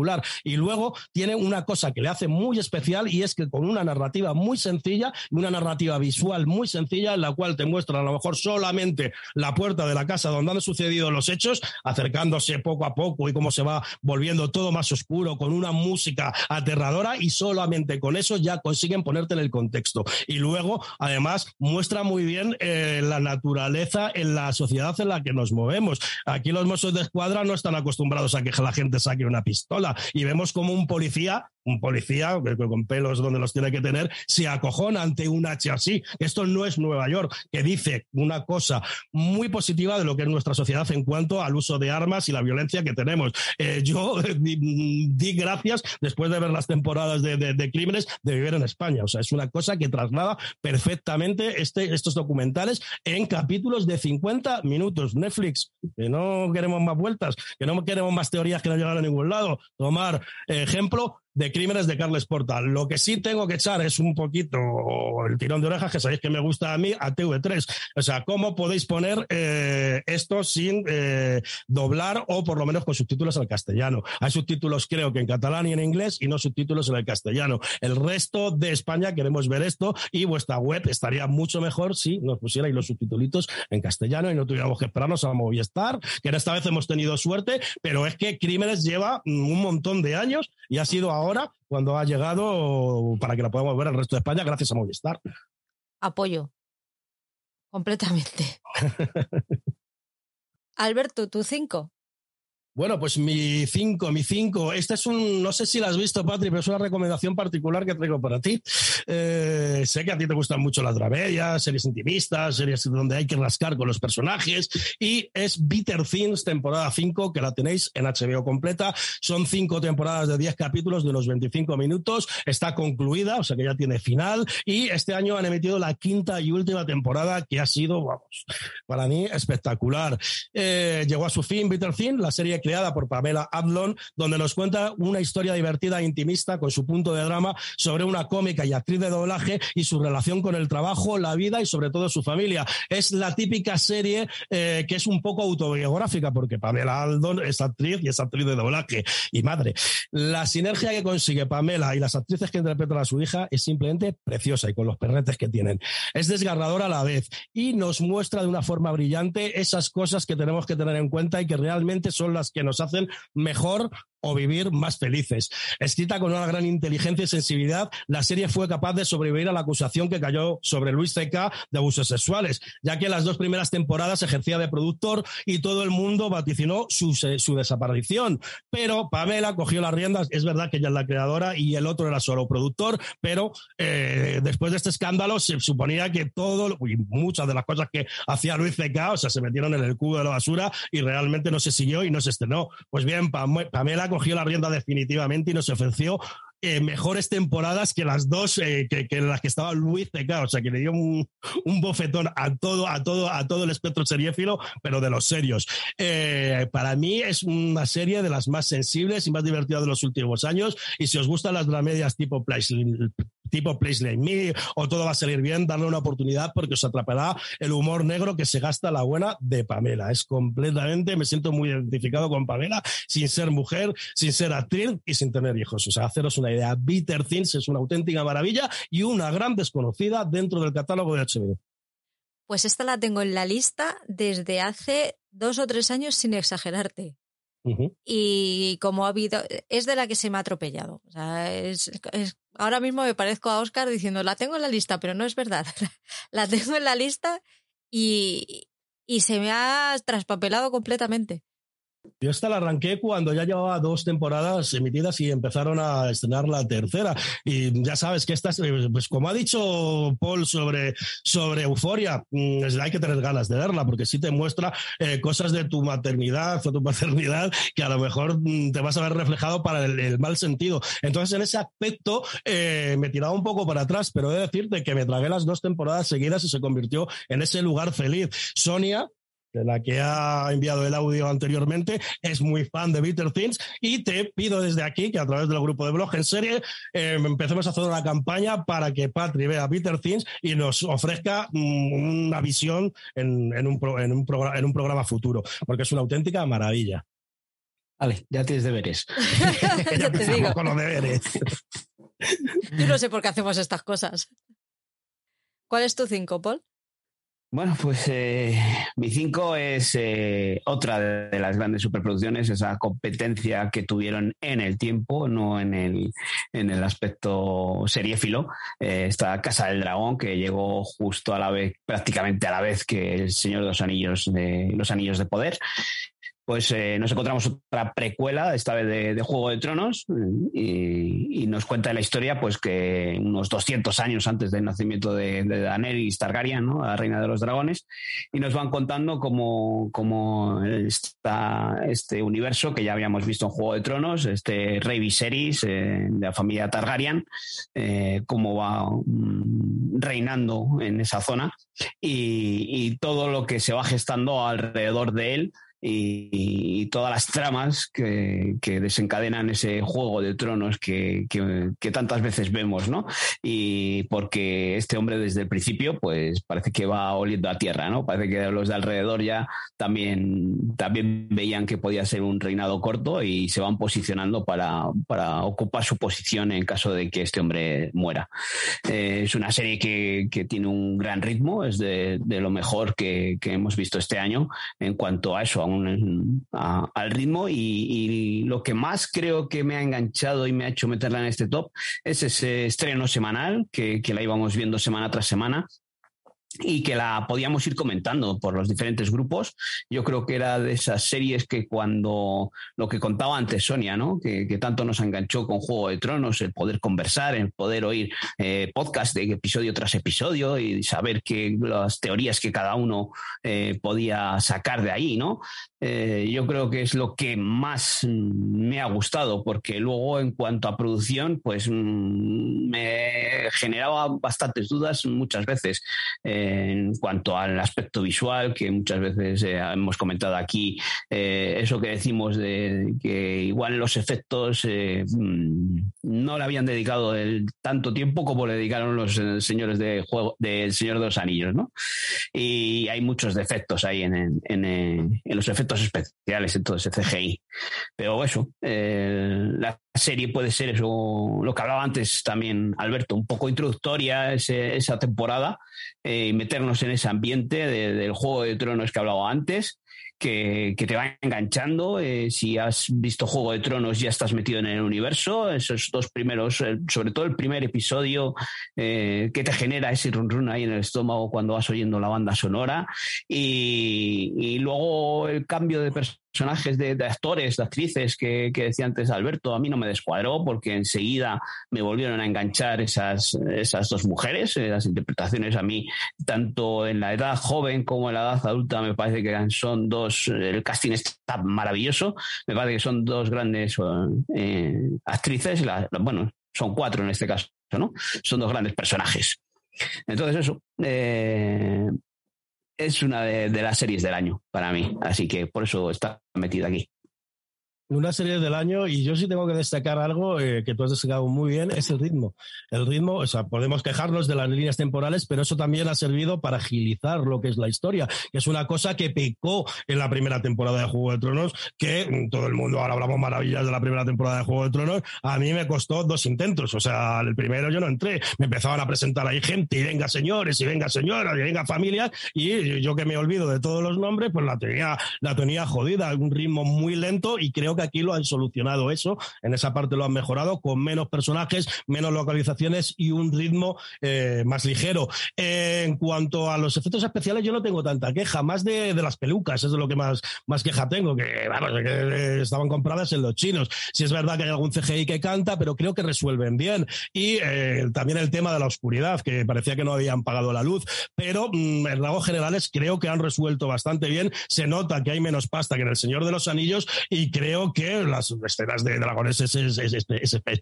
y luego tiene una cosa que le hace muy especial y es que con una narrativa muy sencilla una narrativa visual muy sencilla en la cual te muestra a lo mejor solamente la puerta de la casa donde han sucedido los hechos, acercándose poco a poco y cómo se va volviendo todo más oscuro con una música aterradora y solamente con eso ya consiguen ponerte en el contexto. Y luego, además, muestra muy bien eh, la naturaleza en la sociedad en la que nos movemos. Aquí los mozos de escuadra no están acostumbrados a que la gente saque una pistola y vemos como un policía un policía con pelos donde los tiene que tener se acojona ante un hacha así. Esto no es Nueva York, que dice una cosa muy positiva de lo que es nuestra sociedad en cuanto al uso de armas y la violencia que tenemos. Eh, yo di, gracias, después de ver las temporadas de, crímenes, de vivir en España. O sea, es una cosa que traslada perfectamente este, estos documentales en capítulos de 50 minutos. Netflix, que no queremos más vueltas, que no queremos más teorías que no llegan a ningún lado. Tomar ejemplo, de Crímenes de Carles Porta. Lo que sí tengo que echar es un poquito el tirón de orejas, que sabéis que me gusta a mí, a TV3. O sea, ¿cómo podéis poner eh, esto sin eh, doblar o por lo menos con subtítulos al castellano? Hay subtítulos creo que en catalán y en inglés y no subtítulos en el castellano. El resto de España queremos ver esto y vuestra web estaría mucho mejor si nos pusierais los subtítulos en castellano y no tuviéramos que esperarnos a Movistar, que esta vez hemos tenido suerte, pero es que Crímenes lleva un montón de años y ha sido ahora cuando ha llegado para que la podamos ver el resto de España gracias a Movistar.
Apoyo. Completamente. Alberto, tu cinco.
Bueno, pues mi 5, mi 5. Este es un, no sé si lo has visto, Patri, pero es una recomendación particular que traigo para ti. Eh, sé que a ti te gustan mucho las dramedias, series intimistas, series donde hay que rascar con los personajes. Y es Bitter Things, temporada 5, que la tenéis en HBO completa. Son cinco temporadas de 10 capítulos de los 25 minutos. Está concluida, o sea que ya tiene final. Y este año han emitido la quinta y última temporada, que ha sido, vamos, para mí espectacular. Eh, llegó a su fin Bitter Things, la serie creada por Pamela Adlon, donde nos cuenta una historia divertida e intimista con su punto de drama sobre una cómica y actriz de doblaje y su relación con el trabajo, la vida y sobre todo su familia. Es la típica serie eh, que es un poco autobiográfica, porque Pamela Adlon es actriz y es actriz de doblaje. Y madre, la sinergia que consigue Pamela y las actrices que interpretan a su hija es simplemente preciosa y con los perretes que tienen. Es desgarradora a la vez y nos muestra de una forma brillante esas cosas que tenemos que tener en cuenta y que realmente son las que nos hacen mejor o vivir más felices. Escrita con una gran inteligencia y sensibilidad, la serie fue capaz de sobrevivir a la acusación que cayó sobre Luis C.K. de abusos sexuales, ya que en las dos primeras temporadas ejercía de productor y todo el mundo vaticinó su, su desaparición. Pero Pamela cogió las riendas, es verdad que ella es la creadora y el otro era solo productor, pero eh, después de este escándalo se suponía que todo, y muchas de las cosas que hacía Luis C.K., o sea, se metieron en el cubo de la basura y realmente no se siguió y no se estrenó. Pues bien, Pamela cogió la rienda definitivamente y nos ofreció eh, mejores temporadas que las dos eh, que, que, las que estaba Luis C.K. O sea, que le dio un, un, bofetón a todo, a todo, a todo el espectro seriéfilo, pero de los serios. Eh, para mí es una serie de las más sensibles y más divertidas de los últimos años. Y si os gustan las dramedias tipo Place, tipo Place Like Me o todo va a salir bien, darle una oportunidad porque os atrapará el humor negro que se gasta la buena de Pamela. Es completamente, me siento muy identificado con Pamela, sin ser mujer, sin ser actriz y sin tener hijos. O sea, haceros una idea. Bitter Things es una auténtica maravilla y una gran desconocida dentro del catálogo de HBO.
Pues esta la tengo en la lista desde hace dos o tres años sin exagerarte. Y como ha habido, es de la que se me ha atropellado. O sea, es, ahora mismo me parezco a Oscar diciendo, la tengo en la lista, pero no es verdad. la tengo en la lista y, y se me ha traspapelado completamente.
Yo esta la arranqué cuando ya llevaba dos temporadas emitidas y empezaron a estrenar la tercera. Y ya sabes que esta, pues como ha dicho Paul sobre, sobre Euforia, mm, hay que tener ganas de verla porque sí te muestra eh, cosas de tu maternidad o tu paternidad que a lo mejor mm, te vas a ver reflejado para el, mal sentido. Entonces, en ese aspecto eh, me tiraba un poco para atrás, pero he de decirte que me tragué las dos temporadas seguidas y se convirtió en ese lugar feliz. Sonia, la que ha enviado el audio anteriormente, es muy fan de Bitter Things y te pido desde aquí que a través del grupo de blog en serie eh, empecemos a hacer una campaña para que Patri vea Bitter Things y nos ofrezca mm, una visión en, en, un en, un en un programa futuro, porque es una auténtica maravilla.
Vale, ya tienes deberes.
ya te digo.
con los deberes.
Yo no sé por qué hacemos estas cosas. ¿Cuál es tu cinco, Paul?
Bueno, pues eh, mi 5 es eh, otra de las grandes superproducciones, esa competencia que tuvieron en el tiempo, no en el, en el aspecto seriéfilo. Eh, esta Casa del Dragón, que llegó justo a la vez, prácticamente a la vez que El Señor de los Anillos de, los Anillos de Poder pues eh, nos encontramos otra precuela, esta vez de, Juego de Tronos, y, nos cuenta la historia pues que unos 200 años antes del nacimiento de, de Daenerys Targaryen, la reina de los dragones, y nos van contando cómo, cómo está este universo que ya habíamos visto en Juego de Tronos, este rey Viserys eh, de la familia Targaryen, eh, cómo va mm, reinando en esa zona y todo lo que se va gestando alrededor de él y, todas las tramas que, desencadenan ese juego de tronos que, tantas veces vemos, ¿no? Y porque este hombre desde el principio, pues parece que va oliendo a tierra, ¿no? Parece que los de alrededor ya también, también veían que podía ser un reinado corto y se van posicionando para, ocupar su posición en caso de que este hombre muera. Eh, es una serie que, tiene un gran ritmo, es de, lo mejor que, hemos visto este año en cuanto a eso, a al ritmo y, lo que más creo que me ha enganchado y me ha hecho meterla en este top es ese estreno semanal que, la íbamos viendo semana tras semana y que la podíamos ir comentando por los diferentes grupos. Yo creo que era de esas series que cuando lo que contaba antes Sonia, ¿no? que, tanto nos enganchó con Juego de Tronos, el poder conversar, el poder oír eh, podcast de episodio tras episodio y saber que las teorías que cada uno eh, podía sacar de ahí, ¿no? Eh, yo creo que es lo que más me ha gustado, porque luego en cuanto a producción, pues mm, me generaba bastantes dudas muchas veces en cuanto al aspecto visual, que muchas veces eh, hemos comentado aquí, eh, eso que decimos de que igual los efectos mm, no le habían dedicado tanto tiempo como le dedicaron los señores de juego del Señor de los Anillos, ¿no? Y hay muchos defectos ahí en los efectos especiales en todo ese CGI. Pero eso, eh, la serie puede ser eso, lo que hablaba antes también Alberto, un poco introductoria esa temporada, eh, y meternos en ese ambiente del Juego de Tronos que hablaba antes que, te va enganchando. Eh, si has visto Juego de Tronos, ya estás metido en el universo. Esos dos primeros, eh, sobre todo el primer episodio, eh, que te genera ese run run ahí en el estómago cuando vas oyendo la banda sonora. Y, y luego el cambio de personaje personajes de, actores, de actrices que, decía antes Alberto, a mí no me descuadró porque enseguida me volvieron a enganchar esas, esas dos mujeres. Eh, las interpretaciones a mí, tanto en la edad joven como en la edad adulta, me parece que son dos, el casting está maravilloso, me parece que son dos grandes eh, actrices, bueno, son cuatro en este caso, ¿no? Son dos grandes personajes. Entonces eso, eh, es una de, las series del año para mí, así que por eso está metida aquí
una serie del año y yo sí tengo que destacar algo eh, que tú has destacado muy bien, es el ritmo. El ritmo, o sea, podemos quejarnos de las líneas temporales, pero eso también ha servido para agilizar lo que es la historia, que es una cosa que pecó en la primera temporada de Juego de Tronos, que mm, todo el mundo ahora hablamos maravillas de la primera temporada de Juego de Tronos, a mí me costó dos intentos, o sea, el primero yo no entré, me empezaban a presentar ahí gente y venga señores y venga señoras y venga familias y yo que me olvido de todos los nombres, pues la tenía, la tenía jodida, un ritmo muy lento y creo que aquí lo han solucionado eso, en esa parte lo han mejorado, con menos personajes, menos localizaciones y un ritmo eh, más ligero. en cuanto a los efectos especiales, yo no tengo tanta queja, más de, las pelucas, es de lo que más, más queja tengo, que, vamos, que estaban compradas en los chinos. Si es verdad que hay algún CGI que canta, pero creo que resuelven bien. Y eh, también el tema de la oscuridad, que parecía que no habían pagado la luz, pero mm, en rasgos generales creo que han resuelto bastante bien. Se nota que hay menos pasta que en El Señor de los Anillos y creo que las escenas de dragones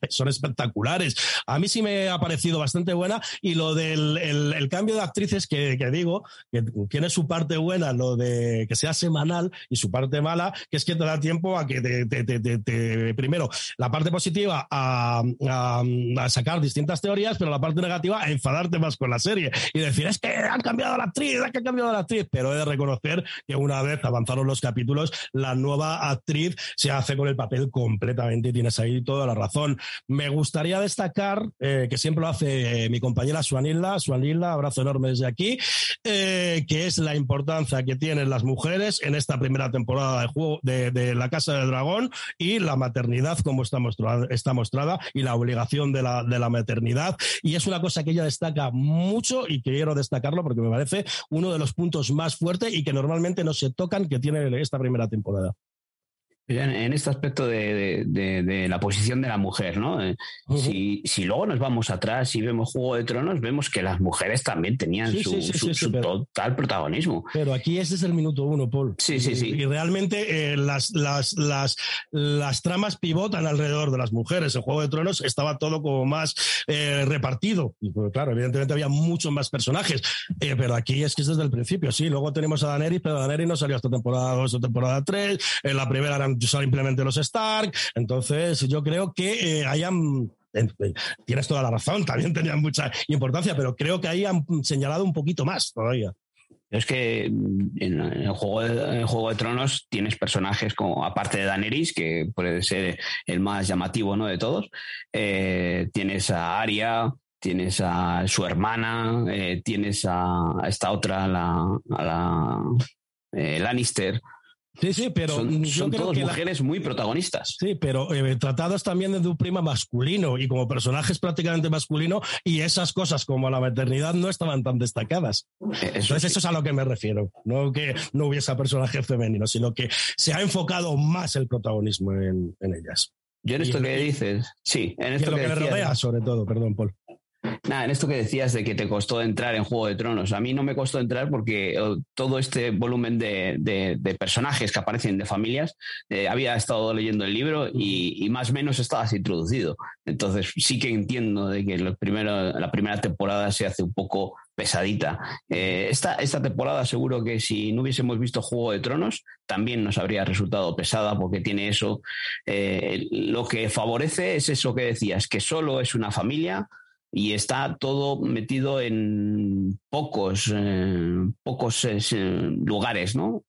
son espectaculares. A mí sí me ha parecido bastante buena y lo del el, cambio de actrices que, digo, que tiene su parte buena, lo de que sea semanal y su parte mala, que es que te da tiempo a que te, primero, la parte positiva a, sacar distintas teorías, pero la parte negativa a enfadarte más con la serie y decir, es que han cambiado la actriz, es que han cambiado la actriz, pero he de reconocer que una vez avanzaron los capítulos, la nueva actriz se hace con el papel completamente y tienes ahí toda la razón. Me gustaría destacar, eh, que siempre lo hace eh, mi compañera Suanilda, Suanilda, abrazo enorme desde aquí, eh, que es la importancia que tienen las mujeres en esta primera temporada de juego de, La Casa del Dragón y la maternidad como está mostrada, está mostrada y la obligación de la, de la maternidad. Y es una cosa que ella destaca mucho y quiero destacarlo porque me parece uno de los puntos más fuertes y que normalmente no se tocan que tiene esta primera temporada
en este aspecto de, la posición de la mujer, ¿no? Eh, si, luego nos vamos atrás y vemos Juego de Tronos, vemos que las mujeres también tenían su, total protagonismo.
Pero aquí ese es el minuto uno, Paul.
Sí, sí, sí.
Y, realmente eh, las, las, las, las, tramas pivotan alrededor de las mujeres. En Juego de Tronos estaba todo como más eh, repartido. Y pues, claro, evidentemente había muchos más personajes. pero aquí es que es desde el principio, sí. Luego tenemos a Daenerys, pero Daenerys no salió hasta temporada 2 o temporada 3. En la primera eran simplemente los Stark. Entonces, yo creo que eh, hayan tienes toda la razón, también tenían mucha importancia, pero creo que ahí han señalado un poquito más todavía.
Es que en el Juego de, Juego de Tronos tienes personajes como, aparte de Daenerys, que puede ser el más llamativo ¿no? de todos, eh, tienes a Arya, tienes a su hermana, eh, tienes a, esta otra, la Lannister,
Sí, sí, pero
son, son todas mujeres muy protagonistas.
Sí, pero eh, tratadas también desde un prima masculino y como personajes prácticamente masculino y esas cosas como la maternidad no estaban tan destacadas. Eh, eso Entonces eso es a lo que me refiero, no que no hubiese personajes femeninos, sino que se ha enfocado más el protagonismo en, ellas.
Yo en esto que dices, sí, en esto
lo que, me rodea sobre todo, perdón, Paul.
Nada, en esto que decías de que te costó entrar en Juego de Tronos, a mí no me costó entrar porque eh, todo este volumen de, personajes que aparecen de familias, eh, había estado leyendo el libro y, más o menos estabas introducido. Entonces sí que entiendo de que la primera temporada se hace un poco pesadita. Eh, esta, esta temporada seguro que si no hubiésemos visto Juego de Tronos, también nos habría resultado pesada porque tiene eso. lo que favorece es eso que decías, que solo es una familia y está todo metido en pocos, eh, pocos eh, lugares, ¿no?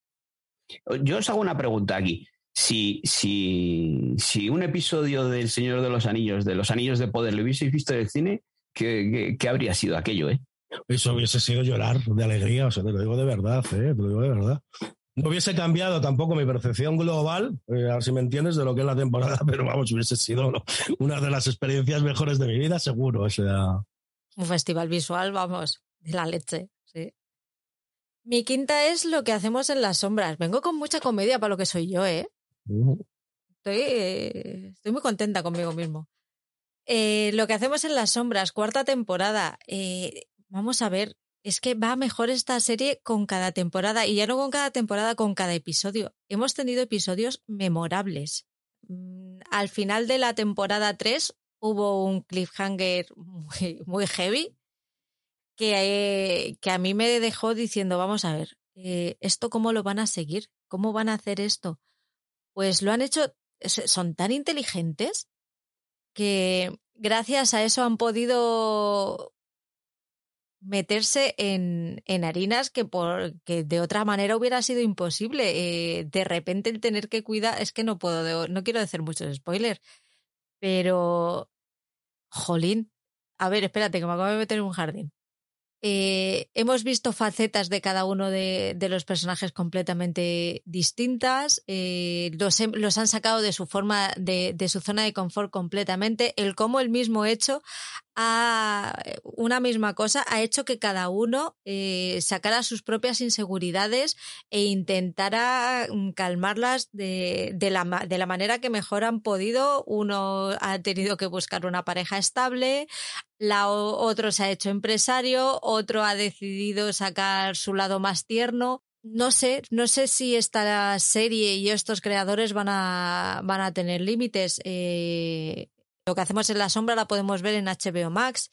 Yo os hago una pregunta aquí. Si, si, si un episodio del Señor de los Anillos, de los Anillos de Poder, lo hubieseis visto en el cine, ¿qué, qué, habría sido aquello, eh?
Eso hubiese sido llorar de alegría, o sea, te lo digo de verdad, ¿eh? te lo digo de verdad. No hubiese cambiado tampoco mi percepción global, eh, a ver si me entiendes, de lo que es la temporada, pero vamos, hubiese sido una de las experiencias mejores de mi vida, seguro. O sea.
Un festival visual, vamos, de la leche, sí. Mi quinta es lo que hacemos en las sombras. Vengo con mucha comedia para lo que soy yo, ¿eh? estoy, estoy muy contenta conmigo mismo. Eh, lo que hacemos en las sombras, cuarta temporada. Eh, vamos a ver, es que va mejor esta serie con cada temporada y ya no con cada temporada, con cada episodio. Hemos tenido episodios memorables. Mm, al final de la temporada 3 hubo un cliffhanger muy, heavy que, que, a mí me dejó diciendo, vamos a ver, eh, ¿esto cómo lo van a seguir? ¿Cómo van a hacer esto? Pues lo han hecho, son tan inteligentes que gracias a eso han podido meterse en, en harinas que, por, que de otra manera hubiera sido imposible. Eh, de repente el tener que cuidar, es que no puedo, no quiero decir muchos spoilers, pero, jolín, a ver, espérate, que me acabo de meter en un jardín. Eh, hemos visto facetas de cada uno de, los personajes completamente distintas. Eh, los, los, han sacado de su forma, de, de, su zona de confort completamente. El cómo el mismo hecho ha, una misma cosa ha hecho que cada uno eh, sacara sus propias inseguridades e intentara mm, calmarlas de, de, la, de la manera que mejor han podido. Uno ha tenido que buscar una pareja estable, la, otro se ha hecho empresario, otro ha decidido sacar su lado más tierno. No sé, no sé si esta serie y estos creadores van a, van a tener límites. Eh, lo que hacemos en la sombra la podemos ver en HBO Max.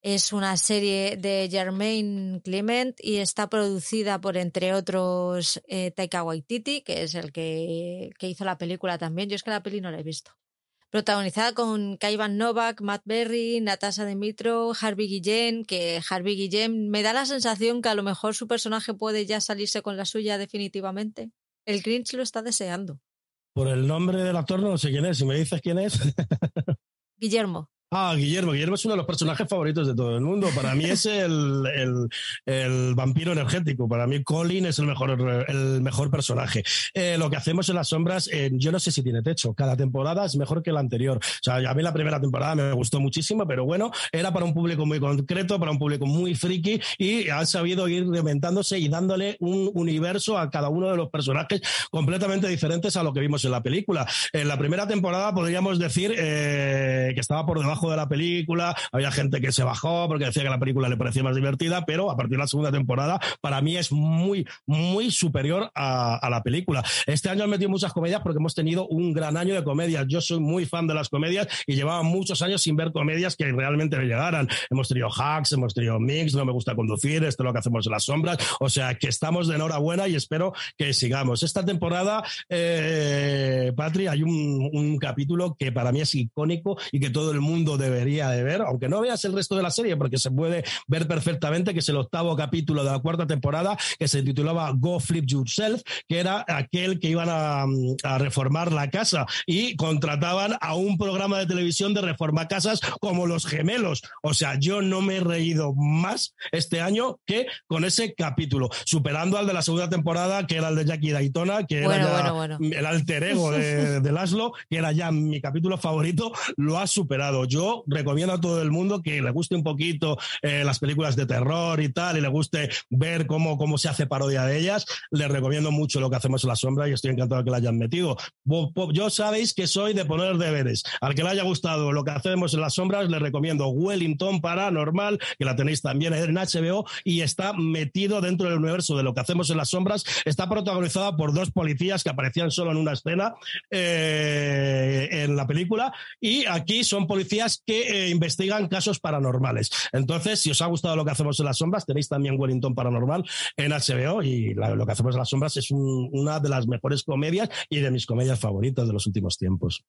Es una serie de Germain Clement y está producida por, entre otros, eh, Taika Waititi, que es el que, que, hizo la película también. Yo es que la peli no la he visto. Protagonizada con Kaivan Novak, Matt Berry, Natasha Demitro, Harvey Guillén, que Harvey Guillén me da la sensación que a lo mejor su personaje puede ya salirse con la suya definitivamente. El Grinch lo está deseando.
Por el nombre del actor no sé quién es. Si me dices quién es.
Guillermo.
Ah, Guillermo. Guillermo es uno de los personajes favoritos de todo el mundo. Para mí es el, el, vampiro energético. Para mí Colin es el mejor, el mejor personaje. Eh, lo que hacemos en las sombras, eh, yo no sé si tiene techo. Cada temporada es mejor que la anterior. O sea, a mí la primera temporada me gustó muchísimo, pero bueno, era para un público muy concreto, para un público muy friki y han sabido ir reinventándose y dándole un universo a cada uno de los personajes completamente diferentes a lo que vimos en la película. En la primera temporada podríamos decir eh, que estaba por debajo de la película, había gente que se bajó porque decía que la película le parecía más divertida, pero a partir de la segunda temporada para mí es muy, muy superior a, la película. Este año han metido muchas comedias porque hemos tenido un gran año de comedias. Yo soy muy fan de las comedias y llevaba muchos años sin ver comedias que realmente me llegaran. Hemos tenido hacks, hemos tenido mix, no me gusta conducir, esto es lo que hacemos en las sombras. O sea que estamos de enhorabuena y espero que sigamos. Esta temporada, eh, Patri, hay un, un capítulo que para mí es icónico y que todo el mundo debería de ver, aunque no veas el resto de la serie, porque se puede ver perfectamente que es el octavo capítulo de la cuarta temporada, que se titulaba Go Flip Yourself, que era aquel que iban a, reformar la casa y contrataban a un programa de televisión de reforma casas como los gemelos. O sea, yo no me he reído más este año que con ese capítulo, superando al de la segunda temporada, que era el de Jackie Daytona, que era el alter ego de, de, de Laszlo, que era ya mi capítulo favorito, lo ha superado. Yo recomiendo a todo el mundo que le guste un poquito eh, las películas de terror y tal, y le guste ver cómo, cómo se hace parodia de ellas. Le recomiendo mucho lo que hacemos en la sombra y estoy encantado de que la hayan metido. Yo sabéis que soy de poner deberes. Al que le haya gustado lo que hacemos en las sombras, le recomiendo Wellington Paranormal, que la tenéis también en HBO y está metido dentro del universo de lo que hacemos en las sombras. Está protagonizada por dos policías que aparecían solo en una escena eh, en la película y aquí son policías que eh, investigan casos paranormales. Entonces, si os ha gustado lo que hacemos en las sombras, tenéis también Wellington Paranormal en HBO y lo que hacemos en las sombras es una de las mejores comedias y de mis comedias favoritas de los últimos tiempos.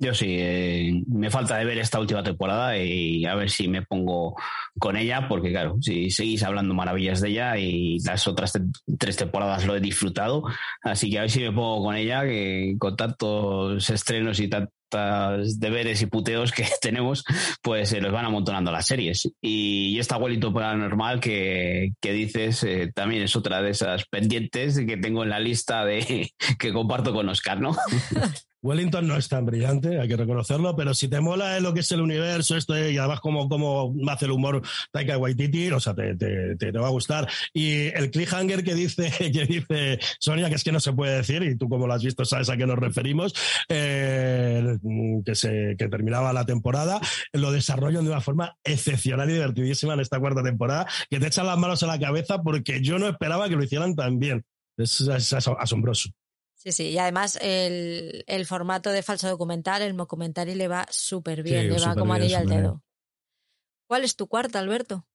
Yo sí, eh, me falta de ver esta última temporada y a ver si me pongo con ella, porque claro, si seguís hablando maravillas de ella y las otras tres temporadas lo he disfrutado, así que a ver si me pongo con ella, que con tantos estrenos y tantos deberes y puteos que tenemos, pues se los van amontonando las series. Y, esta abuelito paranormal que, que dices eh, también es otra de esas pendientes que tengo en la lista de que comparto con Oscar, ¿no?
Wellington no es tan brillante, hay que reconocerlo, pero si te mola lo que es el universo, esto y además como, como hace el humor Taika Waititi, o sea, te, te, te, va a gustar. Y el cliffhanger que dice, que dice Sonia, que es que no se puede decir, y tú como lo has visto sabes a qué nos referimos, eh, que, se, que terminaba la temporada, lo desarrollan de una forma excepcional y divertidísima en esta cuarta temporada, que te echan las manos a la cabeza porque yo no esperaba que lo hicieran tan bien. es asombroso.
Sí, sí, y además el, el, formato de falso documental, el documental le va súper bien, le va como anilla al dedo. ¿Cuál es tu cuarta, Alberto?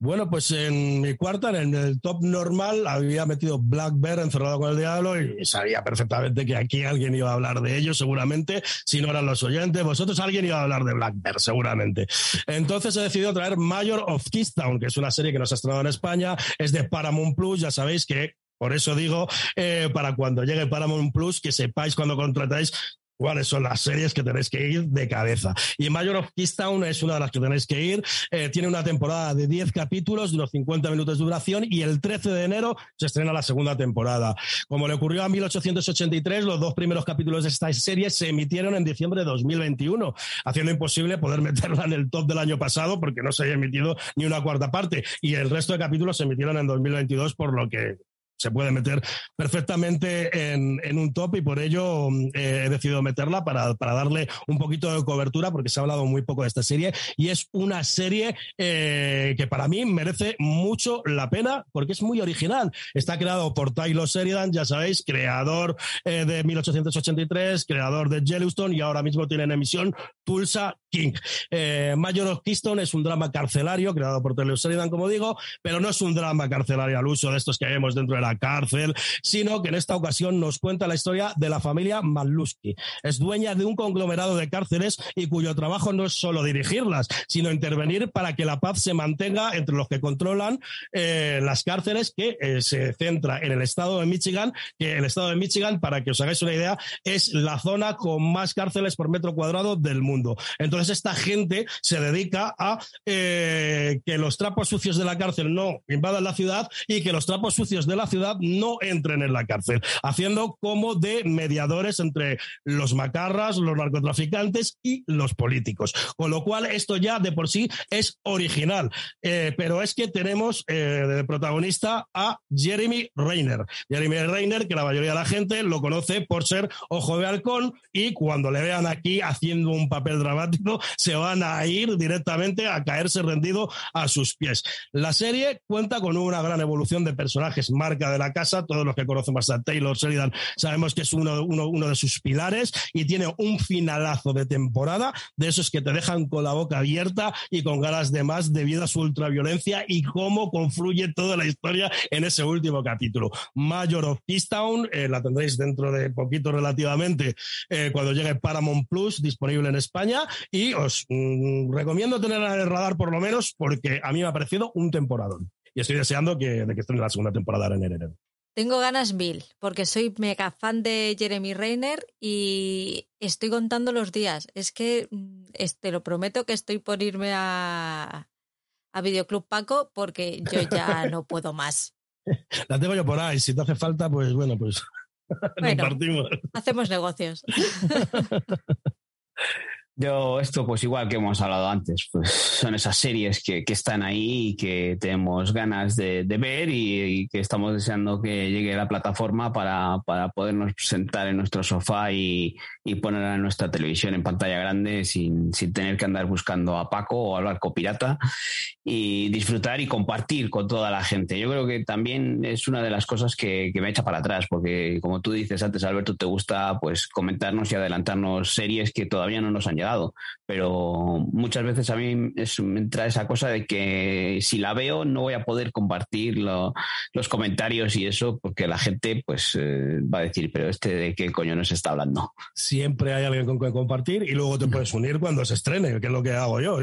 Bueno, pues en mi cuarta, en el top normal, había metido Black Bear encerrado con el diablo y sabía perfectamente que aquí alguien iba a hablar de ello, seguramente, si no eran los oyentes, vosotros alguien iba a hablar de Black Bear, seguramente. Entonces he decidido traer Mayor of Keystone, que es una serie que nos ha estrenado en España, es de Paramount Plus, ya sabéis que por eso digo, eh, para cuando llegue Paramount Plus, que sepáis cuando contratáis cuáles son las series que tenéis que ir de cabeza. Y Mayor of Keystone es una de las que tenéis que ir. Eh, tiene una temporada de 10 capítulos, de unos 50 minutos de duración, y el 13 de enero se estrena la segunda temporada. Como le ocurrió a 1883, los dos primeros capítulos de esta serie se emitieron en diciembre de 2021, haciendo imposible poder meterla en el top del año pasado porque no se había emitido ni una cuarta parte. Y el resto de capítulos se emitieron en 2022, por lo que se puede meter perfectamente en, en un top y por ello eh, he decidido meterla para, para, darle un poquito de cobertura porque se ha hablado muy poco de esta serie y es una serie eh, que para mí merece mucho la pena porque es muy original. Está creado por Tyler Sheridan, ya sabéis, creador eh, de 1883, creador de Yellowstone y ahora mismo tiene en emisión Tulsa King. Eh, Mayor of Keystone es un drama carcelario creado por Sheridan, como digo, pero no es un drama carcelario al uso de estos que vemos dentro de la cárcel, sino que en esta ocasión nos cuenta la historia de la familia Maluski. Es dueña de un conglomerado de cárceles y cuyo trabajo no es solo dirigirlas, sino intervenir para que la paz se mantenga entre los que controlan eh, las cárceles, que eh, se centra en el estado de Michigan, que el estado de Michigan, para que os hagáis una idea, es la zona con más cárceles por metro cuadrado del mundo. Entonces esta gente se dedica a eh, que los trapos sucios de la cárcel no invadan la ciudad y que los trapos sucios de la ciudad no entren en la cárcel, haciendo como de mediadores entre los macarras, los narcotraficantes y los políticos. Con lo cual, esto ya de por sí es original. Eh, pero es que tenemos eh, de protagonista a Jeremy Reiner. Jeremy Reiner, que la mayoría de la gente lo conoce por ser Ojo de Halcón, y cuando le vean aquí haciendo un papel dramático, se van a ir directamente a caerse rendido a sus pies. La serie cuenta con una gran evolución de personajes, marca de la casa, todos los que conocemos a Taylor Sheridan sabemos que es uno, de sus pilares y tiene un finalazo de temporada de esos que te dejan con la boca abierta y con ganas de más debido a su ultraviolencia y cómo confluye toda la historia en ese último capítulo. Mayor of Keystone, eh, la tendréis dentro de poquito relativamente eh, cuando llegue Paramount Plus disponible en España os mm, recomiendo tenerla en el radar por lo menos porque a mí me ha parecido un temporadón y estoy deseando que, de que esté en la segunda temporada en enero.
Tengo ganas mil, porque soy mega fan de Jeremy Reiner y estoy contando los días. Es que mm, te lo prometo que estoy por irme a, a Videoclub Paco porque yo ya no puedo más.
La tengo yo por ahí. Si te hace falta, pues bueno, pues
Bueno, hacemos negocios.
Yo, esto, pues igual que hemos hablado antes, pues son esas series que, que están ahí y que tenemos ganas de, de ver y, que estamos deseando que llegue la plataforma para, para podernos sentar en nuestro sofá y, y poner a nuestra televisión en pantalla grande sin, sin, tener que andar buscando a Paco o hablar con Pirata y disfrutar y compartir con toda la gente. Yo creo que también es una de las cosas que, que me echa para atrás, porque como tú dices antes, Alberto, te gusta pues comentarnos y adelantarnos series que todavía no nos han llegado pero muchas veces a mí me entra esa cosa de que si la veo no voy a poder compartir los comentarios y eso porque la gente pues eh, va a decir, pero este de qué coño nos está hablando.
Siempre hay alguien con quien compartir y luego te puedes unir cuando se estrene, que es lo que hago yo.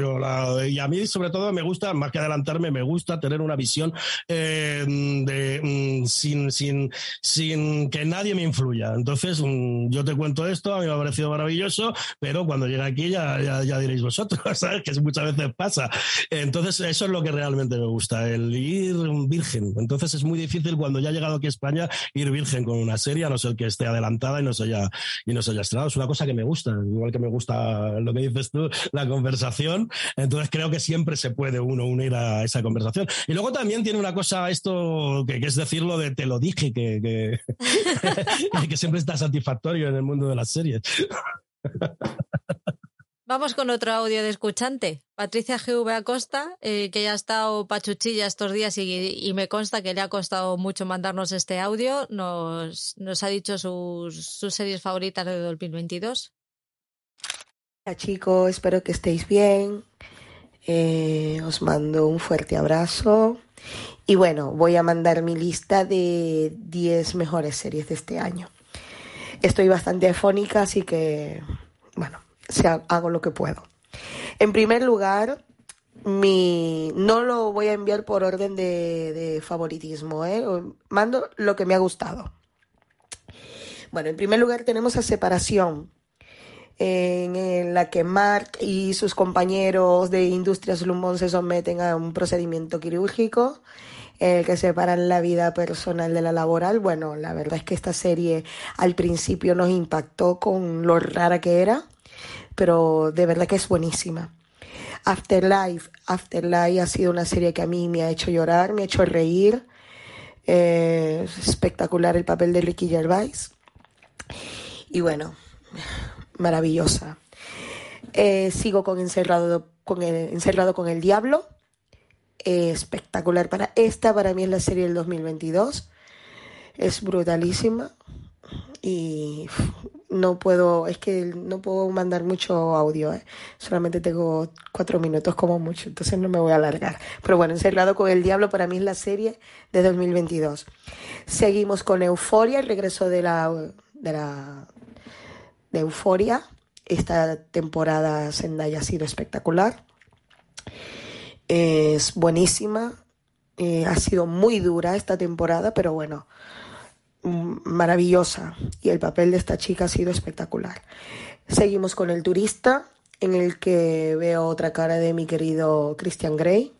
y a mí sobre todo me gusta, más que adelantarme, me gusta tener una visión eh, de, mm, sin, sin, sin que nadie me influya. Entonces, mm, yo te cuento esto, a mí me ha parecido maravilloso, pero cuando llega aquí ya, ya, diréis vosotros, ¿sabes? Que muchas veces pasa. Entonces, eso es lo que realmente me gusta, el ir virgen. Entonces, es muy difícil cuando ya ha llegado aquí a España ir virgen con una serie, a no ser que esté adelantada y no se haya, y no se haya estrenado. Es una cosa que me gusta, igual que me gusta lo que dices tú, la conversación. Entonces, creo que siempre se puede uno unir a esa conversación. Y luego también tiene una cosa, esto que, es decirlo de te lo dije, que, que, que siempre está satisfactorio en el mundo de las series.
Vamos con otro audio de escuchante. Patricia GV Acosta, eh, que ya ha estado pachuchilla estos días y, me consta que le ha costado mucho mandarnos este audio, nos, nos ha dicho sus, sus series favoritas de 2022.
Hola chicos, espero que estéis bien. Eh, os mando un fuerte abrazo. Y bueno, voy a mandar mi lista de 10 mejores series de este año. Estoy bastante afónica, así que, bueno, hago lo que puedo. En primer lugar, mi no lo voy a enviar por orden de, favoritismo, ¿eh? mando lo que me ha gustado. Bueno, en primer lugar tenemos a Separación, en, la que Mark y sus compañeros de Industrias Lumón se someten a un procedimiento quirúrgico el que separan la vida personal de la laboral. Bueno, la verdad es que esta serie al principio nos impactó con lo rara que era pero de verdad que es buenísima. Afterlife, Afterlife ha sido una serie que a mí me ha hecho llorar, me ha hecho reír. Eh, espectacular el papel de Ricky Gervais. Y bueno, maravillosa. Eh, sigo con Encerrado con el, Encerrado con el Diablo. Espectacular para esta, para mí es la serie del 2022. Es brutalísima. Y no puedo, es que no puedo mandar mucho audio, ¿eh? solamente tengo cuatro minutos como mucho, entonces no me voy a alargar. Pero bueno, Encerrado con el Diablo para mí es la serie de 2022. Seguimos con Euforia, el regreso de la, de la de Euforia. Esta temporada Zendaya ha sido espectacular. Es buenísima. Eh, ha sido muy dura esta temporada, pero bueno, maravillosa y el papel de esta chica ha sido espectacular. Seguimos con El turista, en el que veo otra cara de mi querido Christian Grey.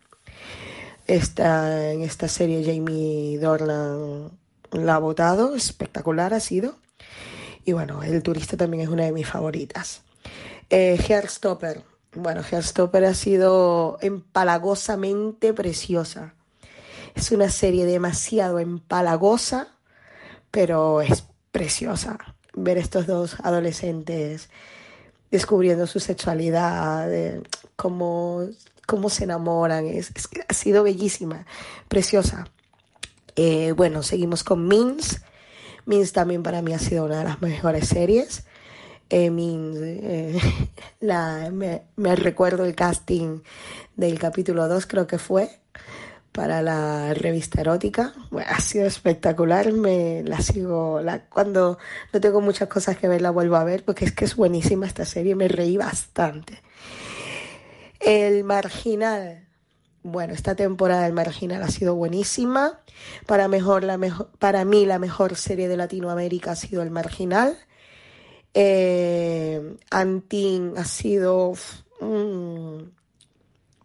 Está en esta serie Jamie Dornan la ha votado, espectacular ha sido. Y bueno, El turista también es una de mis favoritas. Eh, Heartstopper. Bueno, Heartstopper ha sido empalagosamente preciosa. Es una serie demasiado empalagosa pero es preciosa ver estos dos adolescentes descubriendo su sexualidad, cómo, cómo se enamoran, es, ha sido bellísima, preciosa. Eh, bueno, seguimos con Mins. Mins también para mí ha sido una de las mejores series. Eh, Mins, eh, la, me recuerdo el casting del capítulo 2, creo que fue, para la revista erótica. Bueno, ha sido espectacular, me la sigo, la, cuando no tengo muchas cosas que ver la vuelvo a ver porque es que es buenísima esta serie, me reí bastante. El Marginal. Bueno, esta temporada del Marginal ha sido buenísima. Para, mejor, la mejor, para mí la mejor serie de Latinoamérica ha sido El Marginal. Eh, Antín ha sido...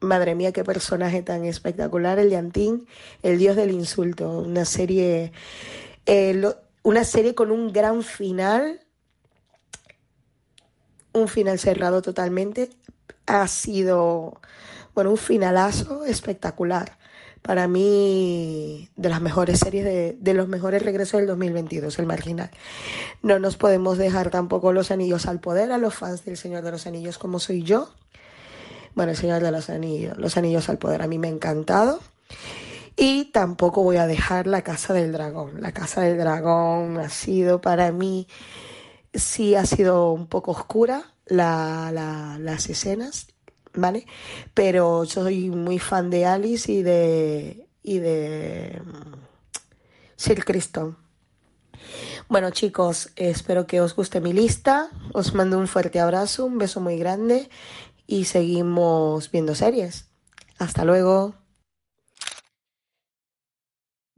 Madre mía, qué personaje tan espectacular, el de Antín, el dios del insulto, una serie... Eh, una serie con un gran final, un final cerrado totalmente. Ha sido, bueno, un finalazo espectacular. Para mí, de las mejores series, de, de los mejores regresos del 2022, el marginal. No nos podemos dejar tampoco los anillos al poder a los fans del Señor de los Anillos como soy yo. Bueno, el Señor de los Anillos, los Anillos al poder a mí me ha encantado. Y tampoco voy a dejar la Casa del Dragón. La Casa del Dragón ha sido para mí, sí ha sido un poco oscura la, la, las escenas, ¿vale? Pero soy muy fan de Alice y de, y de mm, Sir Criston. Bueno chicos, espero que os guste mi lista. Os mando un fuerte abrazo, un beso muy grande y seguimos viendo series. Hasta luego.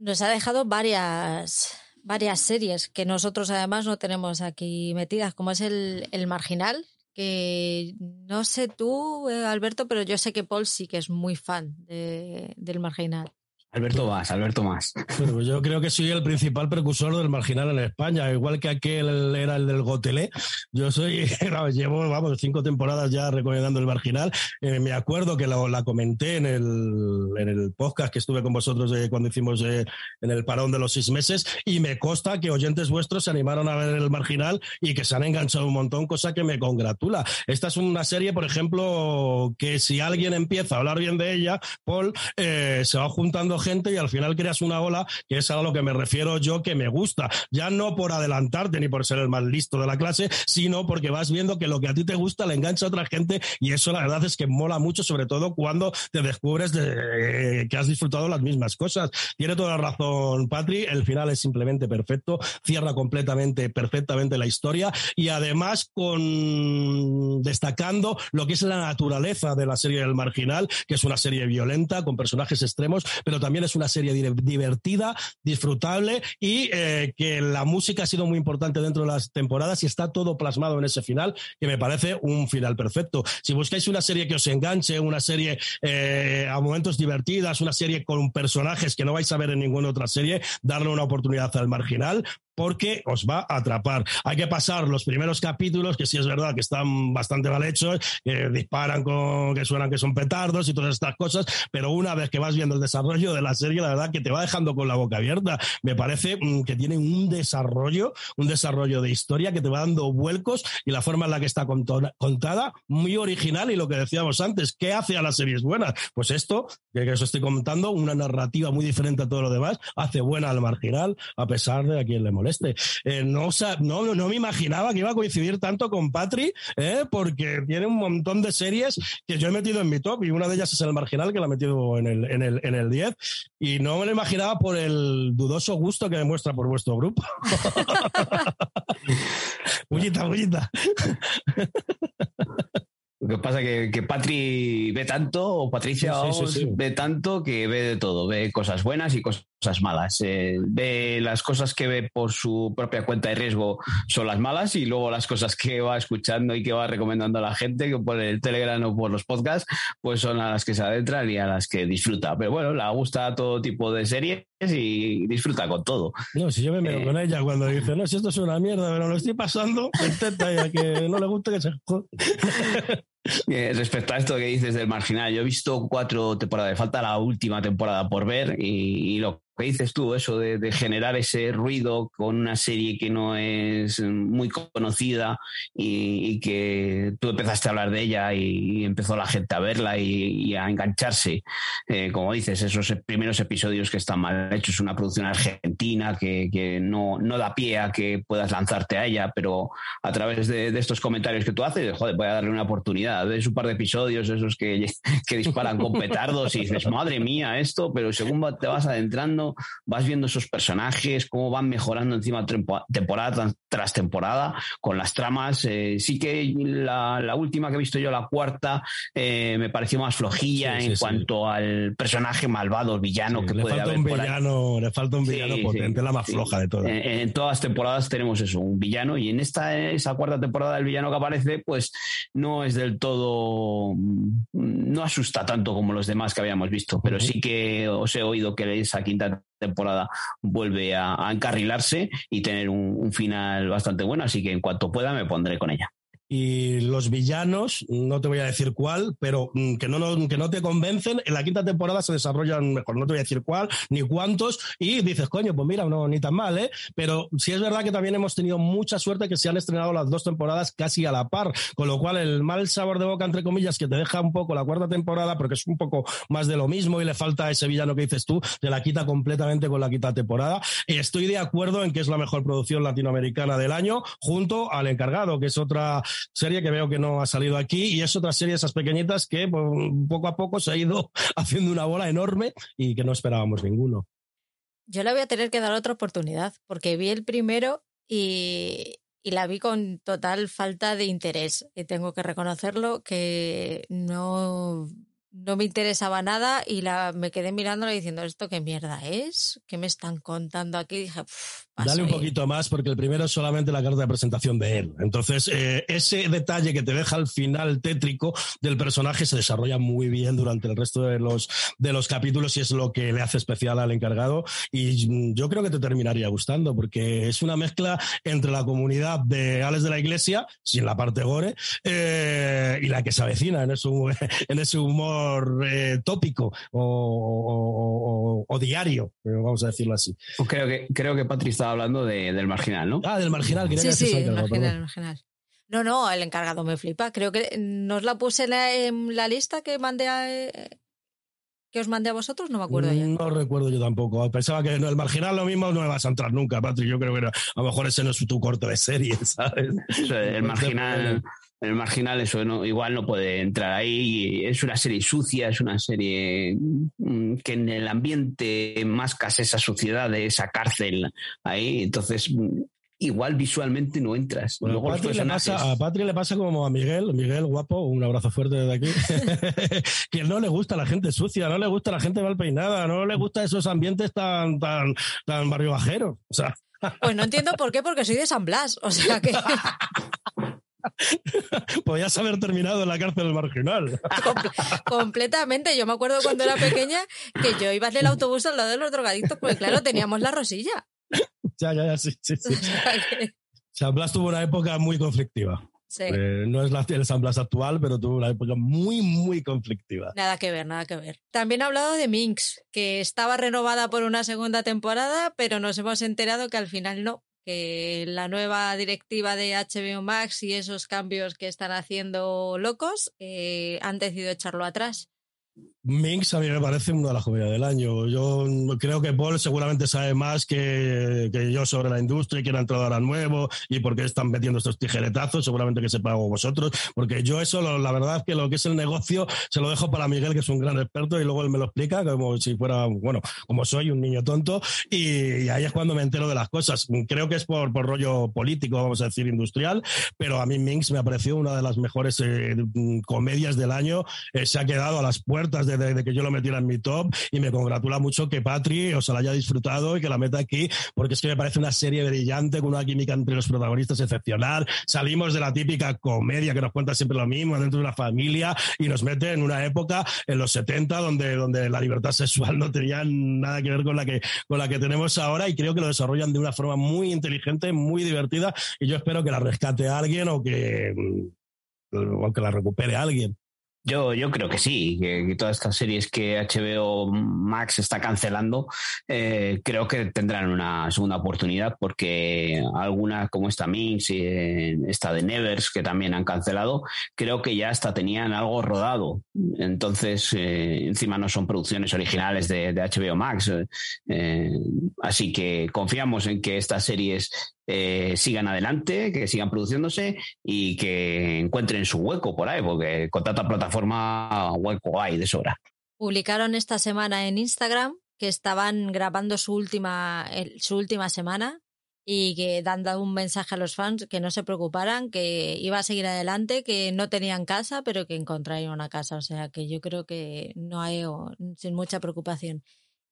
Nos ha dejado varias, varias series que nosotros además no tenemos aquí metidas, como es el, el Marginal, que no sé tú, eh, Alberto, pero yo sé que Paul sí que es muy fan de, del Marginal.
Alberto más, Alberto más.
Pues yo creo que soy el principal precursor del marginal en España, igual que aquel era el del Gotelé. Yo soy, llevo, vamos, cinco temporadas ya recomendando el marginal. Eh, me acuerdo que la, la comenté en el, en el, podcast que estuve con vosotros eh, cuando hicimos eh, en el parón de los seis meses y me consta que oyentes vuestros se animaron a ver el marginal y que se han enganchado un montón, cosa que me congratula. Esta es una serie, por ejemplo, que si alguien empieza a hablar bien de ella, Paul, se va juntando gente y al final creas una ola, que es a lo que me refiero yo que me gusta. Ya no por adelantarte ni por ser el más listo de la clase, sino porque vas viendo que lo que a ti te gusta le engancha a otra gente y eso la verdad es que mola mucho, sobre todo cuando te descubres de, eh, que has disfrutado las mismas cosas. Tiene toda la razón, Patri, el final es simplemente perfecto, cierra completamente, perfectamente la historia y además con destacando lo que es la naturaleza de la serie del marginal, que es una serie violenta, con personajes extremos, pero también es una serie divertida, disfrutable y eh, que la música ha sido muy importante dentro de las temporadas y está todo plasmado en ese final, que me parece un final perfecto. Si buscáis una serie que os enganche, una serie eh, a momentos divertidas, una serie con personajes que no vais a ver en ninguna otra serie, darle una oportunidad al marginal, porque os va a atrapar. Hay que pasar los primeros capítulos, que sí es verdad que están bastante mal hechos, que disparan con, que suenan que son petardos y todas estas cosas, pero una vez que vas viendo el desarrollo de la serie, la verdad que te va dejando con la boca abierta. Me parece mm, que tiene un desarrollo, un desarrollo de historia que te va dando vuelcos y la forma en la que está contada, muy original y lo que decíamos antes, ¿qué hace a las series buenas? Pues esto, que os estoy comentando, una narrativa muy diferente a todo lo demás, hace buena al marginal, a pesar de a quien le moleste. Eh, no, no, no me imaginaba que iba a coincidir tanto con Patri, eh, porque tiene un montón de series que yo he metido en mi top y una de ellas es el marginal que la he metido en el, en el, en el 10 y no me lo imaginaba por el dudoso gusto que demuestra por vuestro grupo. bullita, bullita.
Lo que pasa es que, Patri ve tanto, o Patricia ve tanto que ve de todo, ve cosas buenas y cosas malas. Eh, ve las cosas que ve por su propia cuenta de riesgo son las malas y luego las cosas que va escuchando y que va recomendando a la gente, que por el Telegram o por los podcasts, pues son a las que se adentran y a las que disfruta. Pero bueno, le gusta todo tipo de series y disfruta con todo.
No, si yo me miro eh, con ella cuando dice, no, si esto es una mierda, pero lo estoy pasando, intenta ya que no le gusta que se
Eh, respecto a esto que dices del marginal, yo he visto cuatro temporadas, falta la última temporada por ver y, lo que dices tú, eso de, generar ese ruido con una serie que no es muy conocida y, que tú empezaste a hablar de ella y, empezó la gente a verla y, a engancharse. Eh, como dices, esos primeros episodios que están mal hechos, una producción argentina que, no, no, da pie a que puedas lanzarte a ella, pero a través de, estos comentarios que tú haces, joder, voy a darle una oportunidad. Ves un par de episodios, esos que, que disparan con petardos y dices, madre mía, esto, pero según te vas adentrando, vas viendo esos personajes, cómo van mejorando encima temporada tras temporada con las tramas. Eh, sí que la, última que he visto yo, la cuarta, eh, me pareció más flojilla en cuanto al personaje malvado, villano que puede haber.
Un villano, le falta un villano potente, la más floja de todas.
En, todas las temporadas tenemos eso, un villano, y en esta, esa cuarta temporada, el villano que aparece, pues no es del todo. No asusta tanto como los demás que habíamos visto, pero sí que os he oído que esa quinta temporada vuelve a, encarrilarse y tener un, final bastante bueno, así que en cuanto pueda me pondré con ella
y los villanos, no te voy a decir cuál, pero mm, que no, que no te convencen, en la quinta temporada se desarrollan mejor, no te voy a decir cuál, ni cuántos, y dices, coño, pues mira, no, ni tan mal, ¿eh? Pero sí es verdad que también hemos tenido mucha suerte que se han estrenado las dos temporadas casi a la par, con lo cual el mal sabor de boca, entre comillas, que te deja un poco la cuarta temporada, porque es un poco más de lo mismo y le falta ese villano que dices tú, te la quita completamente con la quinta temporada. Estoy de acuerdo en que es la mejor producción latinoamericana del año, junto al encargado, que es otra serie que veo que no ha salido aquí y es otra serie esas pequeñitas que pues, poco a poco se ha ido haciendo una bola enorme y que no esperábamos ninguno.
Yo le voy a tener que dar otra oportunidad porque vi el primero y, y la vi con total falta de interés. Y tengo que reconocerlo que no no me interesaba nada y la, me quedé mirándola diciendo, ¿esto qué mierda es? ¿Qué me están contando aquí? dije,
Dale un poquito más porque el primero es solamente la carta de presentación de él. Entonces, eh, ese detalle que te deja al final tétrico del personaje se desarrolla muy bien durante el resto de los, de los capítulos y es lo que le hace especial al encargado. Y yo creo que te terminaría gustando porque es una mezcla entre la comunidad de Alex de la Iglesia, sin la parte gore, eh, y la que se avecina en ese, en ese humor eh, tópico o, o, diario, vamos a decirlo así.
Creo que, creo que Patrick hablando de, del marginal, ¿no?
Ah, del marginal,
sí, sí, el marginal, marginal. No, no, el encargado me flipa. Creo que nos la puse en la, lista que mandé a, que os mandé a vosotros, no me acuerdo ya.
No recuerdo yo tampoco. Pensaba que el marginal lo mismo no me vas a entrar nunca, Patrick. Yo creo que a lo mejor ese no es tu corto de serie, ¿sabes?
el marginal el marginal eso no, igual no puede entrar ahí. Es una serie sucia, es una serie mm, que en el ambiente más esa suciedad de esa cárcel ahí, entonces mm, igual visualmente no entras.
Luego a, Patri le pasa como a Miguel, Miguel guapo, un abrazo fuerte desde aquí, que no le gusta la gente sucia, no le gusta la gente mal peinada, no le gusta esos ambientes tan, tan, tan barrio bajero. O sea.
Pues no entiendo por qué, porque soy de San Blas. O sea que.
Podías haber terminado en la cárcel marginal.
completamente. Yo me acuerdo cuando era pequeña que yo iba en el autobús al lado de los drogadictos, porque claro, teníamos la rosilla.
Ya, ya, ya, sí, sí, sí. San Blas tuvo una época muy conflictiva. Eh, no es la, el San Blas actual, pero tuvo una época muy, muy conflictiva.
Nada que ver, nada que ver. También ha hablado de Minx, que estaba renovada por una segunda temporada, pero nos hemos enterado que al final no, que la nueva directiva de HBO Max y esos cambios que están haciendo locos eh, han decidido echarlo atrás.
Minx a mí me parece una de las joyas del año. Yo creo que Paul seguramente sabe más que, que, yo sobre la industria y quién ha entrado ahora nuevo y por qué están metiendo estos tijeretazos. Seguramente que sepa vosotros, porque yo eso, la verdad que lo que es el negocio se lo dejo para Miguel, que es un gran experto, y luego él me lo explica como si fuera, bueno, como soy un niño tonto, y, ahí es cuando me entero de las cosas. Creo que es por, por rollo político, vamos a decir, industrial, pero a mí Minx me ha parecido una de las mejores eh, comedias del año. Eh, se ha quedado a las puertas de de, que yo lo metiera en mi top y me congratula mucho que Patri o la haya disfrutado y que la meta aquí porque es que me parece una serie brillante con una química entre los protagonistas excepcional. Salimos de la típica comedia que nos cuenta siempre lo mismo dentro de una familia y nos mete en una época en los 70 donde, donde la libertad sexual no tenía nada que ver con la que, con la que tenemos ahora y creo que lo desarrollan de una forma muy inteligente, muy divertida y yo espero que la rescate alguien o que, o que la recupere alguien.
Yo, yo creo que sí, que, todas estas series que HBO Max está cancelando, eh, creo que tendrán una segunda oportunidad porque algunas como esta Minx y eh, esta de Nevers que también han cancelado, creo que ya hasta tenían algo rodado. Entonces, eh, encima no son producciones originales de, de HBO Max. así que confiamos en que estas series eh, sigan adelante, que sigan produciéndose y que encuentren su hueco por ahí, porque con tanta plataforma hueco hay de sobra.
Publicaron esta semana en Instagram que estaban grabando su última, su última semana y que dando un mensaje a los fans que no se preocuparan, que iba a seguir adelante, que no tenían casa, pero que encontrarían una casa. O sea que yo creo que no hay sin mucha preocupación.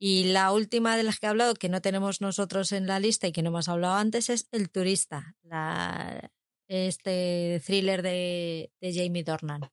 Y la última de las que he hablado, que no tenemos nosotros en la lista y que no hemos hablado antes, es El Turista, la, este thriller de, de Jamie Dornan.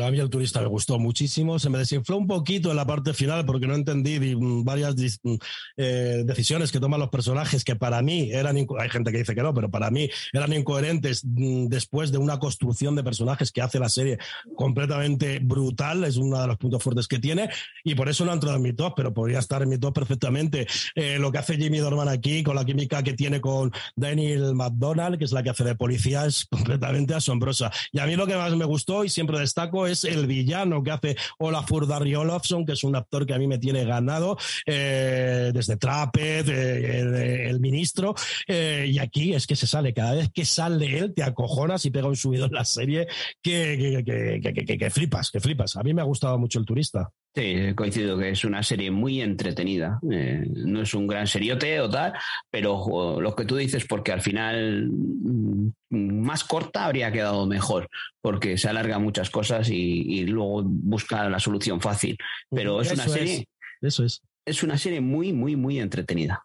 A mí el turista me gustó muchísimo, se me desinfló un poquito en la parte final porque no entendí mm, varias mm, eh, decisiones que toman los personajes que para mí eran, hay gente que dice que no, pero para mí eran incoherentes mm, después de una construcción de personajes que hace la serie completamente brutal, es uno de los puntos fuertes que tiene y por eso no ha entrado en mi top, pero podría estar en mi top perfectamente. Eh, lo que hace Jimmy Dorman aquí con la química que tiene con Daniel McDonald, que es la que hace de policía, es completamente asombrosa. Y a mí lo que más me gustó y siempre destaco es el villano que hace Olafur Darry Olafsson, que es un actor que a mí me tiene ganado eh, desde Trapped, eh, el, ministro, eh, y aquí es que se sale, cada vez que sale él te acojonas y pega un subido en la serie que, que, flipas, que flipas. A mí me ha gustado mucho el turista.
Sí, coincido que es una serie muy entretenida. no es un gran seriote o tal, pero lo que tú dices, porque al final mm, más corta habría quedado mejor, porque se alarga muchas cosas y, luego busca la solución fácil. Pero es una serie.
eso es.
Es una serie muy, muy, muy entretenida.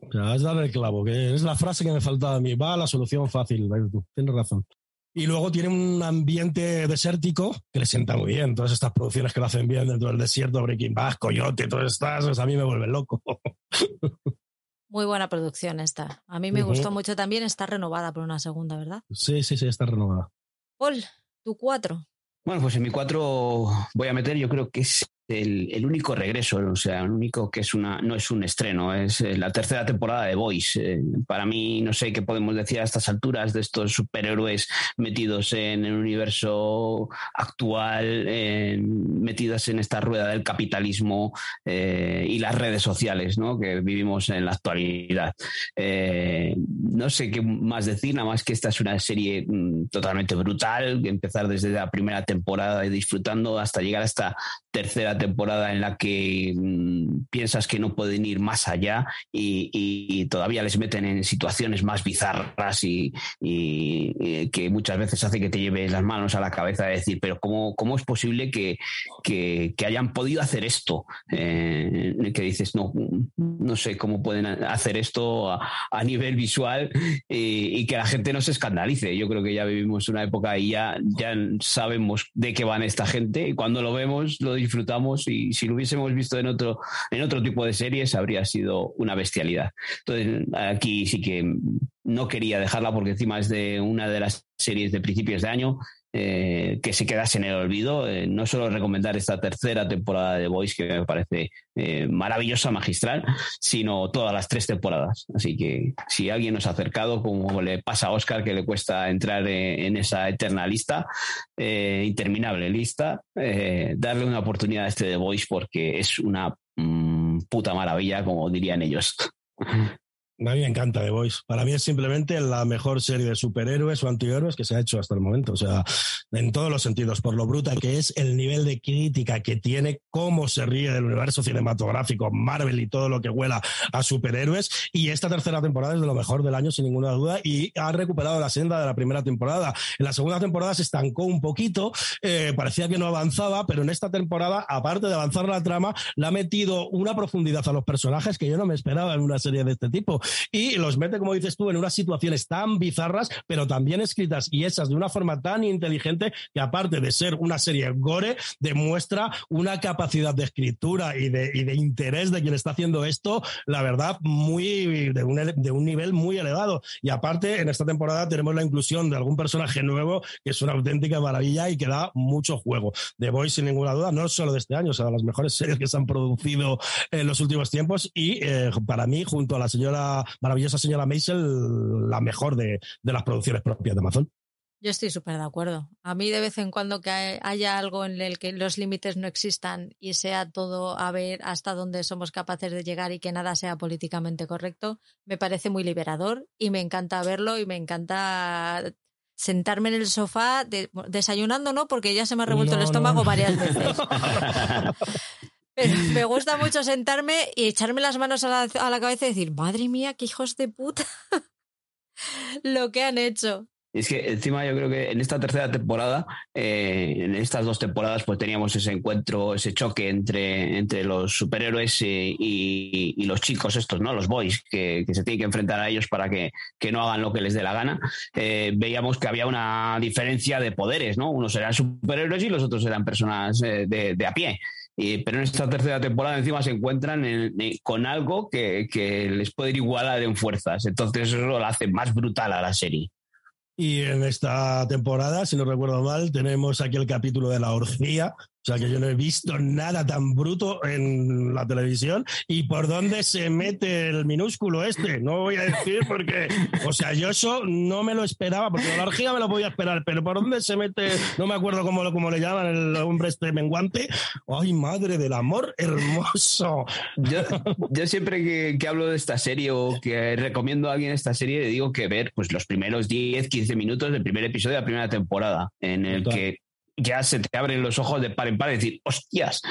es darle el clavo, que es la frase que me faltaba a mí. Va a la solución fácil, tienes razón. Y luego tiene un ambiente desértico que le sienta muy bien. Todas estas producciones que lo hacen bien dentro del desierto, Breaking Bad, Coyote, todas estas, pues a mí me vuelven loco.
Muy buena producción esta. A mí me gustó mucho también. Está renovada por una segunda, ¿verdad?
Sí, sí, sí, está renovada.
Paul, tu cuatro.
Bueno, pues en mi cuatro voy a meter, yo creo que es el, único regreso, o sea, el único que es una, no es un estreno, es eh, la tercera temporada de Boys. Eh, para mí, no sé qué podemos decir a estas alturas de estos superhéroes metidos en el universo actual, metidos en esta rueda del capitalismo eh, y las redes sociales ¿no? que vivimos en la actualidad. no sé qué más decir, nada más que esta es una serie mm, totalmente brutal, empezar desde la primera temporada y disfrutando hasta llegar a esta tercera temporada en la que mm, piensas que no pueden ir más allá y, todavía les meten en situaciones más bizarras y, que muchas veces hace que te lleves las manos a la cabeza de decir, pero ¿cómo, cómo es posible que, que, hayan podido hacer esto? Eh, que dices, no, no sé cómo pueden hacer esto a, nivel visual y, que la gente no se escandalice. Yo creo que ya vivimos una época y ya, ya sabemos de qué van esta gente y cuando lo vemos lo disfrutamos y si lo hubiésemos visto en otro, en otro tipo de series habría sido una bestialidad. Entonces, aquí sí que no quería dejarla porque encima es de una de las series de principios de año eh, que se quedase en el olvido. Eh, no solo recomendar esta tercera temporada de Voice, que me parece eh, maravillosa, magistral, sino todas las tres temporadas. Así que si alguien nos ha acercado, como le pasa a Oscar, que le cuesta entrar en esa eterna lista, interminable lista, darle una oportunidad a este de Voice porque es una mm, puta maravilla, como dirían ellos.
A mí me encanta The Voice. Para mí es simplemente la mejor serie de superhéroes o antihéroes que se ha hecho hasta el momento. O sea, en todos los sentidos, por lo bruta que es, el nivel de crítica que tiene, cómo se ríe del universo cinematográfico, Marvel y todo lo que huela a superhéroes. Y esta tercera temporada es de lo mejor del año, sin ninguna duda, y ha recuperado la senda de la primera temporada. En la segunda temporada se estancó un poquito, eh, parecía que no avanzaba, pero en esta temporada, aparte de avanzar la trama, le ha metido una profundidad a los personajes que yo no me esperaba en una serie de este tipo y los mete, como dices tú, en unas situaciones tan bizarras, pero también escritas y hechas de una forma tan inteligente que aparte de ser una serie gore, demuestra una capacidad de escritura y de, de interés de quien está haciendo esto, la verdad, muy de un, de un nivel muy elevado. Y aparte, en esta temporada tenemos la inclusión de algún personaje nuevo que es una auténtica maravilla y que da mucho juego. The Voice, sin ninguna duda, no solo de este año, o sea, las mejores series que se han producido en los últimos tiempos y eh, para mí, junto a la señora maravillosa señora Maisel la mejor de, las producciones propias de Amazon.
Yo estoy súper de acuerdo. A mí de vez en cuando que haya algo en el que los límites no existan y sea todo a ver hasta dónde somos capaces de llegar y que nada sea políticamente correcto, me parece muy liberador y me encanta verlo y me encanta sentarme en el sofá desayunando, ¿no? Porque ya se me ha revuelto el estómago varias veces. me gusta mucho sentarme y echarme las manos a la, cabeza y decir, madre mía, qué hijos de puta lo que han hecho.
Es que encima yo creo que en esta tercera temporada, eh, en estas dos temporadas, pues teníamos ese encuentro, ese choque entre, entre los superhéroes y, los chicos estos, ¿no? Los boys, que, se tienen que enfrentar a ellos para que, no hagan lo que les dé la gana. Eh, veíamos que había una diferencia de poderes, ¿no? Unos eran superhéroes y los otros eran personas eh, de, a pie. Pero en esta tercera temporada encima se encuentran con algo que, que, les puede igualar en fuerzas. Entonces eso lo hace más brutal a la serie.
Y en esta temporada, si no recuerdo mal, tenemos aquí el capítulo de la orgía, o sea que yo no he visto nada tan bruto en la televisión. ¿Y por dónde se mete el minúsculo este? No voy a decir porque, o sea, yo eso no me lo esperaba, porque la orgía me lo voy a esperar, pero ¿por dónde se mete? No me acuerdo cómo, cómo le llaman el hombre este menguante. ¡Ay, madre del amor hermoso!
Yo, yo siempre que, que, hablo de esta serie o que recomiendo a alguien esta serie, le digo que ver pues, los primeros 10, 15 minutos del primer episodio de la primera temporada, en el que ya se te abren los ojos de par en par y decir, hostias.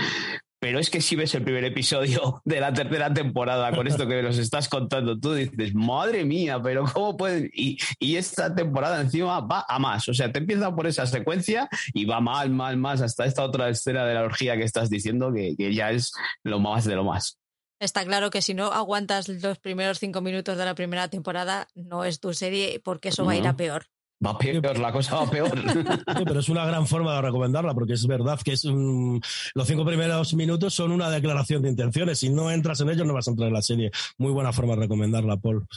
Pero es que si ves el primer episodio de la tercera temporada con esto que nos estás contando, tú dices, madre mía, pero ¿cómo pueden? Y, esta temporada encima va a más. O sea, te empieza por esa secuencia y va mal, mal, más hasta esta otra escena de la orgía que estás diciendo, que, que ya es lo más de lo más.
Está claro que si no aguantas los primeros cinco minutos de la primera temporada, no es tu serie porque eso va a ir a peor.
Va peor, la cosa va peor.
pero es una gran forma de recomendarla, porque es verdad que es los cinco primeros minutos son una declaración de intenciones. Si no entras en ellos, no vas a entrar en la serie. Muy buena forma de recomendarla, Paul.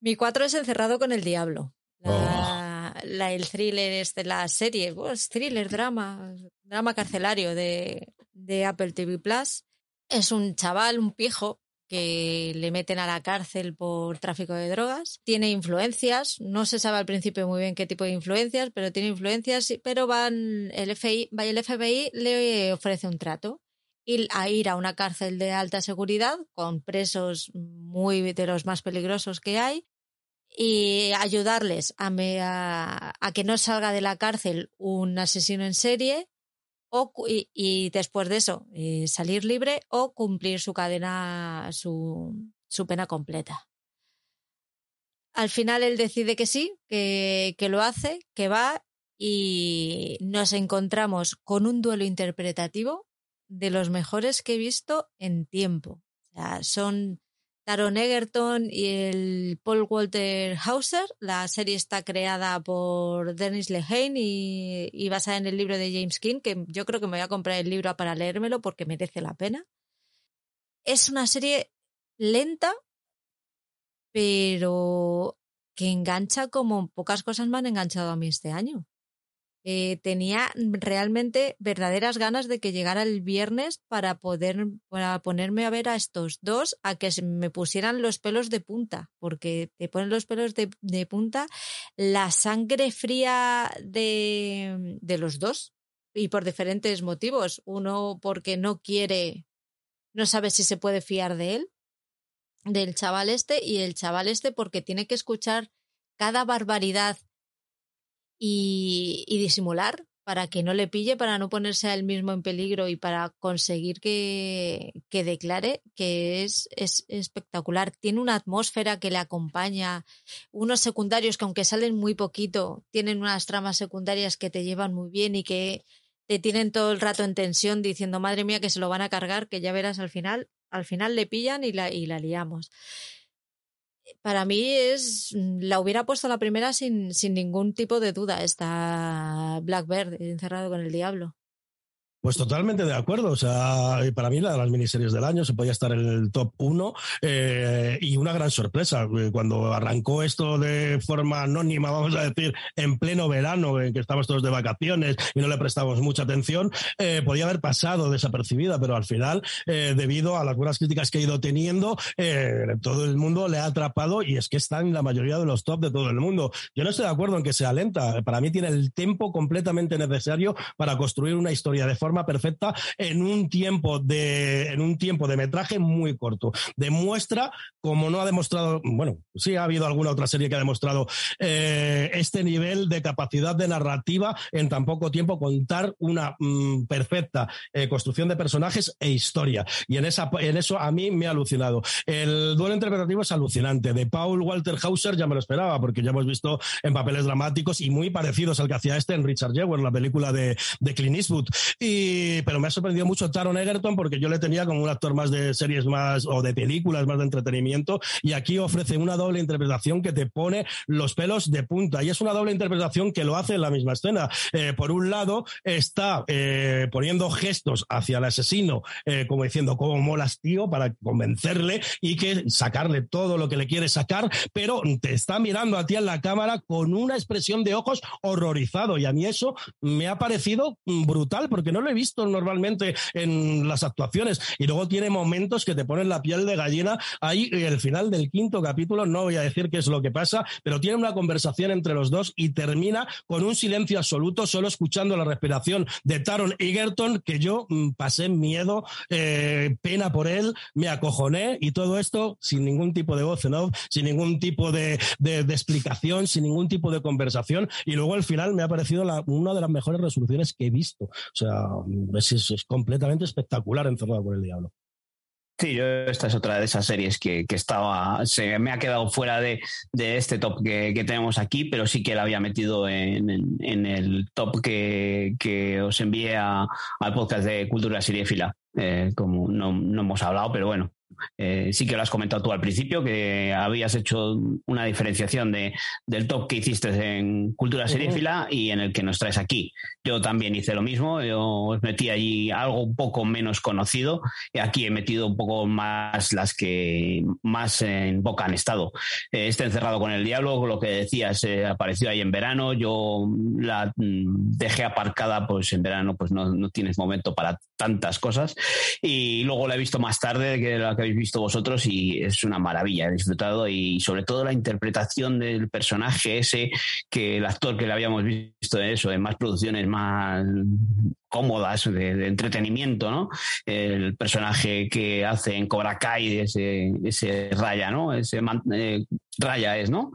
Mi cuatro es Encerrado con el Diablo. La, oh. el thriller es de la serie, pues, thriller, drama, drama carcelario de, de Apple TV Plus. Es un chaval, un pijo, que le meten a la cárcel por tráfico de drogas. Tiene influencias, no se sabe al principio muy bien qué tipo de influencias, pero tiene influencias, pero van el FBI, el FBI le ofrece un trato y a ir a una cárcel de alta seguridad con presos muy de los más peligrosos que hay y ayudarles a, a que no salga de la cárcel un asesino en serie y, después de eso eh, salir libre o cumplir su cadena, su, su, pena completa. Al final él decide que sí, que, que lo hace, que va y nos encontramos con un duelo interpretativo de los mejores que he visto en tiempo. O son Taron Egerton y el Paul Walter Hauser. La serie está creada por Dennis Lehane y, basada en el libro de James King, que yo creo que me voy a comprar el libro para leérmelo porque merece la pena. Es una serie lenta, pero que engancha como pocas cosas me han enganchado a mí este año. Eh, tenía realmente verdaderas ganas de que llegara el viernes para poder para ponerme a ver a estos dos, a que me pusieran los pelos de punta, porque te ponen los pelos de, de punta la sangre fría de, de los dos y por diferentes motivos. Uno porque no quiere, no sabe si se puede fiar de él, del chaval este, y el chaval este porque tiene que escuchar cada barbaridad y, disimular para que no le pille, para no ponerse a él mismo en peligro y para conseguir que, que declare que es, es, espectacular. Tiene una atmósfera que le acompaña, unos secundarios que aunque salen muy poquito, tienen unas tramas secundarias que te llevan muy bien y que te tienen todo el rato en tensión diciendo, madre mía, que se lo van a cargar, que ya verás al final, al final le pillan y la, y la liamos para mí es la hubiera puesto la primera sin, sin ningún tipo de duda esta Blackbird encerrado con el diablo.
Pues totalmente de acuerdo. O sea, para mí la de las miniseries del año se podía estar en el top 1 eh, y una gran sorpresa. Eh, cuando arrancó esto de forma anónima, vamos a decir, en pleno verano, en que estábamos todos de vacaciones y no le prestamos mucha atención, eh, podía haber pasado desapercibida, pero al final, debido a las buenas críticas que ha ido teniendo, todo el mundo le ha atrapado y es que está en la mayoría de los top de todo el mundo. Yo no estoy de acuerdo en que sea lenta. Para mí tiene el tiempo completamente necesario para construir una historia de forma perfecta en un tiempo de, en un tiempo de metraje muy corto. Demuestra, como no ha demostrado, bueno, sí ha habido alguna otra serie que ha demostrado eh, este nivel de capacidad de narrativa en tan poco tiempo, contar una mm, perfecta eh, construcción de personajes e historia. Y en, esa, en eso a mí me ha alucinado. El duelo interpretativo es alucinante. De Paul Walter Hauser ya me lo esperaba, porque ya hemos visto en papeles dramáticos y muy parecidos al que hacía este en Richard Jewell, la película de, de Clint Eastwood. Y, pero me ha sorprendido mucho Taron Egerton porque yo le tenía como un actor más de series más o de películas más de entretenimiento y aquí ofrece una doble interpretación que te pone los pelos de punta y es una doble interpretación que lo hace en la misma escena. Eh, por un lado está eh, poniendo gestos hacia el asesino eh, como diciendo cómo molas tío para convencerle y que sacarle todo lo que le quiere sacar, pero te está mirando a ti en la cámara con una expresión de ojos horrorizado y a mí eso me ha parecido brutal porque no lo he visto normalmente en las actuaciones. Y luego tiene momentos que te ponen la piel de gallina. Ahí el final del quinto capítulo no voy a decir qué es lo que pasa pero tiene una conversación entre los dos y termina con un silencio absoluto solo escuchando la respiración de Taron Egerton que yo mm, pasé miedo eh, pena por él me acojoné y todo esto sin ningún tipo de voz ¿no? sin ningún tipo de, de, explicación sin ningún tipo de conversación. Y luego al final me ha parecido la, una de las mejores resoluciones que he visto. O sea es, completamente espectacular encerrado por el diablo.
Sí, yo esta es otra de esas series que, que estaba, se me ha quedado fuera de, de este top que, que, tenemos aquí, pero sí que la había metido en, en, el top que, que os envié al podcast de Cultura Seriefila. Eh, como no, no hemos hablado, pero bueno, eh, sí que lo has comentado tú al principio, que habías hecho una diferenciación de, del top que hiciste en Cultura Seriéfila y en el que nos traes aquí. Yo también hice lo mismo, yo os metí allí algo un poco menos conocido y aquí he metido un poco más las que más en boca han estado. Eh, este encerrado con el diablo, lo que decías, eh, apareció ahí en verano, yo la mm, dejé aparcada, pues en verano pues no, no tienes momento para tantas cosas y luego la he visto más tarde que la que habéis visto vosotros y es una maravilla, he disfrutado y sobre todo la interpretación del personaje ese que el actor que le habíamos visto en eso, en más producciones más cómodas de, entretenimiento, ¿no? El personaje que hace en Cobra Kai, ese, ese Raya, ¿no? Ese eh, Raya es, ¿no?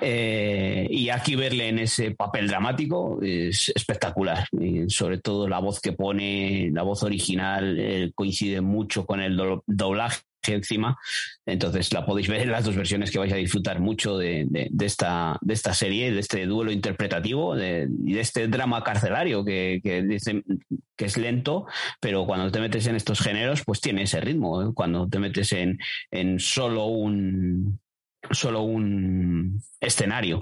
Eh, y aquí verle en ese papel dramático es espectacular. Y sobre todo la voz que pone, la voz original, eh, coincide mucho con el doblaje encima. Entonces la podéis ver en las dos versiones que vais a disfrutar mucho de, de, de esta, de esta serie, de este duelo interpretativo de, de este drama carcelario que, que, dice, que es lento, pero cuando te metes en estos géneros, pues tiene ese ritmo. ¿eh? Cuando te metes en, en solo un solo un escenario.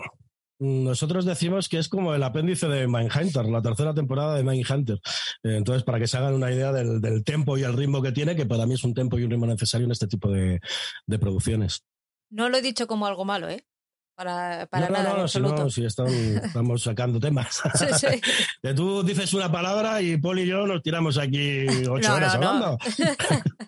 Nosotros decimos que es como el apéndice de Mindhunter, la tercera temporada de Mindhunter. Entonces, para que se hagan una idea del, del, tempo y el ritmo que tiene, que para mí es un tempo y un ritmo necesario en este tipo de, de producciones.
No lo he dicho como algo malo, ¿eh? Para, para
no,
nada,
no, no, si no, si están, estamos sacando temas.
Sí, sí.
Tú dices una palabra y Paul y yo nos tiramos aquí ocho
No,
horas
no,
hablando.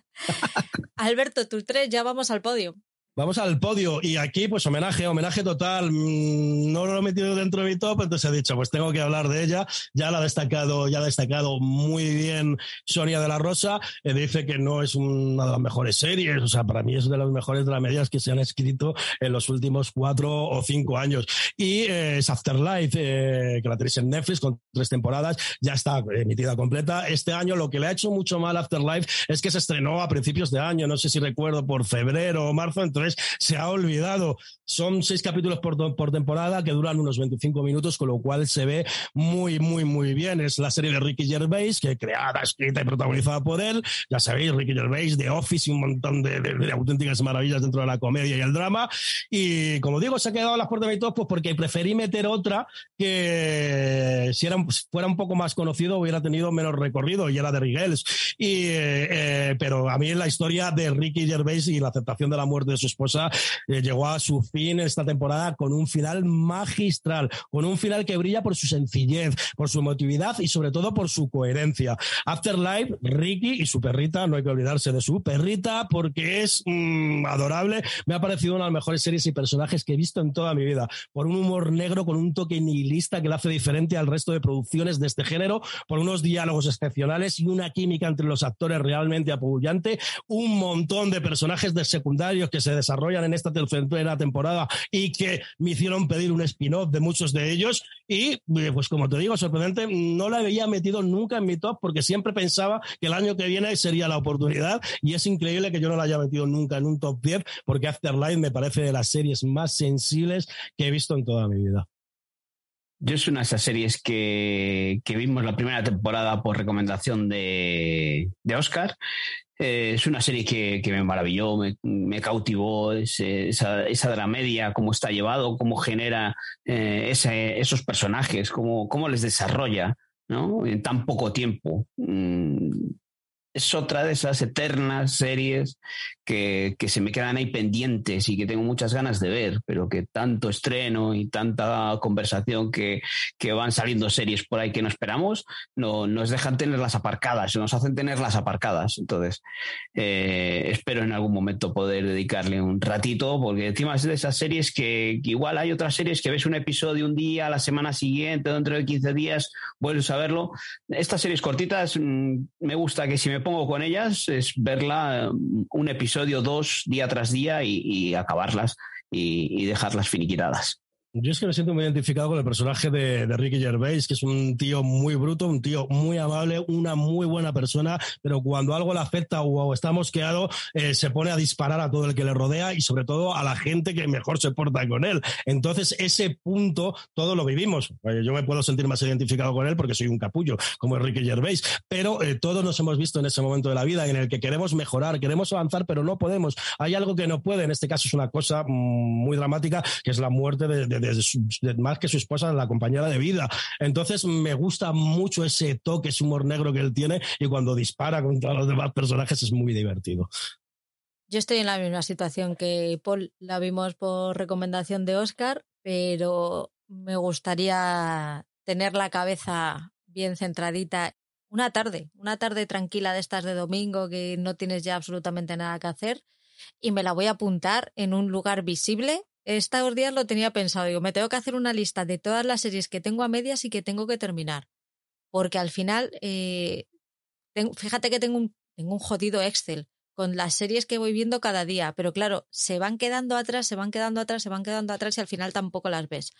Alberto, tú tres, ya vamos al podio.
Vamos al podio y aquí pues homenaje, homenaje total. Mm, No lo he metido dentro de mi top, entonces he dicho pues tengo que hablar de ella. Ya la ha destacado, ya ha destacado muy bien Sonia de la Rosa. Eh, dice que no es una de las mejores series, o sea, para mí es de las mejores dramedias que se han escrito en los últimos cuatro o cinco años. Y eh, es Afterlife, eh, que la tenéis en Netflix con tres temporadas, ya está emitida completa. Este año lo que le ha hecho mucho mal Afterlife es que se estrenó a principios de año, no sé si recuerdo por febrero o marzo, se ha olvidado. Son seis capítulos por, por, temporada que duran unos 25 minutos, con lo cual se ve muy, muy, muy bien. Es la serie de Ricky Gervais, que creada, escrita y protagonizada por él. Ya sabéis, Ricky Gervais, The Office y un montón de, auténticas maravillas dentro de la comedia y el drama. Y como digo, se ha quedado a las puertas de mi top pues porque preferí meter otra que si era, fuera un poco más conocido hubiera tenido menos recorrido y era de Rigels. Y, eh, pero a mí la historia de Ricky Gervais y la aceptación de la muerte de su esposa eh, llegó a su fin esta temporada con un final magistral, con un final que brilla por su sencillez, por su emotividad y sobre todo por su coherencia. Afterlife, Ricky y su perrita, no hay que olvidarse de su perrita porque es mmm, adorable. Me ha parecido una de las mejores series y personajes que he visto en toda mi vida, por un humor negro con un toque nihilista que la hace diferente al resto de producciones de este género, por unos diálogos excepcionales y una química entre los actores realmente apabullante, un montón de personajes de secundarios que se desarrollan en esta tercera temporada y que me hicieron pedir un spin-off de muchos de ellos y eh, pues como te digo, sorprendente, no la había metido nunca en mi top porque siempre pensaba que el año que viene sería la oportunidad y es increíble que yo no la haya metido nunca en un top 10 porque Afterlife me parece de las series más sensibles que he visto en toda mi vida.
Yo es una de esas series que, vimos la primera temporada por recomendación de, Oscar. Eh, es una serie que, me maravilló, me, cautivó esa, esa, dramedia, cómo está llevado, cómo genera eh, esos personajes, cómo, cómo les desarrolla ¿no? en tan poco tiempo. Mm, es otra de esas eternas series que, se me quedan ahí pendientes y que tengo muchas ganas de ver, pero que tanto estreno y tanta conversación que, van saliendo series por ahí que no esperamos, no, nos dejan tenerlas aparcadas, nos hacen tenerlas aparcadas. Entonces, eh, espero en algún momento poder dedicarle un ratito, porque encima es de esas series que, igual hay otras series que ves un episodio un día, la semana siguiente, dentro de 15 días, vuelves a verlo. Estas series cortitas, mm, me gusta que si me pongo con ellas es verla mm, un episodio, dos, día tras día y, acabarlas y, y dejarlas finiquitadas.
Yo es que me siento muy identificado con el personaje de, Ricky Gervais, que es un tío muy bruto, un tío muy amable, una muy buena persona, pero cuando algo le afecta o está mosqueado, eh, se pone a disparar a todo el que le rodea y sobre todo a la gente que mejor se porta con él. Entonces, ese punto, todo lo vivimos. Yo me puedo sentir más identificado con él porque soy un capullo, como es Ricky Gervais, pero eh, todos nos hemos visto en ese momento de la vida en el que queremos mejorar, queremos avanzar, pero no podemos. Hay algo que no puede, en este caso es una cosa mm, muy dramática, que es la muerte de más que su esposa, la compañera de vida. Entonces me gusta mucho ese toque, ese humor negro que él tiene y cuando dispara contra los demás personajes es muy divertido.
Yo estoy en la misma situación que Paul, la vimos por recomendación de Oscar, pero me gustaría tener la cabeza bien centradita una tarde, una tarde tranquila de estas de domingo que no tienes ya absolutamente nada que hacer y me la voy a apuntar en un lugar visible estos días lo tenía pensado, digo, me tengo que hacer una lista de todas las series que tengo a medias y que tengo que terminar. Porque al final, eh, fíjate que tengo un, tengo un jodido Excel con las series que voy viendo cada día, pero claro, se van quedando atrás, se van quedando atrás, se van quedando atrás y al final tampoco las ves.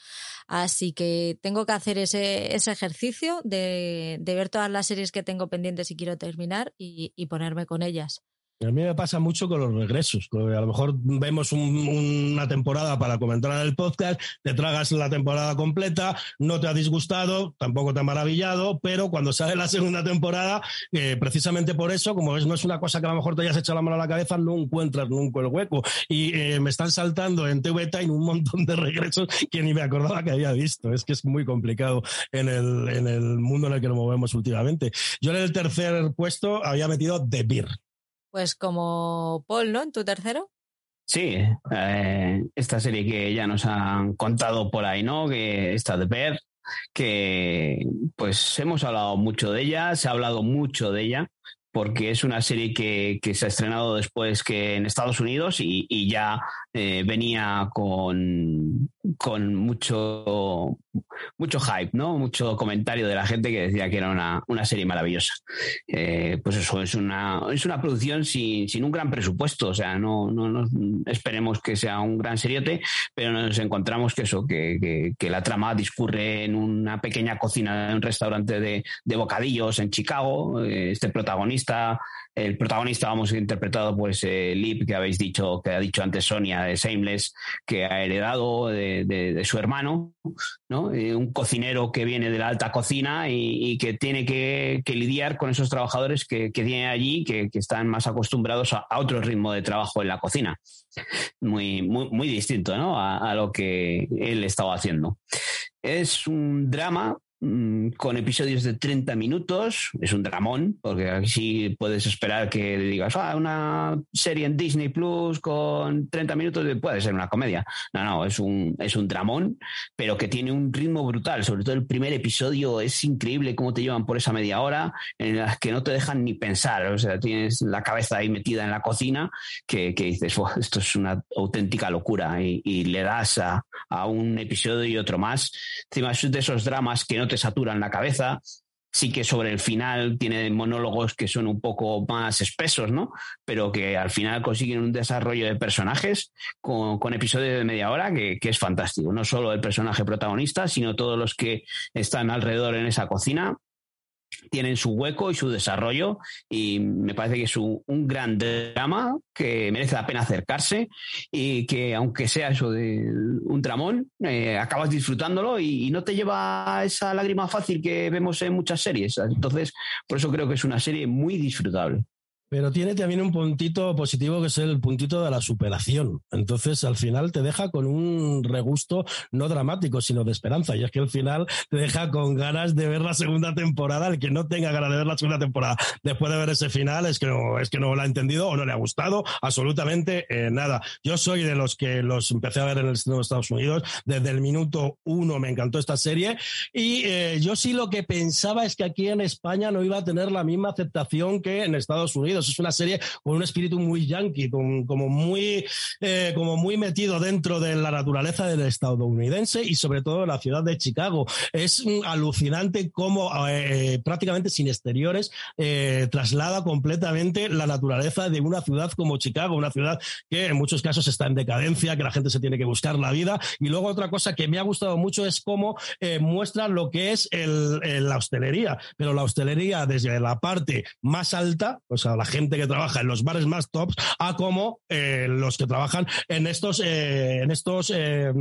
Así que tengo que hacer ese, ejercicio de, de, ver todas las series que tengo pendientes y quiero terminar y ponerme con ellas.
A mí me pasa mucho con los regresos. A lo mejor vemos una temporada para comentar en el podcast, te tragas la temporada completa, no te ha disgustado, tampoco te ha maravillado, pero cuando sale la segunda temporada, eh, precisamente por eso, como es, no es una cosa que a lo mejor te hayas echado la mano a la cabeza, no encuentras nunca el hueco. Y eh, me están saltando en TV Time un montón de regresos que ni me acordaba que había visto. Es que es muy complicado en el, en el mundo en el que nos movemos últimamente. Yo en el tercer puesto había metido The Beer.
Pues como Paul, ¿no? En tu tercero.
Sí, eh, esta serie que ya nos han contado por ahí, ¿no? Que está de ver, que pues hemos hablado mucho de ella, se ha hablado mucho de ella, porque es una serie que, se ha estrenado después que en Estados Unidos y, ya eh, venía con, con mucho, mucho hype, ¿no? Mucho comentario de la gente que decía que era una, serie maravillosa. Eh, pues eso, es una, es una producción sin, sin un gran presupuesto, o sea, no, no, esperemos que sea un gran seriote, pero nos encontramos que eso, que, que, la trama discurre en una pequeña cocina de un restaurante de, de bocadillos en Chicago. Eh, este protagonista el protagonista, vamos, interpretado pues eh, Lip, que habéis dicho, que ha dicho antes Sonia de Shameless, que ha heredado de, su hermano, ¿no? Eh, un cocinero que viene de la alta cocina y, que tiene que, lidiar con esos trabajadores que, tiene allí, que, están más acostumbrados a, otro ritmo de trabajo en la cocina. Muy, muy, distinto, ¿no? A, lo que él estaba haciendo. Es un drama con episodios de 30 minutos. Es un dramón, porque así puedes esperar que digas, ah, una serie en Disney Plus con 30 minutos puede ser una comedia. No, no, es un, es un dramón, pero que tiene un ritmo brutal. Sobre todo el primer episodio es increíble cómo te llevan por esa media hora en las que no te dejan ni pensar. O sea, tienes la cabeza ahí metida en la cocina que, dices, esto es una auténtica locura y, le das a, a un episodio y otro más. Encima es de esos dramas que no te saturan la cabeza, sí que sobre el final tiene monólogos que son un poco más espesos, ¿no? Pero que al final consiguen un desarrollo de personajes con, episodios de media hora que, es fantástico. No solo el personaje protagonista, sino todos los que están alrededor en esa cocina tienen su hueco y su desarrollo y me parece que es un, gran drama que merece la pena acercarse y que aunque sea eso de un tramón, eh, acabas disfrutándolo y, no te lleva esa lágrima fácil que vemos en muchas series. Entonces, por eso creo que es una serie muy disfrutable.
Pero tiene también un puntito positivo que es el puntito de la superación. Entonces, al final te deja con un regusto no dramático, sino de esperanza. Y es que al final te deja con ganas de ver la segunda temporada. El que no tenga ganas de ver la segunda temporada después de ver ese final es que no, es que no lo ha entendido o no le ha gustado absolutamente eh, nada. Yo soy de los que los empecé a ver en el de Estados Unidos. Desde el minuto uno me encantó esta serie. Y eh, yo sí lo que pensaba es que aquí en España no iba a tener la misma aceptación que en Estados Unidos. Es una serie con un espíritu muy yankee, con, como, muy, eh, como muy metido dentro de la naturaleza del estadounidense y sobre todo la ciudad de Chicago. Es alucinante cómo eh, prácticamente sin exteriores eh, traslada completamente la naturaleza de una ciudad como Chicago, una ciudad que en muchos casos está en decadencia, que la gente se tiene que buscar la vida. Y luego otra cosa que me ha gustado mucho es cómo muestra lo que es la hostelería, pero la hostelería desde la parte más alta, o sea, la gente que trabaja en los bares más tops a como eh, los que trabajan en estos, eh, en estos eh,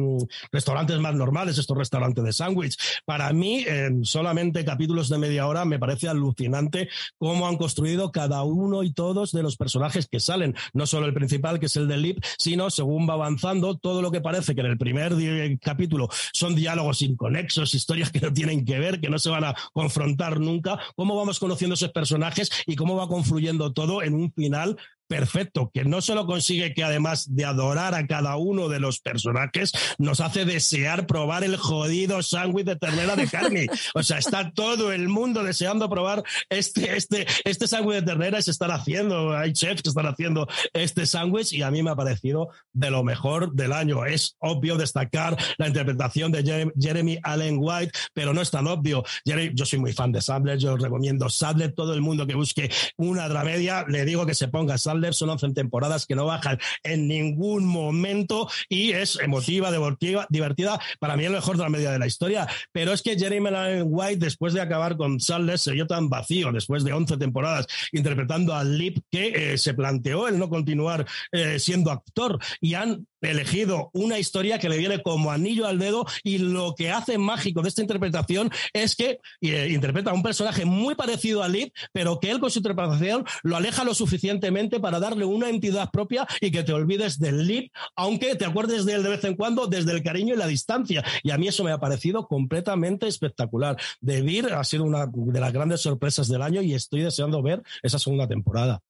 restaurantes más normales, estos restaurantes de sándwich. Para mí, en solamente capítulos de media hora, me parece alucinante cómo han construido cada uno y todos de los personajes que salen. No solo el principal, que es el de Lip, sino según va avanzando, todo lo que parece que en el primer capítulo son diálogos inconexos, historias que no tienen que ver, que no se van a confrontar nunca, cómo vamos conociendo esos personajes y cómo va confluyendo todo en un final perfecto, que no solo consigue que además de adorar a cada uno de los personajes, nos hace desear probar el jodido sándwich de ternera de carne. O sea, está todo el mundo deseando probar este, este, este sándwich de ternera y se están haciendo, hay chefs que están haciendo este sándwich y a mí me ha parecido de lo mejor del año. Es obvio destacar la interpretación de Jeremy Allen White, pero no es tan obvio. Yo soy muy fan de Sadler, yo recomiendo Sadler, todo el mundo que busque una dramedia, le digo que se ponga Sadler son 11 temporadas que no bajan en ningún momento y es emotiva, divertida, divertida para mí el mejor de la media de la historia. Pero es que Jeremy Allen White, después de acabar con Sandler, se vio tan vacío después de 11 temporadas interpretando a Lip que eh, se planteó el no continuar eh, siendo actor y han elegido una historia que le viene como anillo al dedo y lo que hace mágico de esta interpretación es que eh, interpreta a un personaje muy parecido a Lip, pero que él con su interpretación lo aleja lo suficientemente para darle una entidad propia y que te olvides del Lip, aunque te acuerdes de él de vez en cuando desde el cariño y la distancia. Y a mí eso me ha parecido completamente espectacular. De Vir ha sido una de las grandes sorpresas del año y estoy deseando ver esa segunda temporada.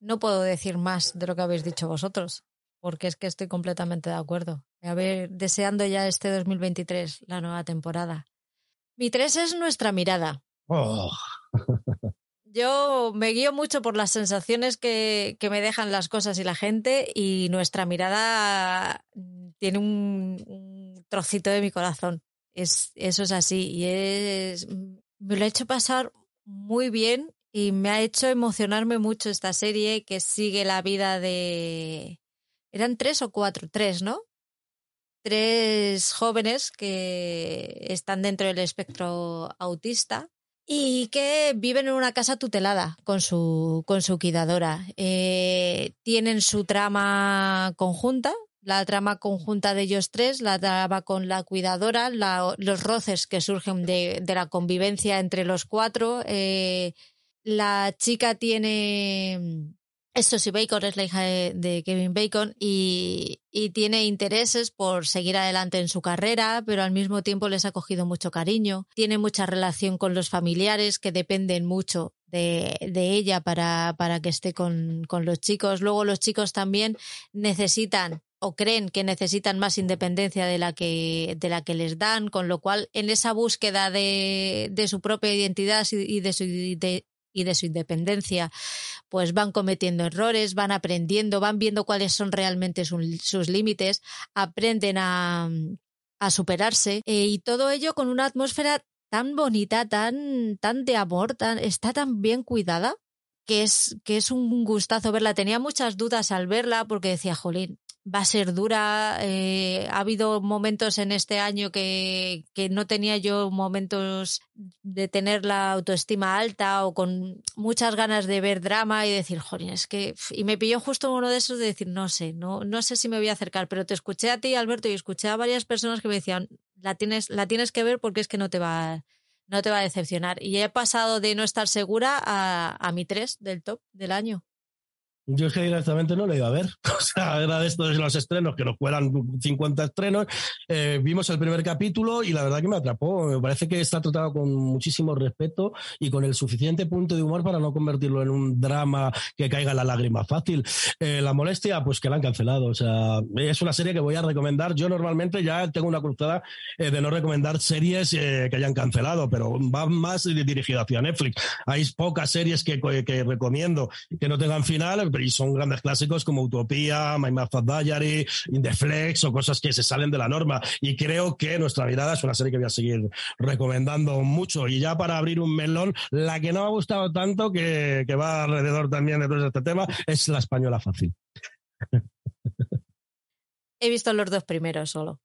No puedo decir más de lo que habéis dicho vosotros porque es que estoy completamente de acuerdo. A ver, deseando ya este 2023, la nueva temporada. Mi tres es nuestra mirada.
Oh.
Yo me guío mucho por las sensaciones que, que, me dejan las cosas y la gente y nuestra mirada tiene un, un trocito de mi corazón. Es, eso es así y es, me lo ha hecho pasar muy bien y me ha hecho emocionarme mucho esta serie que sigue la vida de, eran tres o cuatro, tres, ¿no? Tres jóvenes que están dentro del espectro autista y que viven en una casa tutelada con su, con su cuidadora. Eh, tienen su trama conjunta, la trama conjunta de ellos tres, la trama con la cuidadora, los roces que surgen de, de, la convivencia entre los cuatro. Eh, la chica tiene sí, Bacon es la hija de, Kevin Bacon y, tiene intereses por seguir adelante en su carrera, pero al mismo tiempo les ha cogido mucho cariño. Tiene mucha relación con los familiares que dependen mucho de, ella para, para que esté con, con los chicos. Luego los chicos también necesitan o creen que necesitan más independencia de la que, de la que les dan, con lo cual en esa búsqueda de, de su propia identidad y de su, y de su independencia, pues van cometiendo errores, van aprendiendo, van viendo cuáles son realmente sus límites, aprenden a, a superarse eh, y todo ello con una atmósfera tan bonita, tan, tan de amor, tan, está tan bien cuidada que es, que es un gustazo verla. Tenía muchas dudas al verla porque decía, jolín, va a ser dura. Eh, ha habido momentos en este año que, que, no tenía yo momentos de tener la autoestima alta o con muchas ganas de ver drama y decir, joder, es que. Y me pilló justo uno de esos de decir, no sé, no, no sé si me voy a acercar, pero te escuché a ti, Alberto, y escuché a varias personas que me decían, la tienes, la tienes que ver porque es que no te va. No te va a decepcionar. Y he pasado de no estar segura a, a mi 3 del top del año.
Yo es que directamente no le iba a ver. O sea, era de estos los estrenos que nos cuelan 50 estrenos. Eh, vimos el primer capítulo y la verdad que me atrapó. Me parece que está tratado con muchísimo respeto y con el suficiente punto de humor para no convertirlo en un drama que caiga la lágrima fácil. Eh, la molestia, pues que la han cancelado. O sea, es una serie que voy a recomendar. Yo normalmente ya tengo una cruzada eh, de no recomendar series que hayan cancelado, pero va más dirigido hacia Netflix. Hay pocas series que, que recomiendo que no tengan final y son grandes clásicos como Utopía, My Math Diary, In the Flex o cosas que se salen de la norma. Y creo que Nuestra Mirada es una serie que voy a seguir recomendando mucho. Y ya para abrir un melón, la que no me ha gustado tanto, que, que va alrededor también de todo este tema, es La Española Fácil.
He visto los dos primeros solo.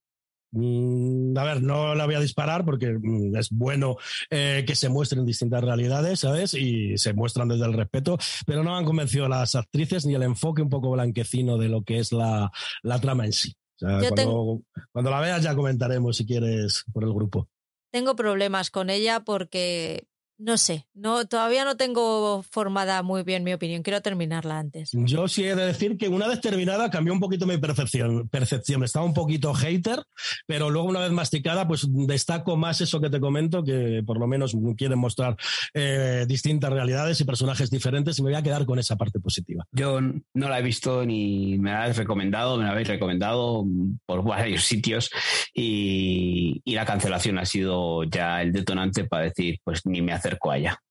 Mm, a ver, no la voy a disparar porque mm, es bueno eh, que se muestren distintas realidades, ¿sabes? Y se muestran desde el respeto, pero no han convencido a las actrices ni el enfoque un poco blanquecino de lo que es la, trama en sí. cuando, cuando la veas ya comentaremos si quieres por el grupo.
Tengo problemas con ella porque no sé, no, todavía no tengo formada muy bien mi opinión. Quiero terminarla antes.
Yo sí he de decir que una vez terminada cambió un poquito mi percepción. percepción. Estaba un poquito hater, pero luego una vez masticada, pues destaco más eso que te comento, que por lo menos quieren mostrar eh, distintas realidades y personajes diferentes y me voy a quedar con esa parte positiva.
Yo no la he visto ni me la habéis recomendado, me la habéis recomendado por varios sitios y, y la cancelación ha sido ya el detonante para decir, pues ni me hace acerco allá.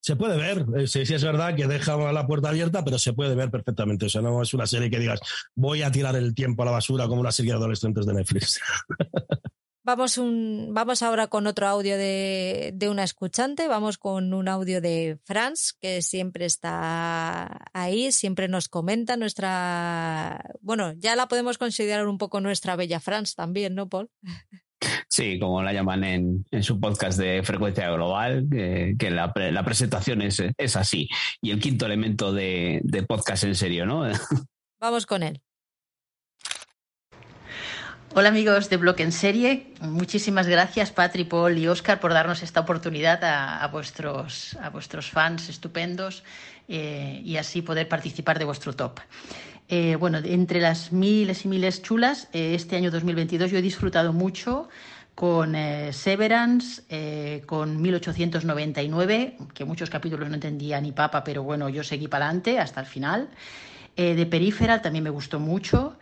Se puede ver, eh, sí, sí es verdad que deja la puerta abierta, pero se puede ver perfectamente. O sea, no es una serie que digas, voy a tirar el tiempo a la basura como una serie de adolescentes de Netflix.
Vamos, un, vamos ahora con otro audio de, de, una escuchante. Vamos con un audio de Franz, que siempre está ahí, siempre nos comenta nuestra. Bueno, ya la podemos considerar un poco nuestra bella Franz también, ¿no, Paul?
Sí, como la llaman en, su podcast de frecuencia global, que, la, presentación es, así. Y el quinto elemento de, podcast en serio, ¿no?
Vamos con él.
Hola amigos de Bloque en Serie, muchísimas gracias Patri, Paul y Oscar por darnos esta oportunidad a, vuestros, a vuestros fans estupendos eh, y así poder participar de vuestro top. Eh, bueno, entre las miles y miles chulas, eh, este año 2022 yo he disfrutado mucho con eh, Severance, con 1899, que muchos capítulos no entendía ni papa, pero bueno, yo seguí para adelante hasta el final. de Peripheral también me gustó mucho.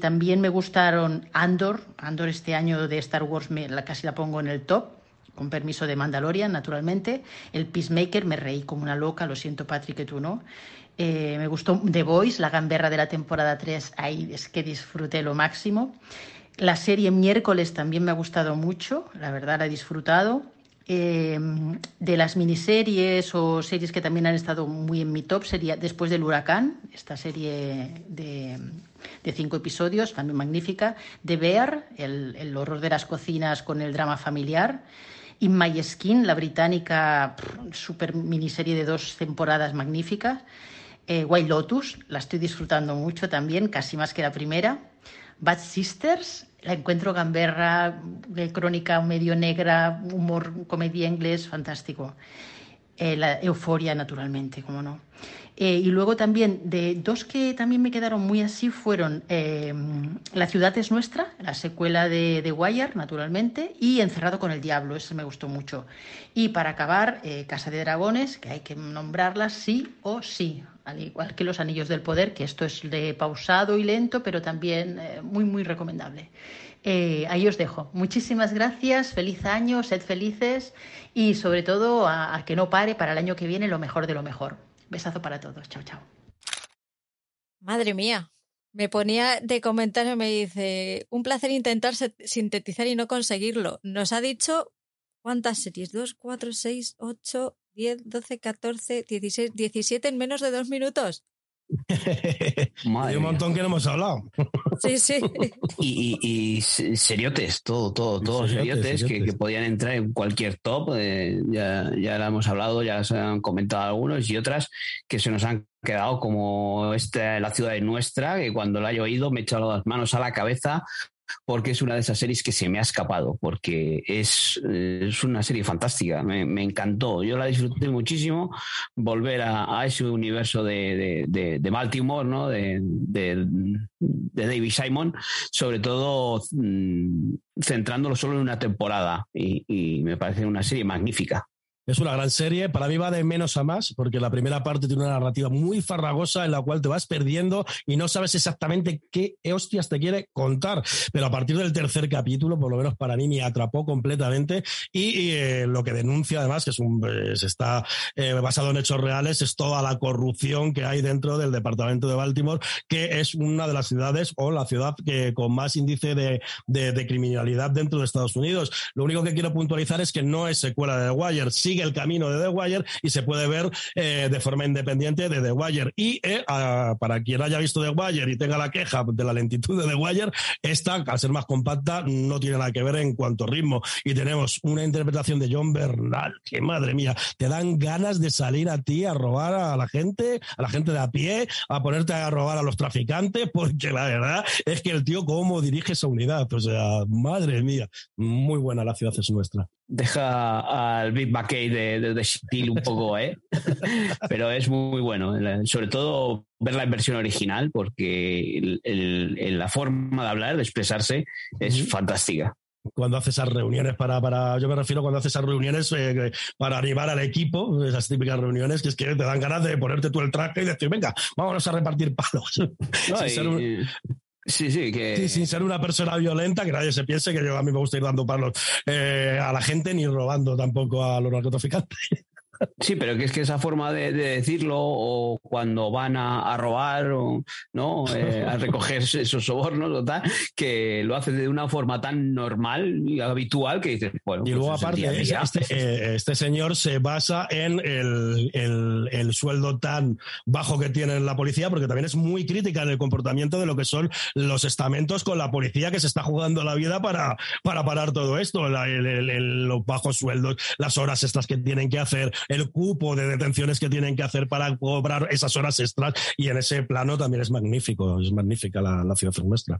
también me gustaron Andor, Andor este año de Star Wars me, casi la pongo en el top, con permiso de Mandalorian, naturalmente. El Peacemaker me reí como una loca, lo siento Patrick, que tú no. Eh, me gustó The Voice, la gamberra de la temporada 3, ahí es que disfruté lo máximo. La serie miércoles también me ha gustado mucho, la verdad la he disfrutado. Eh, de las miniseries o series que también han estado muy en mi top sería Después del huracán, esta serie de, cinco episodios, también magnífica. The Bear, el, horror de las cocinas con el drama familiar. In My Skin, la británica, super miniserie de dos temporadas magníficas. Eh, White Lotus, la estoy disfrutando mucho también, casi más que la primera. Bad Sisters, la encuentro gamberra, de crónica medio negra, humor, comedia inglés, fantástico. Eh, la euforia, naturalmente, como no. Eh, y luego también, de dos que también me quedaron muy así, fueron La ciudad es nuestra, la secuela de, The Wire, naturalmente, y Encerrado con el Diablo, ese me gustó mucho. Y para acabar, Casa de Dragones, que hay que nombrarla sí o sí al igual que Los Anillos del Poder, que esto es de pausado y lento, pero también eh, muy, muy recomendable. Eh, ahí os dejo. Muchísimas gracias, feliz año, sed felices y sobre todo a, a que no pare para el año que viene lo mejor de lo mejor. Besazo para todos. Chao, chao.
Madre mía. Me ponía de comentario, me dice, un placer intentar sintetizar y no conseguirlo. Nos ha dicho cuántas series, 2, 4, 6, 8, 10, 12, 14, 16, 17 en menos de dos minutos.
Hay un montón que no hemos hablado.
Sí, sí.
Y, y, seriotes, todo, todo, todos seriotes, Que, podían entrar en cualquier top. Eh, ya, ya lo hemos hablado, ya se han comentado algunos y otras que se nos han quedado como esta, la ciudad de nuestra, que cuando la he oído me he echado las manos a la cabeza porque es una de esas series que se me ha escapado, porque es, es una serie fantástica, me, encantó, yo la disfruté muchísimo, volver a, ese universo de, de, de, Baltimore, ¿no? de, David Simon, sobre todo mmm, centrándolo solo en una temporada, y me parece una serie magnífica.
Es una gran serie, para mí va de menos a más, porque la primera parte tiene una narrativa muy farragosa en la cual te vas perdiendo y no sabes exactamente qué hostias te quiere contar. Pero a partir del tercer capítulo, por lo menos para mí, me atrapó completamente y, eh, lo que denuncia además, que es un, pues, está eh, basado en hechos reales, es toda la corrupción que hay dentro del departamento de Baltimore, que es una de las ciudades o la ciudad que con más índice de, de, de criminalidad dentro de Estados Unidos. Lo único que quiero puntualizar es que no es secuela de The Wire, sí sigue el camino de The Wire y se puede ver eh, de forma independiente de The Wire. Y eh, para quien haya visto The Wire y tenga la queja de la lentitud de The Wire, esta, al ser más compacta, no tiene nada que ver en cuanto a ritmo. Y tenemos una interpretación de John Bernal, que madre mía, te dan ganas de salir a ti a robar a la gente, a la gente de a pie, a ponerte a robar a los traficantes, porque la verdad es que el tío cómo dirige esa unidad. O sea, madre mía, muy buena la ciudad es nuestra
deja al Big McKay de, de, de Steel un poco, ¿eh? Pero es muy bueno. Sobre todo ver la versión original, porque el, el, la forma de hablar, de expresarse, es fantástica
cuando hace esas reuniones para, para, yo me refiero cuando hace esas reuniones eh, para animar al equipo, esas típicas reuniones que es que te dan ganas de ponerte tú el traje y decir, venga, vámonos a repartir palos.
No, y, un... Sí, sí, que...
Sí, sin ser una persona violenta, que nadie se piense que yo a mí me gusta ir dando palos eh, a la gente ni robando tampoco a los narcotraficantes.
Sí, pero que es que esa forma de, de decirlo, o cuando van a, a robar, o no, eh, a recoger esos sobornos, o tal, que lo hace de una forma tan normal y habitual que dices, bueno.
Y luego, pues aparte, este, eh, este, señor se basa en el, el, el, sueldo tan bajo que tiene la policía, porque también es muy crítica en el comportamiento de lo que son los estamentos con la policía que se está jugando la vida para, para parar todo esto, la, el, los bajos sueldos, las horas estas que tienen que hacer, el cupo de detenciones que tienen que hacer para cobrar esas horas extras. Y en ese plano también es magnífico, es magnífica la, ciudad nuestra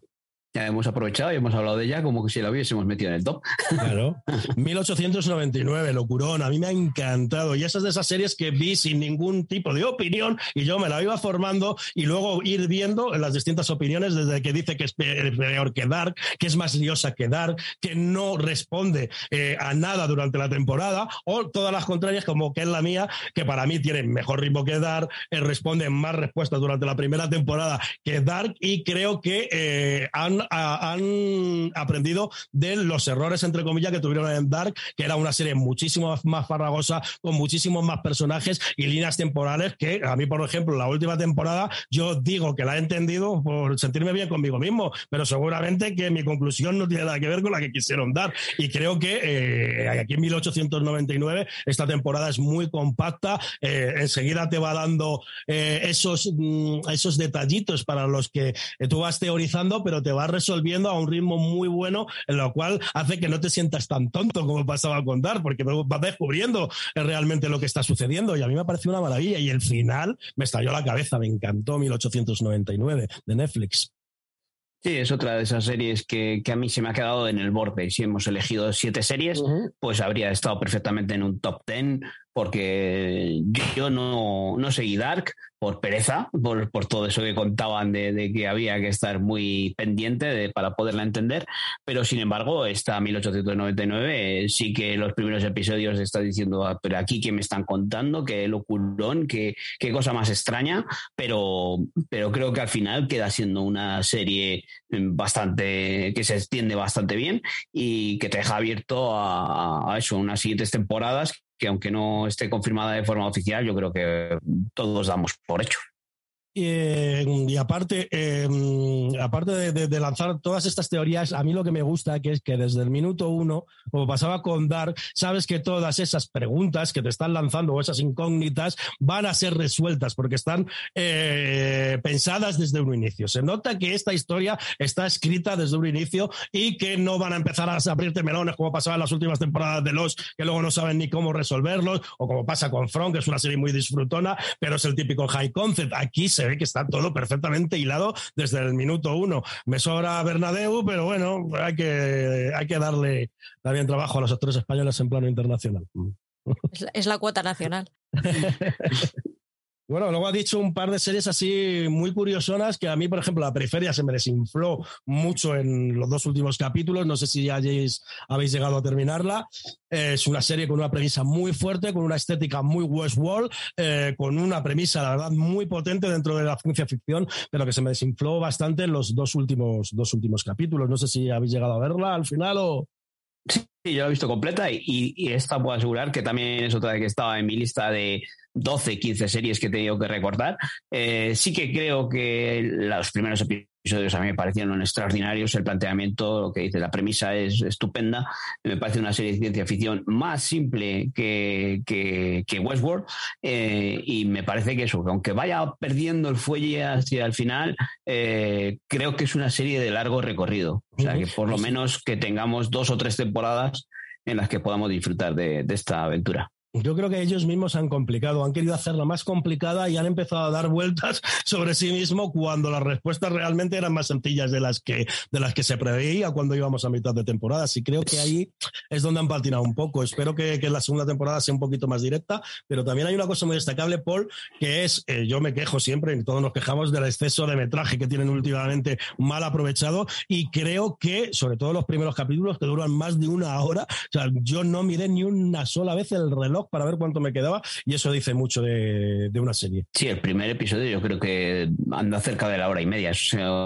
ya hemos aprovechado y hemos hablado de ella como que si la hubiésemos metido en el top.
Claro. 1899, locurón, a mí me ha encantado. Y esas de esas series que vi sin ningún tipo de opinión y yo me la iba formando y luego ir viendo las distintas opiniones desde que dice que es peor que Dark, que es más liosa que Dark, que no responde eh, a nada durante la temporada, o todas las contrarias como que es la mía, que para mí tiene mejor ritmo que Dark, eh, responde más respuestas durante la primera temporada que Dark y creo que eh, han han aprendido de los errores, entre comillas, que tuvieron en Dark, que era una serie muchísimo más farragosa, con muchísimos más personajes y líneas temporales que a mí, por ejemplo, la última temporada, yo digo que la he entendido por sentirme bien conmigo mismo, pero seguramente que mi conclusión no tiene nada que ver con la que quisieron dar. Y creo que eh, aquí en 1899 esta temporada es muy compacta, eh, enseguida te va dando eh, esos, mm, esos detallitos para los que tú vas teorizando, pero te va resolviendo a un ritmo muy bueno, en lo cual hace que no te sientas tan tonto como pasaba a contar, porque vas descubriendo realmente lo que está sucediendo. Y a mí me pareció una maravilla. Y el final me estalló la cabeza, me encantó 1899 de Netflix.
Sí, es otra de esas series que, que, a mí se me ha quedado en el borde. Si hemos elegido siete series, uh -huh. pues habría estado perfectamente en un top ten porque yo no, no seguí Dark por pereza, por, por todo eso que contaban de, de, que había que estar muy pendiente de, para poderla entender, pero sin embargo, esta 1899 sí que los primeros episodios está diciendo, ah, pero aquí que me están contando, qué locurón, qué, qué cosa más extraña, pero, pero creo que al final queda siendo una serie bastante, que se extiende bastante bien y que te deja abierto a, a eso, unas siguientes temporadas que aunque no esté confirmada de forma oficial, yo creo que todos damos por hecho.
Eh, y aparte, eh, aparte de, lanzar todas estas teorías, a mí lo que me gusta que es que desde el minuto uno, como pasaba con Dark, sabes que todas esas preguntas que te están lanzando o esas incógnitas van a ser resueltas porque están eh, pensadas desde un inicio. Se nota que esta historia está escrita desde un inicio y que no van a empezar a abrirte melones como pasaba en las últimas temporadas de Los, que luego no saben ni cómo resolverlos, o como pasa con Front, que es una serie muy disfrutona, pero es el típico high concept. Aquí se ve que está todo perfectamente hilado desde el minuto uno. Me sobra Bernadeu, pero bueno, hay que, hay que darle también trabajo a los actores españoles en plano internacional.
Es la, es la cuota nacional.
Bueno, luego ha dicho un par de series así muy curiosonas que a mí, por ejemplo, la periferia se me desinfló mucho en los dos últimos capítulos. No sé si ya habéis, llegado a terminarla. Eh, es una serie con una premisa muy fuerte, con una estética muy Westworld, eh, con una premisa, la verdad, muy potente dentro de la ciencia ficción, pero que se me desinfló bastante en los dos últimos, dos últimos capítulos. No sé si habéis llegado a verla al final o.
Sí, yo la he visto completa y, esta puedo asegurar que también es otra que estaba en mi lista de 12, 15 series que he tenido que recordar. Eh, sí que creo que los primeros episodios a mí me parecieron extraordinarios. El planteamiento, lo que dice, la premisa es estupenda. Me parece una serie de ciencia ficción más simple que, que, que Westworld. Eh, y me parece que eso, que aunque vaya perdiendo el fuelle hacia el final, eh, creo que es una serie de largo recorrido. O sea, que por lo menos que tengamos dos o tres temporadas en las que podamos disfrutar de, de esta aventura
yo creo que ellos mismos han complicado, han querido hacerla más complicada y han empezado a dar vueltas sobre sí mismo cuando las respuestas realmente eran más sencillas de las que, de las que se preveía cuando íbamos a mitad de temporada. Y creo que ahí es donde han patinado un poco. Espero que, que la segunda temporada sea un poquito más directa, pero también hay una cosa muy destacable, Paul, que es, eh, yo me quejo siempre, todos nos quejamos del exceso de metraje que tienen últimamente mal aprovechado y creo que, sobre todo los primeros capítulos que duran más de una hora, o sea, yo no miré ni una sola vez el reloj para ver cuánto me quedaba y eso dice mucho de, una serie.
Sí, el primer episodio yo creo que anda cerca de la hora y media,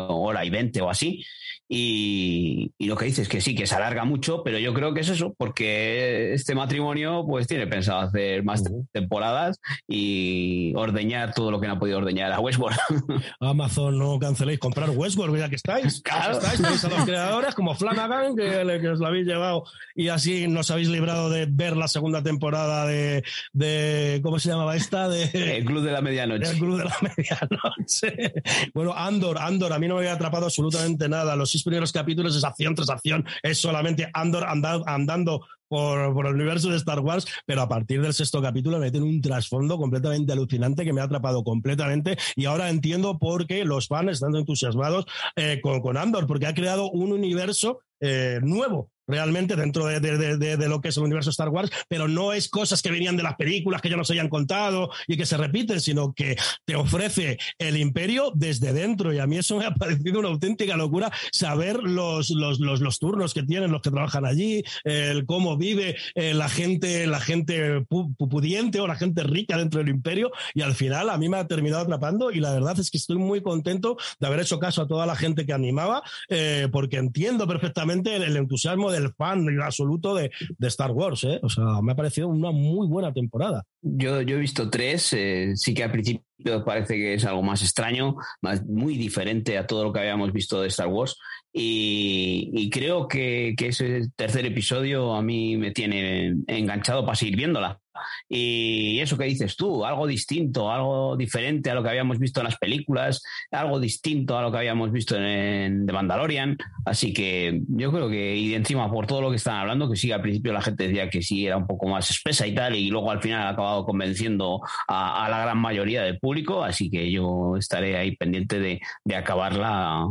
hora y veinte o así. Y, y, lo que dices es que sí, que se alarga mucho, pero yo creo que es eso, porque este matrimonio pues tiene pensado hacer más uh -huh. temporadas y ordeñar todo lo que no ha podido ordeñar a Westworld.
Amazon, no canceléis comprar Westworld, ya que estáis.
Claro.
estáis, tenéis a los creadores como Flanagan, que, que os lo habéis llevado y así nos habéis librado de ver la segunda temporada de, de ¿cómo se llamaba esta? De,
el Club de la Medianoche.
El Club de la Medianoche. bueno, Andor, Andor, a mí no me había atrapado absolutamente nada. Los primeros capítulos es acción tras acción, es solamente Andor andando, andando por, por, el universo de Star Wars, pero a partir del sexto capítulo meten un trasfondo completamente alucinante que me ha atrapado completamente y ahora entiendo por qué los fans están entusiasmados eh, con, con Andor, porque ha creado un universo eh, nuevo realmente dentro de, de, de, de, lo que es el universo Star Wars, pero no es cosas que venían de las películas que ya nos hayan contado y que se repiten, sino que te ofrece el imperio desde dentro. Y a mí eso me ha parecido una auténtica locura saber los, los, los, los turnos que tienen los que trabajan allí, el cómo vive eh, la gente, la gente pudiente o la gente rica dentro del imperio. Y al final a mí me ha terminado atrapando y la verdad es que estoy muy contento de haber hecho caso a toda la gente que animaba, eh, porque entiendo perfectamente el, el entusiasmo de del fan absoluto de, de, Star Wars. ¿eh? O sea, me ha parecido una muy buena temporada.
Yo, yo he visto tres, eh, sí que al principio parece que es algo más extraño, más, muy diferente a todo lo que habíamos visto de Star Wars. Y, y creo que, que, ese tercer episodio a mí me tiene enganchado para seguir viéndola. Y eso que dices tú, algo distinto, algo diferente a lo que habíamos visto en las películas, algo distinto a lo que habíamos visto en, en The Mandalorian. Así que yo creo que, y encima por todo lo que están hablando, que sí, al principio la gente decía que sí era un poco más espesa y tal, y luego al final ha acabado convenciendo a, la gran mayoría del público. Así que yo estaré ahí pendiente de, de acabarla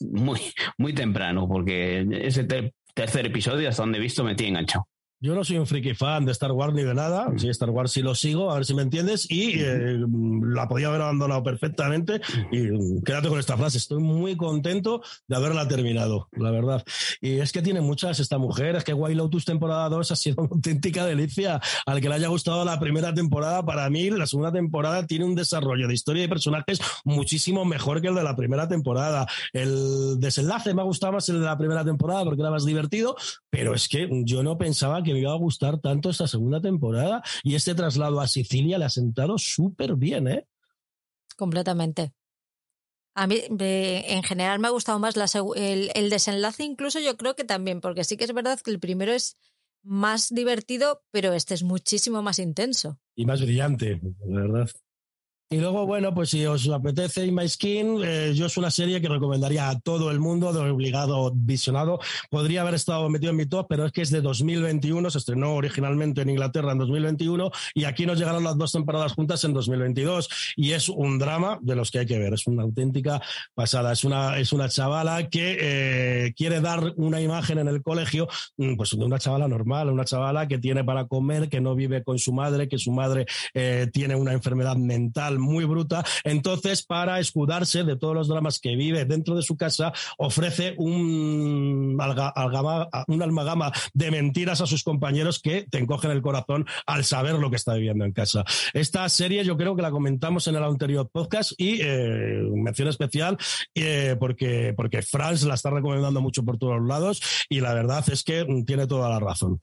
muy, muy temprano, porque ese ter tercer episodio, hasta donde he visto, me tiene enganchado.
Yo no soy un friki fan de Star Wars ni de nada. Sí, Star Wars sí lo sigo, a ver si me entiendes. Y eh, la podía haber abandonado perfectamente. Y mm, quédate con esta frase. Estoy muy contento de haberla terminado, la verdad. Y es que tiene muchas esta mujer. Es que White Lotus temporada 2 ha sido una auténtica delicia. Al que le haya gustado la primera temporada, para mí, la segunda temporada tiene un desarrollo de historia y personajes muchísimo mejor que el de la primera temporada. El desenlace me ha gustado más el de la primera temporada porque era más divertido, pero es que yo no pensaba que que me iba a gustar tanto esta segunda temporada y este traslado a Sicilia le ha sentado súper bien, ¿eh?
Completamente. A mí, en general, me ha gustado más el, el, desenlace, incluso yo creo que también, porque sí que es verdad que el primero es más divertido, pero este es muchísimo más intenso.
Y más brillante, la verdad. Y luego, bueno, pues si os apetece In My Skin, eh, yo es una serie que recomendaría a todo el mundo, de obligado visionado. Podría haber estado metido en mi top, pero es que es de 2021, se estrenó originalmente en Inglaterra en 2021 y aquí nos llegaron las dos temporadas juntas en 2022 y es un drama de los que hay que ver, es una auténtica pasada. Es una, es una chavala que eh, quiere dar una imagen en el colegio, mm, pues de una chavala normal, una chavala que tiene para comer, que no vive con su madre, que su madre eh, tiene una enfermedad mental muy bruta. Entonces, para escudarse de todos los dramas que vive dentro de su casa, ofrece un, un almagama de mentiras a sus compañeros que te encogen el corazón al saber lo que está viviendo en casa. Esta serie yo creo que la comentamos en el anterior podcast y eh, mención especial eh, porque, porque Franz la está recomendando mucho por todos lados y la verdad es que tiene toda la razón.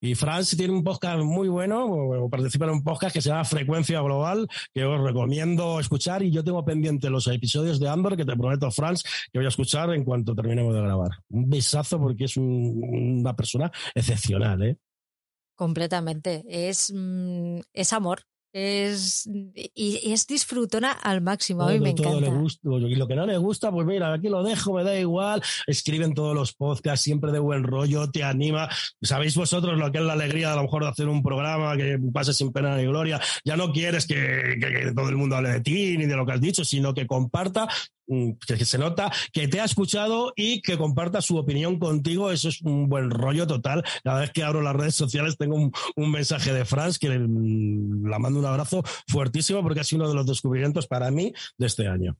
Y Franz tiene un podcast muy bueno, o participa en un podcast que se llama Frecuencia Global, que os recomiendo escuchar. Y yo tengo pendiente los episodios de Andor, que te prometo, Franz, que voy a escuchar en cuanto terminemos de grabar. Un besazo porque es una persona excepcional, ¿eh?
Completamente. Es, mm, es amor. Es, y es disfrutona al máximo. a mí me encanta.
y lo que no le gusta, pues mira, aquí lo dejo, me da igual. Escriben todos los podcasts, siempre de buen rollo, te anima. Sabéis vosotros lo que es la alegría a lo mejor de hacer un programa que pase sin pena ni gloria. Ya no quieres que, que todo el mundo hable de ti ni de lo que has dicho, sino que comparta que se nota que te ha escuchado y que comparta su opinión contigo. Eso es un buen rollo total. Cada vez que abro las redes sociales tengo un, mensaje de Franz que la mando un abrazo fuertísimo porque ha sido uno de los descubrimientos para mí de este año.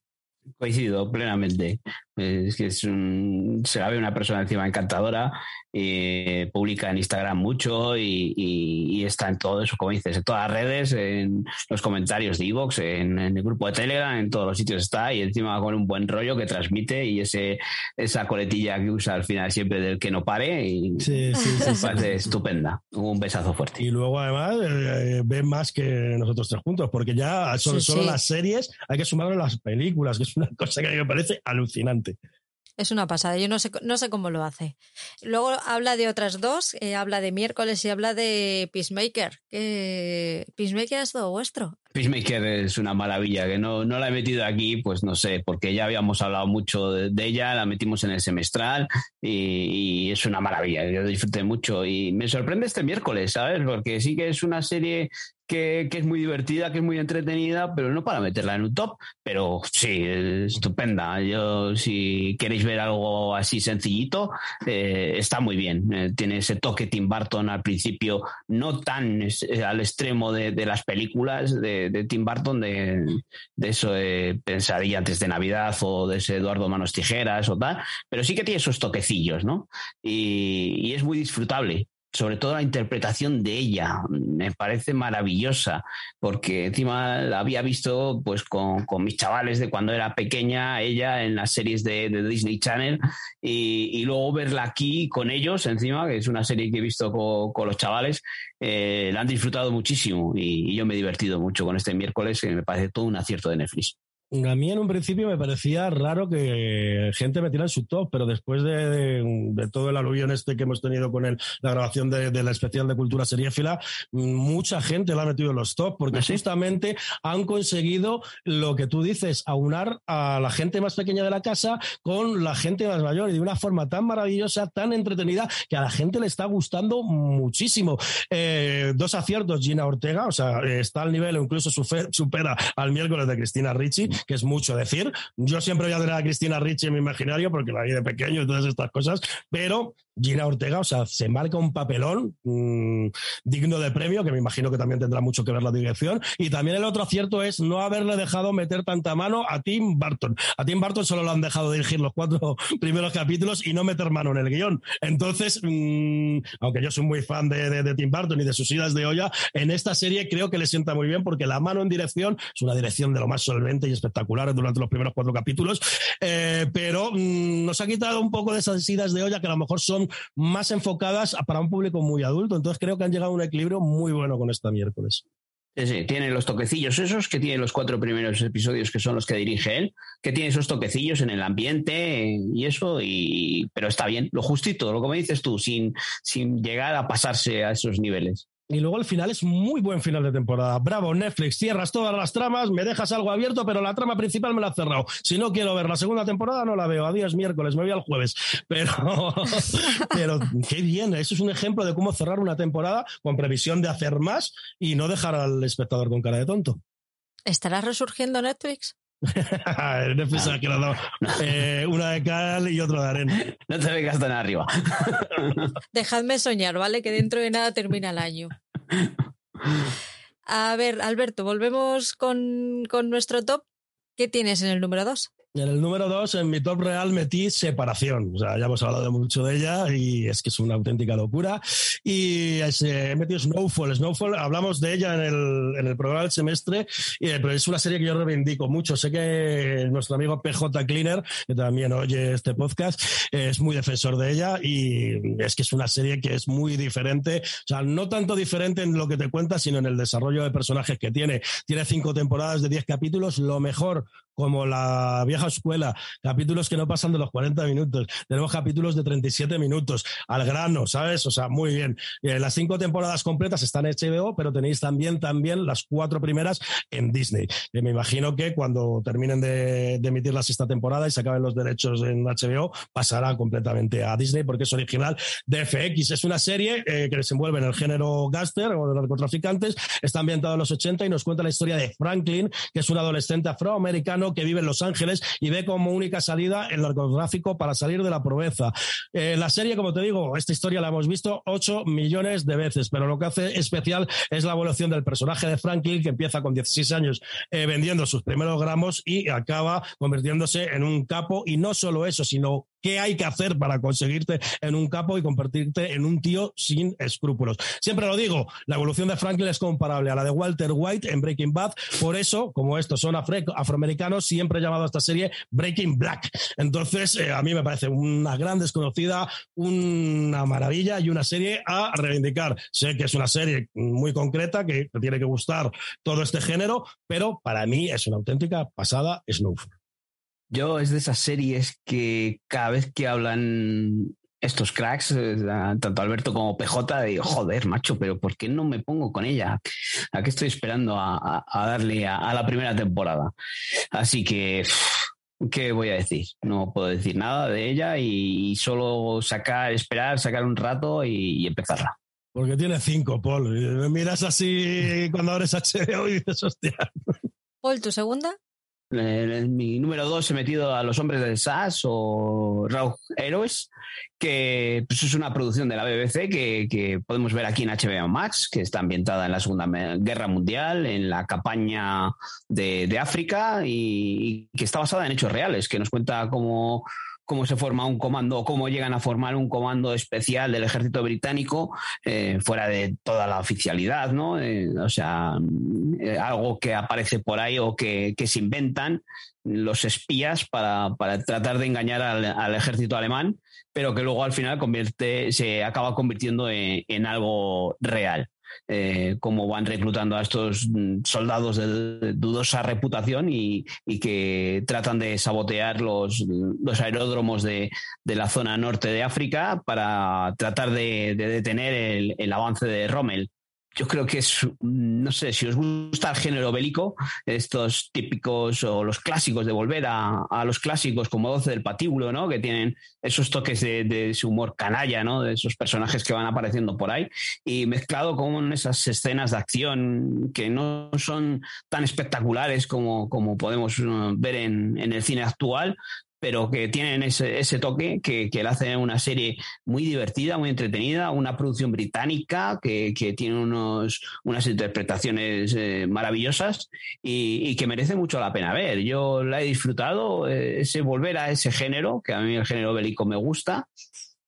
Coincido plenamente. Es que es un, se la ve una persona encima encantadora, eh, publica en Instagram mucho y, está en todo eso, como dices, en todas las redes, en los comentarios de Evox, en, el grupo de Telegram, en todos los sitios está y encima con un buen rollo que transmite y ese esa coletilla que usa al final siempre del que no pare y sí, estupenda. Un besazo fuerte.
Y luego además eh, ve más que nosotros tres juntos, porque ya son solo las series, hay que sumarle las películas, que es una cosa que a mí me parece alucinante.
Es una pasada, yo no sé, no sé cómo lo hace. Luego habla de otras dos, eh, habla de miércoles y habla de Peacemaker. Que Peacemaker es todo vuestro.
Peacemaker es una maravilla, que no, no la he metido aquí, pues no sé, porque ya habíamos hablado mucho de, ella, la metimos en el semestral y, y, es una maravilla, yo disfruté mucho y me sorprende este miércoles, ¿sabes? Porque sí que es una serie que, es muy divertida, que es muy entretenida, pero no para meterla en un top. Pero sí, es estupenda. Yo, si queréis ver algo así sencillito, eh, está muy bien. Eh, tiene ese toque Tim Burton al principio, no tan eh, al extremo de, las películas de, Tim Burton, de, eso de Pensadilla antes de Navidad o de ese Eduardo Manos Tijeras o tal, pero sí que tiene esos toquecillos, ¿no? y es muy disfrutable sobre todo la interpretación de ella, me parece maravillosa, porque encima la había visto pues con, mis chavales de cuando era pequeña, ella en las series de, Disney Channel, y, luego verla aquí con ellos encima, que es una serie que he visto con, los chavales, eh, la han disfrutado muchísimo y, y, yo me he divertido mucho con este miércoles, que me parece todo un acierto de Netflix.
A mí en un principio me parecía raro que gente metiera en su top, pero después de, todo el aluvión este que hemos tenido con el, la grabación de, la especial de cultura seriéfila, mucha gente la ha metido en los top, porque ¿Ah, justamente han conseguido lo que tú dices, aunar a la gente más pequeña de la casa con la gente más mayor y de una forma tan maravillosa, tan entretenida, que a la gente le está gustando muchísimo. Eh, dos aciertos, Gina Ortega, o sea, está al nivel o incluso supera al miércoles de Cristina Ricci que es mucho decir. Yo siempre voy a tener a Cristina Ricci en mi imaginario porque la vi de pequeño y todas estas cosas, pero Gina Ortega, o sea, se marca un papelón mm, digno de premio, que me imagino que también tendrá mucho que ver la dirección. Y también el otro acierto es no haberle dejado meter tanta mano a Tim Burton. A Tim Burton solo lo han dejado dirigir los cuatro primeros capítulos y no meter mano en el guion. Entonces, mm, aunque yo soy muy fan de, de, Tim Burton y de sus idas de olla, en esta serie creo que le sienta muy bien porque la mano en dirección es una dirección de lo más solvente y espectacular durante los primeros cuatro capítulos, eh, pero mm, nos ha quitado un poco de esas idas de olla que a lo mejor son más enfocadas para un público muy adulto. Entonces creo que han llegado a un equilibrio muy bueno con esta miércoles.
Sí, sí, tiene los toquecillos esos que tiene los cuatro primeros episodios que son los que dirige él, que tiene esos toquecillos en el ambiente y eso, y, pero está bien, lo justito, lo como dices tú, sin, sin llegar a pasarse a esos niveles.
Y luego el final es muy buen final de temporada. Bravo, Netflix, cierras todas las tramas, me dejas algo abierto, pero la trama principal me la has cerrado. Si no quiero ver la segunda temporada, no la veo. Adiós miércoles, me voy al jueves. Pero, pero qué bien, eso es un ejemplo de cómo cerrar una temporada con previsión de hacer más y no dejar al espectador con cara de tonto.
¿Estará resurgiendo Netflix?
Netflix ha quedado eh, una de cal y otra de arena.
No te vengas tan arriba.
Dejadme soñar, ¿vale? Que dentro de nada termina el año. A ver, Alberto, volvemos con, con nuestro top. ¿Qué tienes en el número 2?
En el número dos, en mi top real, metí separación. O sea, ya hemos hablado mucho de ella y es que es una auténtica locura. Y he metido Snowfall. Snowfall, hablamos de ella en el, en el programa del semestre, pero es una serie que yo reivindico mucho. Sé que nuestro amigo PJ Cleaner, que también oye este podcast, es muy defensor de ella y es que es una serie que es muy diferente. O sea, no tanto diferente en lo que te cuenta, sino en el desarrollo de personajes que tiene. Tiene cinco temporadas de diez capítulos. Lo mejor como la vieja escuela, capítulos que no pasan de los 40 minutos, tenemos capítulos de 37 minutos, al grano, ¿sabes? O sea, muy bien. Eh, las cinco temporadas completas están en HBO, pero tenéis también, también las cuatro primeras en Disney. Que me imagino que cuando terminen de, emitir la sexta temporada y se acaben los derechos en HBO, pasará completamente a Disney porque es original de FX. Es una serie eh, que desenvuelve en el género gaster o de narcotraficantes, está ambientada en los 80 y nos cuenta la historia de Franklin, que es un adolescente afroamericano que vive en Los Ángeles y ve como única salida el narcotráfico para salir de la pobreza. Eh, la serie, como te digo, esta historia la hemos visto 8 millones de veces, pero lo que hace especial es la evolución del personaje de Franklin, que empieza con 16 años eh, vendiendo sus primeros gramos y acaba convirtiéndose en un capo. Y no solo eso, sino qué hay que hacer para conseguirte en un capo y convertirte en un tío sin escrúpulos. Siempre lo digo, la evolución de Franklin es comparable a la de Walter White en Breaking Bad. Por eso, como estos son afroamericanos, siempre he llamado a esta serie Breaking Black. Entonces, eh, a mí me parece una gran desconocida, una maravilla y una serie a reivindicar. Sé que es una serie muy concreta, que te tiene que gustar todo este género, pero para mí es una auténtica pasada Snowfall.
Yo es de esas series que cada vez que hablan estos cracks, eh, tanto Alberto como PJ, digo, joder, macho, pero ¿por qué no me pongo con ella? ¿A qué estoy esperando a, darle a, la primera temporada? Así que, ¿qué voy a decir? No puedo decir nada de ella y, solo sacar, esperar, sacar un rato y, y empezarla.
Porque tiene cinco, Paul. Me miras así cuando abres HBO y dices, hostia.
Paul, ¿tu segunda?
En mi número dos he metido a Los Hombres del SAS o Rogue Heroes, que pues, es una producción de la BBC que, podemos ver aquí en HBO Max, que está ambientada en la Segunda Guerra Mundial, en la campaña de, África y, y, que está basada en hechos reales, que nos cuenta cómo cómo se forma un comando, cómo llegan a formar un comando especial del ejército británico eh, fuera de toda la oficialidad, ¿no? Eh, o sea, eh, algo que aparece por ahí o que, se inventan los espías para, tratar de engañar al, ejército alemán, pero que luego al final convierte, se acaba convirtiendo en algo real. Eh, cómo van reclutando a estos mm, soldados de dudosa reputación y, que tratan de sabotear los, los aeródromos de, la zona norte de África para tratar de, detener el, avance de Rommel. Yo creo que es, no sé, si os gusta el género bélico, estos típicos o los clásicos de volver a, los clásicos como 12 del patíbulo, ¿no? Que tienen esos toques de, su humor canalla, ¿no? De esos personajes que van apareciendo por ahí y mezclado con esas escenas de acción que no son tan espectaculares como, como podemos uh, ver en, en el cine actual, pero que tienen ese, ese toque que, que le hace una serie muy divertida, muy entretenida, una producción británica que, que tiene unos, unas interpretaciones eh, maravillosas y, y, que merece mucho la pena ver. Yo la he disfrutado, eh, ese volver a ese género, que a mí el género bélico me gusta,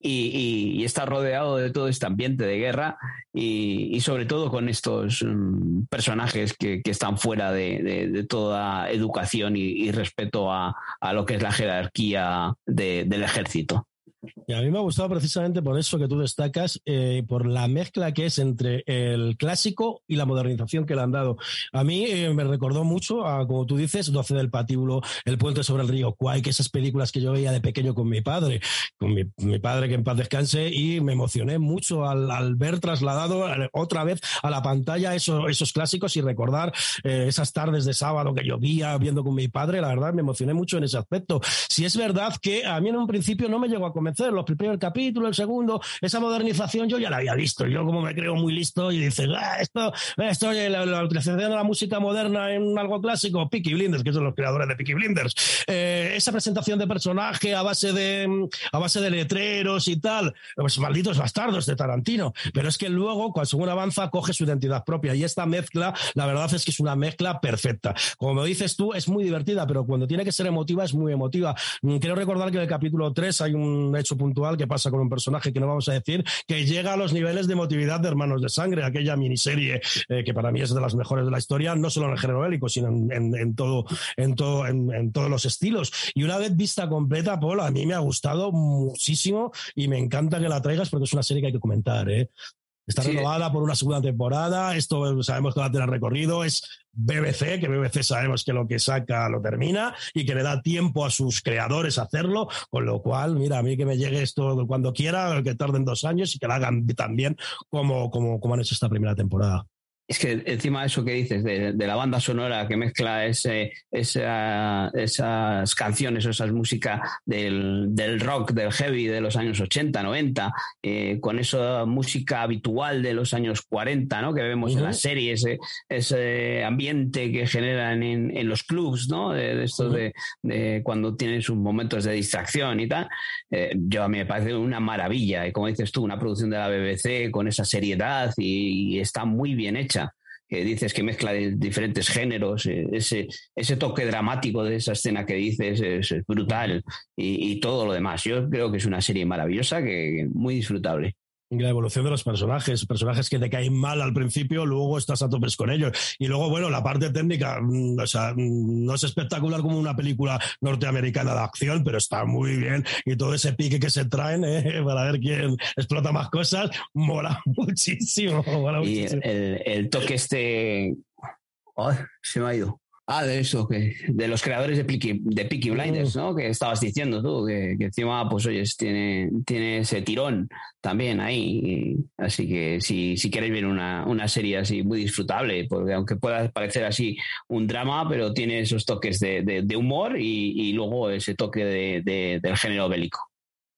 y, está rodeado de todo este ambiente de guerra y, sobre todo con estos mm, personajes que, están fuera de, toda educación y, respeto a, lo que es la jerarquía del ejército.
Y a mí me ha gustado precisamente por eso que tú destacas, eh, por la mezcla que es entre el clásico y la modernización que le han dado. A mí eh, me recordó mucho a, como tú dices, 12 del patíbulo, El puente sobre el río Kwai, que esas películas que yo veía de pequeño con mi padre, con mi, padre que en paz descanse, y me emocioné mucho al, ver trasladado eh, otra vez a la pantalla esos, esos clásicos y recordar esas tardes de sábado que llovía viendo con mi padre, la verdad me emocioné mucho en ese aspecto. Si es verdad que a mí en un principio no me llegó a comer los primeros capítulos, el segundo, esa modernización yo ya la había visto. Yo como me creo muy listo y dices, ah, esto, esto la, utilización de la música moderna en algo clásico, Peaky Blinders, que son los creadores de Peaky Blinders. Eh, esa presentación de personaje a base de, a base de letreros y tal, pues malditos bastardos de Tarantino. Pero es que luego, cuando según avanza, coge su identidad propia. Y esta mezcla, la verdad es que es una mezcla perfecta. Como me dices tú, es muy divertida, pero cuando tiene que ser emotiva, es muy emotiva. Quiero recordar que en el capítulo 3 hay un hecho puntual que pasa con un personaje que no vamos a decir, que llega a los niveles de emotividad de Hermanos de Sangre, aquella miniserie eh, que para mí es de las mejores de la historia, no solo en el género bélico, sino en, todo, en, todo en, todos los estilos. Y una vez vista completa, Paul, a mí me ha gustado muchísimo y me encanta que la traigas porque es una serie que hay que comentar. ¿eh? Está renovada por una segunda temporada. Esto sabemos que va a tener recorrido. Es BBC, que BBC sabemos que lo que saca lo termina y que le da tiempo a sus creadores a hacerlo. Con lo cual, mira, a mí que me llegue esto cuando quiera, que tarden dos años y que lo hagan tan bien como, como, como han hecho esta primera temporada.
Es que encima de eso que dices, de, la banda sonora que mezcla ese, esas canciones o esas músicas del, rock, del heavy de los años 80, 90, eh, con esa música habitual de los años 40, ¿no? que vemos en las series, ese, ambiente que generan en, los clubs, ¿no? de, esto de, cuando tienen sus momentos de distracción y tal, eh, yo a mí me parece una maravilla. Y como dices tú, una producción de la BBC con esa seriedad y está muy bien hecha que dices que mezcla diferentes géneros, eh, ese, ese toque dramático de esa escena que dices es, brutal y, todo lo demás. Yo creo que es una serie maravillosa, que muy disfrutable
la evolución de los personajes, personajes que te caen mal al principio, luego estás a topes con ellos. Y luego, bueno, la parte técnica, mm, o sea, mm, no es espectacular como una película norteamericana de acción, pero está muy bien. Y todo ese pique que se traen ¿eh? para ver quién explota más cosas, mola muchísimo.
y El, toque este... se me ha ido. Ah, de eso, que de los creadores de Peaky, de Blinders, ¿no? Que estabas diciendo tú, que, encima, pues oyes, tiene, tiene ese tirón también ahí. así que si, si queréis ver una, una, serie así muy disfrutable, porque aunque pueda parecer así un drama, pero tiene esos toques de, de, humor y, y, luego ese toque de, del género bélico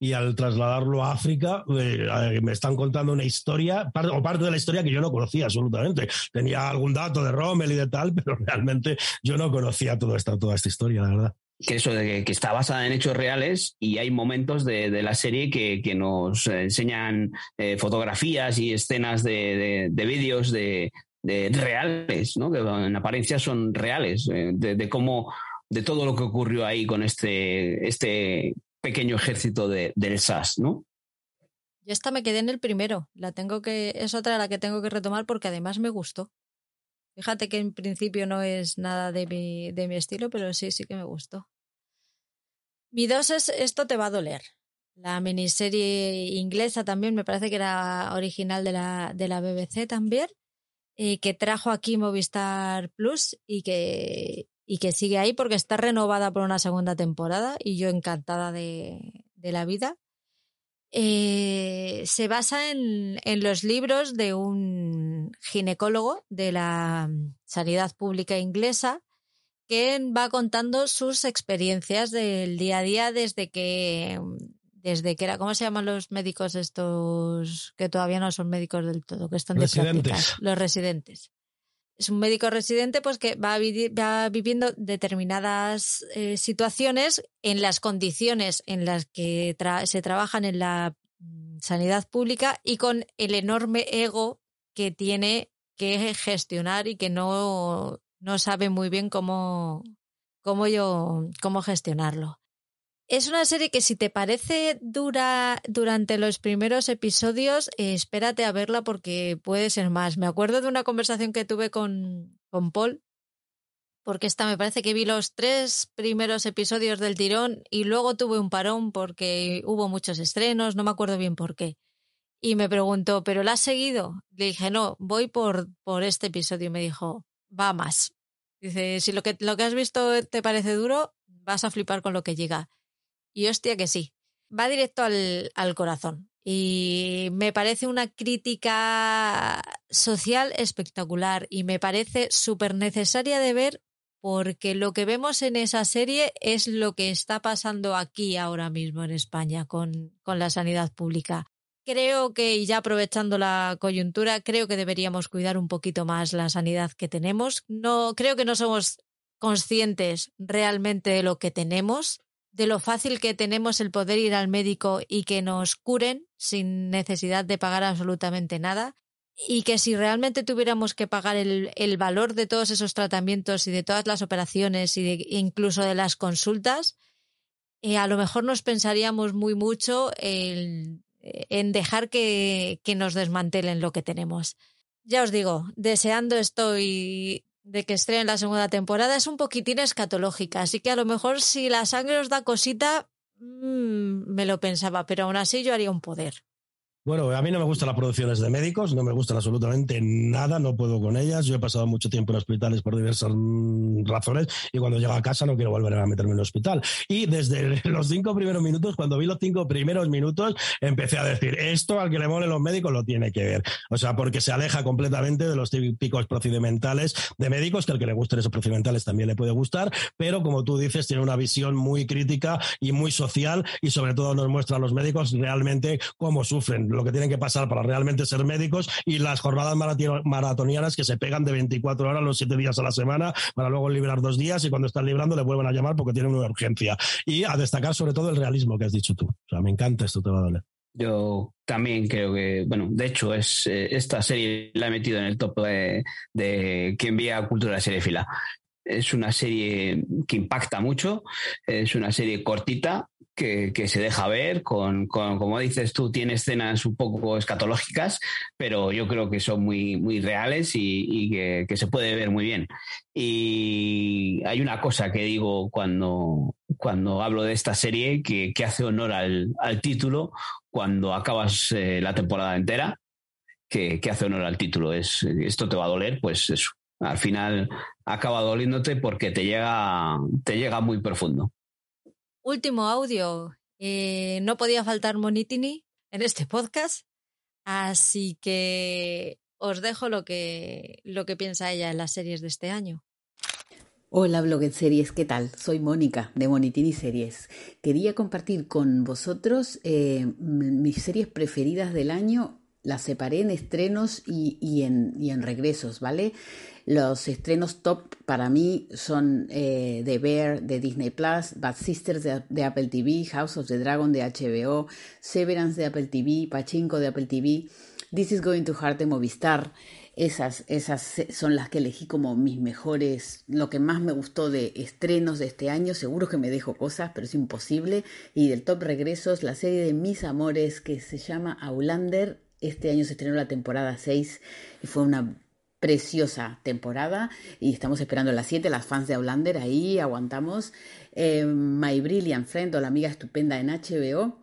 y al trasladarlo a África eh, me están contando una historia, o parte de la historia que yo no conocía absolutamente. Tenía algún dato de Rommel y de tal, pero realmente yo no conocía toda esta, toda esta historia, la verdad.
Que eso de que, está basada en hechos reales y hay momentos de, la serie que, nos enseñan eh, fotografías y escenas de, vídeos de, reales, ¿no? que en apariencia son reales, eh, de, cómo de todo lo que ocurrió ahí con este, este pequeño ejército de, del SAS, ¿no?
Yo esta me quedé en el primero. La tengo que, es otra la que tengo que retomar porque además me gustó. Fíjate que en principio no es nada de mi, de mi estilo, pero sí, sí que me gustó. Mi dos es Esto te va a doler. La miniserie inglesa también, me parece que era original de la, de la BBC también, eh, que trajo aquí Movistar Plus y que, y que sigue ahí porque está renovada por una segunda temporada y yo encantada de, la vida. Eh, se basa en, en, los libros de un ginecólogo de la sanidad pública inglesa que va contando sus experiencias del día a día desde que desde que era, ¿cómo se llaman los médicos estos que todavía no son médicos del todo, que están de
residentes.
Los residentes. Es un médico residente pues que va, viviendo determinadas eh, situaciones en las condiciones en las que se trabajan en la mm, sanidad pública y con el enorme ego que tiene que gestionar y que no, no sabe muy bien cómo, cómo, yo, cómo gestionarlo. Es una serie que si te parece dura durante los primeros episodios, eh, espérate a verla porque puede ser más. Me acuerdo de una conversación que tuve con, con Paul, porque esta me parece que vi los tres primeros episodios del tirón y luego tuve un parón porque hubo muchos estrenos, no me acuerdo bien por qué. Y me preguntó, ¿pero la has seguido? Le dije, no, voy por, por este episodio. Y me dijo, va más. Dice, si lo que, lo que has visto te parece duro, vas a flipar con lo que llega. Y hostia que sí. Va directo al, al corazón. Y me parece una crítica social espectacular y me parece súper necesaria de ver porque lo que vemos en esa serie es lo que está pasando aquí ahora mismo en España con, con la sanidad pública. Creo que, y ya aprovechando la coyuntura, creo que deberíamos cuidar un poquito más la sanidad que tenemos. No, creo que no somos conscientes realmente de lo que tenemos de lo fácil que tenemos el poder ir al médico y que nos curen sin necesidad de pagar absolutamente nada y que si realmente tuviéramos que pagar el, el valor de todos esos tratamientos y de todas las operaciones y incluso de las consultas, eh, a lo mejor nos pensaríamos muy mucho en, en dejar que, que nos desmantelen lo que tenemos. Ya os digo, deseando estoy de que estrenen la segunda temporada es un poquitín escatológica, así que a lo mejor si la sangre os da cosita, mmm, me lo pensaba, pero aún así yo haría un poder.
Bueno, a mí no me gustan las producciones de médicos, no me gustan absolutamente nada, no puedo con ellas. Yo he pasado mucho tiempo en hospitales por diversas mm, razones y cuando llego a casa no quiero volver a meterme en el hospital. Y desde los cinco primeros minutos, cuando vi los cinco primeros minutos, empecé a decir, esto al que le mole los médicos lo tiene que ver. O sea, porque se aleja completamente de los típicos procedimentales de médicos, que al que le gusten esos procedimentales también le puede gustar, pero como tú dices, tiene una visión muy crítica y muy social y sobre todo nos muestra a los médicos realmente cómo sufren lo que tienen que pasar para realmente ser médicos y las jornadas maratonianas que se pegan de 24 horas los 7 días a la semana para luego liberar dos días y cuando están librando le vuelven a llamar porque tienen una urgencia. Y a destacar sobre todo el realismo que has dicho tú. O sea, me encanta esto, te va a doler.
Yo también creo que, bueno, de hecho, es eh, esta serie la he metido en el top de, de que envía Cultura de fila Es una serie que impacta mucho, es una serie cortita, que, se deja ver, con, como dices tú, tiene escenas un poco escatológicas, pero yo creo que son muy, muy reales y, que, se puede ver muy bien. Y hay una cosa que digo cuando, cuando hablo de esta serie que, hace honor al, título cuando acabas eh, la temporada entera, que, hace honor al título. Es, esto te va a doler, pues eso. Al final acaba doliéndote porque te llega, te llega muy profundo.
Último audio. Eh, no podía faltar Monitini en este podcast, así que os dejo lo que, lo que piensa ella en las series de este año.
Hola blog en series, ¿qué tal? Soy Mónica de Monitini Series. Quería compartir con vosotros eh, mis series preferidas del año. Las separé en estrenos y, en, y en regresos, ¿vale? Los estrenos top para mí son eh, The Bear de Disney Plus, Bad Sisters de, Apple TV, House of the Dragon de HBO, Severance de Apple TV, Pachinko de Apple TV, This is Going to Heart de Movistar. Esas, esas son las que elegí como mis mejores, lo que más me gustó de estrenos de este año. Seguro que me dejo cosas, pero es imposible. Y del top regresos, la serie de mis amores que se llama Aulander. Este año se estrenó la temporada 6 y fue una preciosa temporada y estamos esperando las 7, las fans de Outlander, ahí aguantamos. Eh, My Brilliant Friend o La Amiga Estupenda en HBO.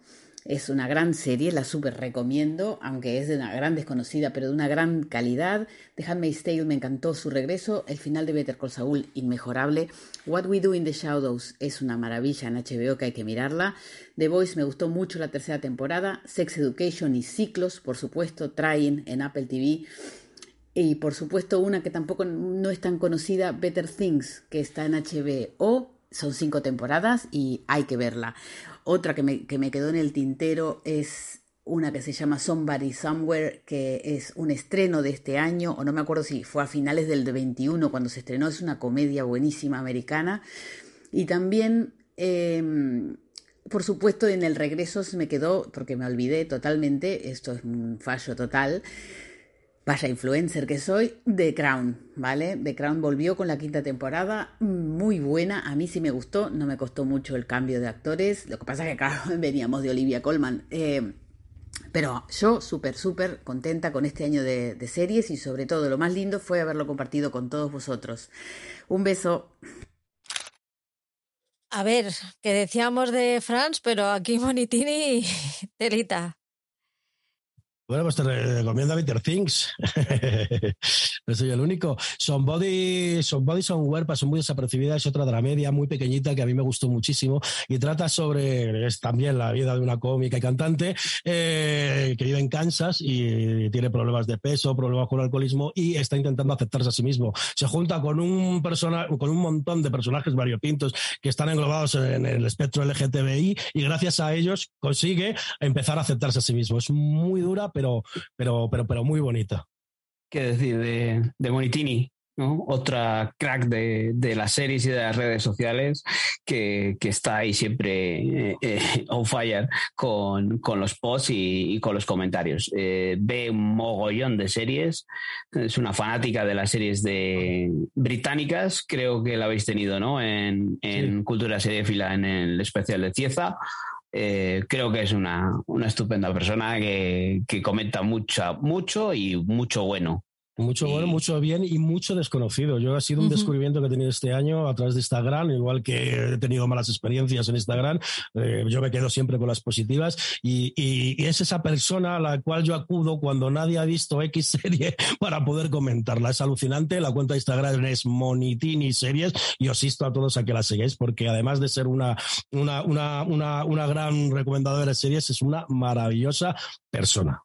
Es una gran serie, la súper recomiendo, aunque es de una gran desconocida, pero de una gran calidad. The Handmaid's Tale me encantó su regreso. El final de Better Call Saul, inmejorable. What We Do in the Shadows es una maravilla en HBO que hay que mirarla. The Voice me gustó mucho la tercera temporada. Sex Education y Ciclos, por supuesto. Trying en Apple TV. Y por supuesto una que tampoco no es tan conocida, Better Things, que está en HBO. Son cinco temporadas y hay que verla. Otra que me, que me quedó en el tintero es una que se llama Somebody Somewhere, que es un estreno de este año, o no me acuerdo si fue a finales del 21 cuando se estrenó, es una comedia buenísima americana. Y también, em, por supuesto, en el regreso se me quedó, porque me olvidé totalmente, esto es un fallo total, vaya influencer que soy, The Crown, ¿vale? The Crown volvió con la quinta temporada, muy buena, a mí sí me gustó, no me costó mucho el cambio de actores, lo que pasa es que claro, veníamos de Olivia Colman, eh, pero yo súper, súper contenta con este año de, series y sobre todo lo más lindo fue haberlo compartido con todos vosotros. Un beso.
A ver, que decíamos de France, pero aquí Monitini, telita.
Bueno, pues te recomiendo Better Things. no soy el único. Somebody, Somebody Somewhere pasó muy desapercibida. Es otra dramedia muy pequeñita que a mí me gustó muchísimo y trata sobre, es también la vida de una cómica y cantante eh, que vive en Kansas y tiene problemas de peso, problemas con alcoholismo y está intentando aceptarse a sí mismo. Se junta con un persona, con un montón de personajes variopintos que están englobados en el espectro LGTBI y gracias a ellos consigue empezar a aceptarse a sí mismo. Es muy dura, pero, pero, pero, pero muy bonita.
¿Qué decir de, de Monitini? ¿no? Otra crack de, de, las series y de las redes sociales que, que está ahí siempre eh, eh, on fire con, con los posts y, y, con los comentarios. Eh, ve un mogollón de series, es una fanática de las series de británicas, creo que la habéis tenido ¿no? en, en sí. Cultura Seriefila en el especial de Cieza. Eh, creo que es una, una estupenda persona que, que, comenta mucha, mucho y mucho bueno.
Mucho bueno, mucho bien y mucho desconocido. Yo ha sido un uh -huh. descubrimiento que he tenido este año a través de Instagram, igual que he tenido malas experiencias en Instagram. Eh, yo me quedo siempre con las positivas y, y, y, es esa persona a la cual yo acudo cuando nadie ha visto X serie para poder comentarla. Es alucinante. La cuenta de Instagram es Monitini Series y os insto a todos a que la sigáis porque además de ser una, una, una, una, una gran recomendadora de series, es una maravillosa persona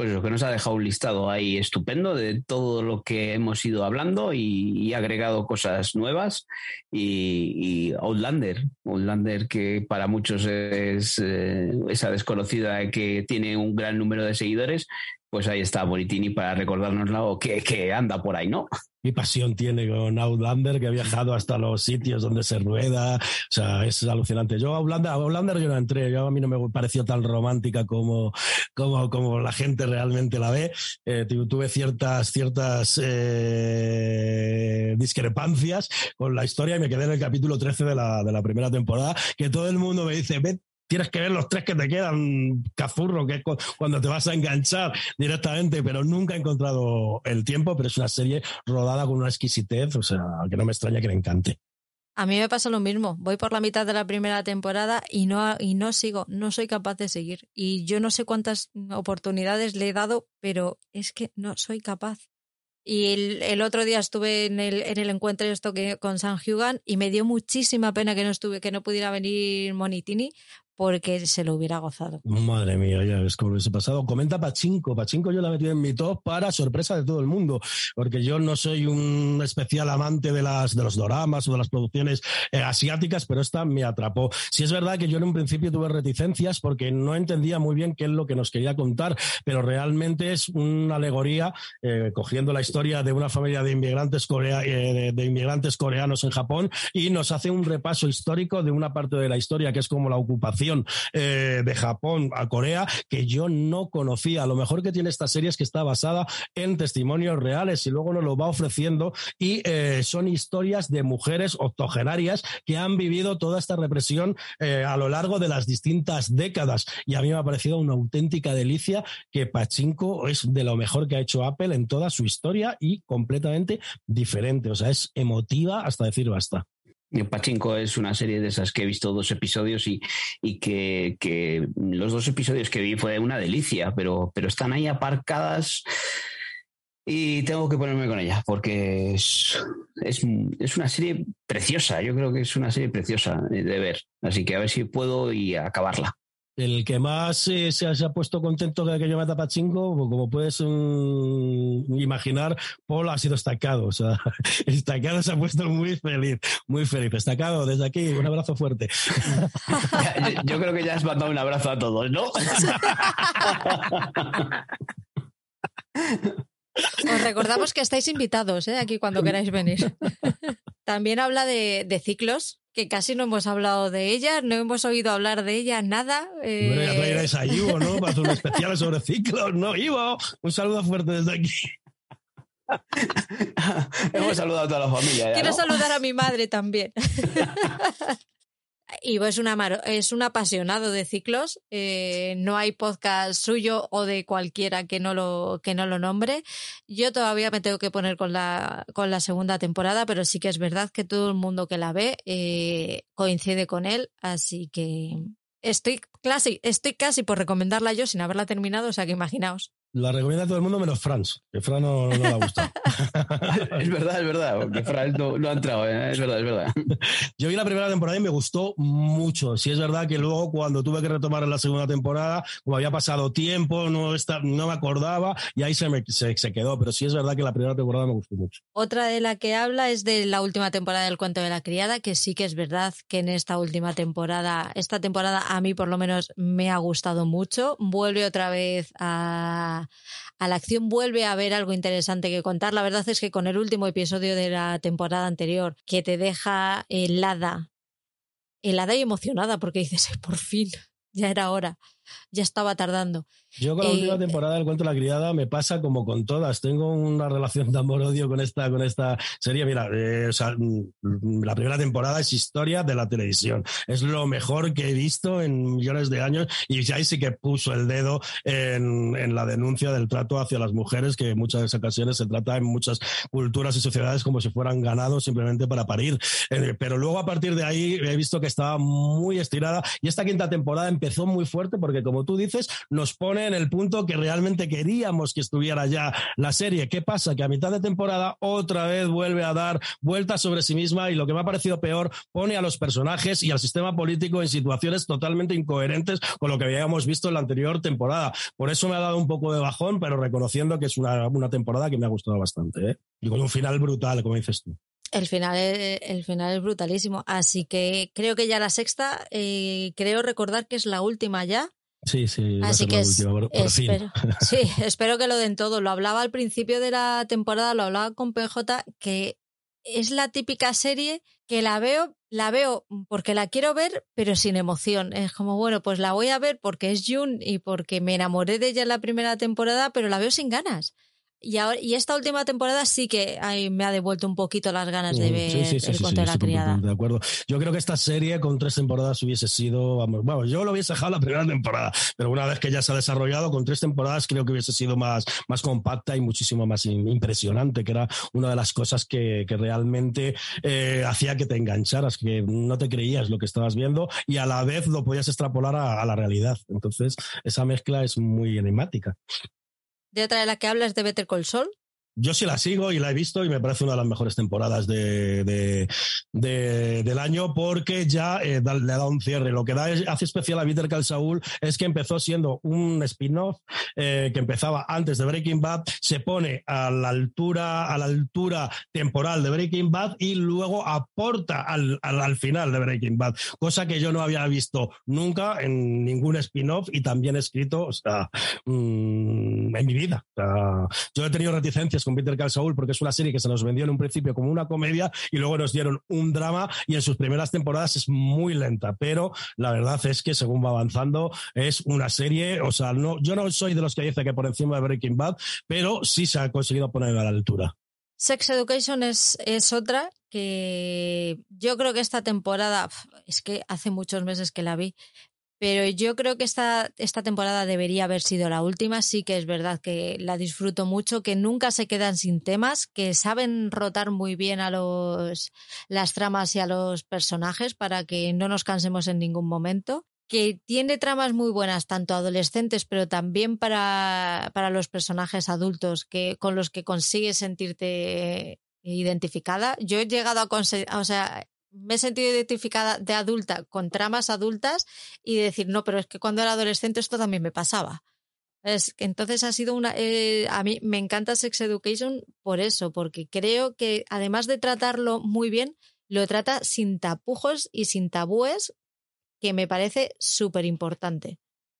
pues lo que nos ha dejado un listado ahí estupendo de todo lo que hemos ido hablando y, y agregado cosas nuevas. Y, Outlander, Outlander que para muchos es eh, esa desconocida que tiene un gran número de seguidores, pues ahí está Bonitini para recordárnoslo que, que anda por ahí, ¿no?
mi pasión tiene con Outlander, que ha viajado hasta los sitios donde se rueda. O sea, es alucinante. Yo Outlander, Outlander yo no entré, yo a mí no me pareció tan romántica como, como, como la gente realmente la ve. Eh, tuve ciertas, ciertas eh, discrepancias con la historia y me quedé en el capítulo 13 de la, de la primera temporada, que todo el mundo me dice, ven, tienes que ver los tres que te quedan, cazurro, que es cuando te vas a enganchar directamente, pero nunca he encontrado el tiempo, pero es una serie rodada con una exquisitez, o sea, que no me extraña que le encante.
A mí me pasa lo mismo. Voy por la mitad de la primera temporada y no, y no sigo, no soy capaz de seguir. Y yo no sé cuántas oportunidades le he dado, pero es que no soy capaz. Y el, el, otro día estuve en el, en el encuentro esto que, con San Hugan y me dio muchísima pena que no estuve, que no pudiera venir Monitini, porque se lo hubiera gozado.
Madre mía, ya ves cómo hubiese pasado. Comenta Pachinko. Pachinko yo la he metido en mi top para sorpresa de todo el mundo, porque yo no soy un especial amante de, las, de los doramas o de las producciones eh, asiáticas, pero esta me atrapó. Si es verdad que yo en un principio tuve reticencias porque no entendía muy bien qué es lo que nos quería contar, pero realmente es una alegoría eh, cogiendo la historia de una familia de inmigrantes, corea, eh, de inmigrantes coreanos en Japón y nos hace un repaso histórico de una parte de la historia que es como la ocupación eh, de Japón a Corea que yo no conocía. Lo mejor que tiene esta serie es que está basada en testimonios reales y luego nos lo va ofreciendo y eh, son historias de mujeres octogenarias que han vivido toda esta represión eh, a lo largo de las distintas décadas y a mí me ha parecido una auténtica delicia que Pachinko es de lo mejor que ha hecho Apple en toda su historia y completamente diferente. O sea, es emotiva hasta decir basta.
Pachinko es una serie de esas que he visto dos episodios y, y que, que, los dos episodios que vi fue una delicia, pero, pero están ahí aparcadas y tengo que ponerme con ella porque es, es, es, una serie preciosa. Yo creo que es una serie preciosa de ver. Así que a ver si puedo y acabarla.
El que más eh, se, ha puesto contento de que yo meta Pachinko, pues como puedes mm, imaginar, Paul ha sido estacado. O sea, estacado se ha puesto muy feliz, muy feliz. Estacado, desde aquí, un abrazo fuerte.
yo, yo creo que ya has mandado un abrazo a todos, ¿no?
Os recordamos que estáis invitados ¿eh? aquí cuando queráis venir. También habla de, de, ciclos, que casi no hemos hablado de ella, no hemos oído hablar de ella nada.
Eh... Bueno, ya traeréis a Ivo, ¿no? Para hacer un especial sobre ciclos, ¿no? Ivo, un saludo fuerte desde aquí.
Hemos saludado a toda la familia.
Quiero
¿no?
saludar a mi madre también. Ivo es, una, es un apasionado de ciclos. Eh, no hay podcast suyo o de cualquiera que no, lo, que no lo nombre. Yo todavía me tengo que poner con la, con la segunda temporada, pero sí que es verdad que todo el mundo que la ve eh, coincide con él. Así que estoy casi, estoy casi por recomendarla yo sin haberla terminado, o sea que imaginaos.
La recomienda a todo el mundo menos Franz, que Franz no, no le ha gustado.
es verdad, es verdad, porque Franz no, no ha entrado, ¿eh? es verdad, es verdad.
Yo vi la primera temporada y me gustó mucho. Sí es verdad que luego cuando tuve que retomar en la segunda temporada, como había pasado tiempo, no, está, no me acordaba y ahí se, me, se, se, quedó, pero sí es verdad que la primera temporada me gustó mucho.
Otra de la que habla es de la última temporada del Cuento de la Criada, que sí que es verdad que en esta última temporada, esta temporada a mí por lo menos me ha gustado mucho. Vuelve otra vez a a la acción vuelve a haber algo interesante que contar. La verdad es que con el último episodio de la temporada anterior, que te deja helada, helada y emocionada, porque dices, por fin, ya era hora, ya estaba tardando.
Yo con la eh, última temporada del cuento de la criada me pasa como con todas. Tengo una relación de amor-odio con esta, con esta serie. Mira, eh, o sea, la primera temporada es historia de la televisión. Es lo mejor que he visto en millones de años y ahí sí que puso el dedo en, en la denuncia del trato hacia las mujeres, que en muchas ocasiones se trata en muchas culturas y sociedades como si fueran ganados simplemente para parir. Eh, pero luego a partir de ahí he visto que estaba muy estirada y esta quinta temporada empezó muy fuerte porque como tú dices, nos pone en el punto que realmente queríamos que estuviera ya la serie. ¿Qué pasa? Que a mitad de temporada otra vez vuelve a dar vueltas sobre sí misma y lo que me ha parecido peor, pone a los personajes y al sistema político en situaciones totalmente incoherentes con lo que habíamos visto en la anterior temporada. Por eso me ha dado un poco de bajón, pero reconociendo que es una, una temporada que me ha gustado bastante. ¿eh? Y con un final brutal, como dices tú.
El final, es, el final es brutalísimo. Así que creo que ya la sexta, eh, creo recordar que es la última ya.
Sí, sí.
Así que es,
última, por, por
espero, sí, espero que lo den todo. Lo hablaba al principio de la temporada, lo hablaba con PJ, que es la típica serie que la veo, la veo porque la quiero ver, pero sin emoción. Es como, bueno, pues la voy a ver porque es June y porque me enamoré de ella en la primera temporada, pero la veo sin ganas. Y, ahora, y esta última temporada sí que ay, me ha devuelto un poquito las ganas de ver
sí, sí, sí,
el cuento de la criada.
De acuerdo. Yo creo que esta serie con tres temporadas hubiese sido, vamos, bueno, yo lo hubiese dejado la primera temporada, pero una vez que ya se ha desarrollado con tres temporadas creo que hubiese sido más, más compacta y muchísimo más impresionante, que era una de las cosas que, que realmente eh, hacía que te engancharas, que no te creías lo que estabas viendo y a la vez lo podías extrapolar a, a la realidad. Entonces, esa mezcla es muy enigmática.
De otra de la que hablas de Better Call Saul.
Yo sí la sigo y la he visto y me parece una de las mejores temporadas de, de, de del año porque ya eh, da, le dado un cierre. Lo que da, hace especial a Better Call Saul es que empezó siendo un spin-off eh, que empezaba antes de Breaking Bad, se pone a la altura, a la altura temporal de Breaking Bad y luego aporta al, al, al final de Breaking Bad, cosa que yo no había visto nunca en ningún spin-off y también escrito mmm, en mi vida. Yo he tenido reticencias con Peter Call Saul porque es una serie que se nos vendió en un principio como una comedia y luego nos dieron un drama y en sus primeras temporadas es muy lenta, pero la verdad es que según va avanzando es una serie, o sea, no, yo no soy de los que dice que por encima de Breaking Bad, pero sí se ha conseguido poner a la altura.
Sex Education es, es otra que yo creo que esta temporada, es que hace muchos meses que la vi, Pero yo creo que esta, esta temporada debería haber sido la última. Sí que es verdad que la disfruto mucho, que nunca se quedan sin temas, que saben rotar muy bien a los, las tramas y a los personajes para que no nos cansemos en ningún momento que tiene tramas muy buenas, tanto adolescentes, pero también para, para los personajes adultos que, con los que consigues sentirte identificada. Yo he llegado a conseguir, o sea, me he sentido identificada de adulta con tramas adultas y decir, no, pero es que cuando era adolescente esto también me pasaba. Es, entonces ha sido una... Eh, a mí me encanta Sex Education por eso, porque creo que además de tratarlo muy bien, lo trata sin tapujos y sin tabúes que me parece súper importante.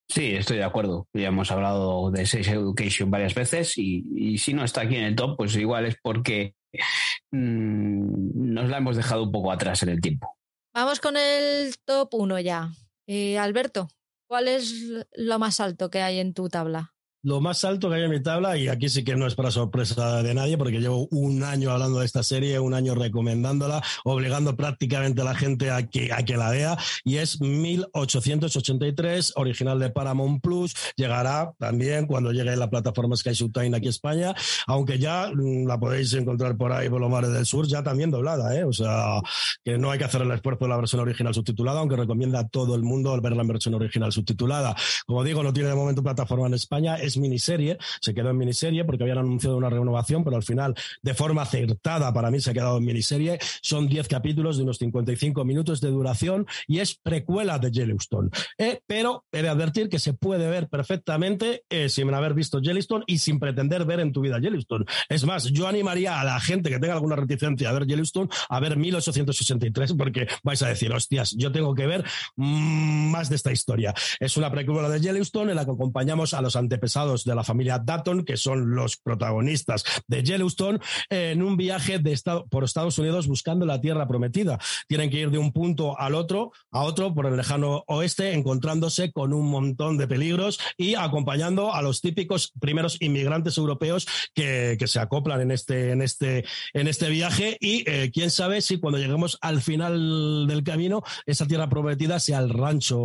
Sí, estoy de acuerdo. Ya hemos hablado de Sex Education varias veces y, si no está aquí en el top, pues igual es porque mm, nos la hemos dejado un poco atrás en el tiempo.
Vamos con el top 1 ya. Eh, Alberto, ¿cuál es lo más alto que hay en tu tabla?
Lo más alto que hay en mi tabla, y aquí sí que no es para sorpresa de nadie, porque llevo un año hablando de esta serie, un año recomendándola, obligando prácticamente a la gente a que, a que la vea, y es 1883, original de Paramount Plus, llegará también cuando llegue la plataforma Sky Time aquí a España, aunque ya mm, la podéis encontrar por ahí por los mares del sur, ya también doblada, ¿eh? o sea, que no hay que hacer el esfuerzo de la versión original subtitulada, aunque recomienda a todo el mundo ver la versión original subtitulada. Como digo, no tiene de momento plataforma en España, miniserie, se quedó en miniserie porque habían anunciado una renovación, pero al final, de forma acertada, para mí se ha quedado en miniserie. Son 10 capítulos de unos 55 minutos de duración y es precuela de Yellowstone. Eh, pero he de advertir que se puede ver perfectamente eh, sin haber visto Yellowstone y sin pretender ver en tu vida Yellowstone. Es más, yo animaría a la gente que tenga alguna reticencia a ver Yellowstone a ver 1863 porque vais a decir, hostias, yo tengo que ver mm, más de esta historia. Es una precuela de Yellowstone en la que acompañamos a los antepasados de la familia Dutton, que son los protagonistas de Yellowstone, en un viaje de estado, por Estados Unidos buscando la tierra prometida. Tienen que ir de un punto al otro, a otro, por el lejano oeste, encontrándose con un montón de peligros y acompañando a los típicos primeros inmigrantes europeos que, que se acoplan en este, en este, en este viaje. Y eh, quién sabe si cuando lleguemos al final del camino, esa tierra prometida sea el rancho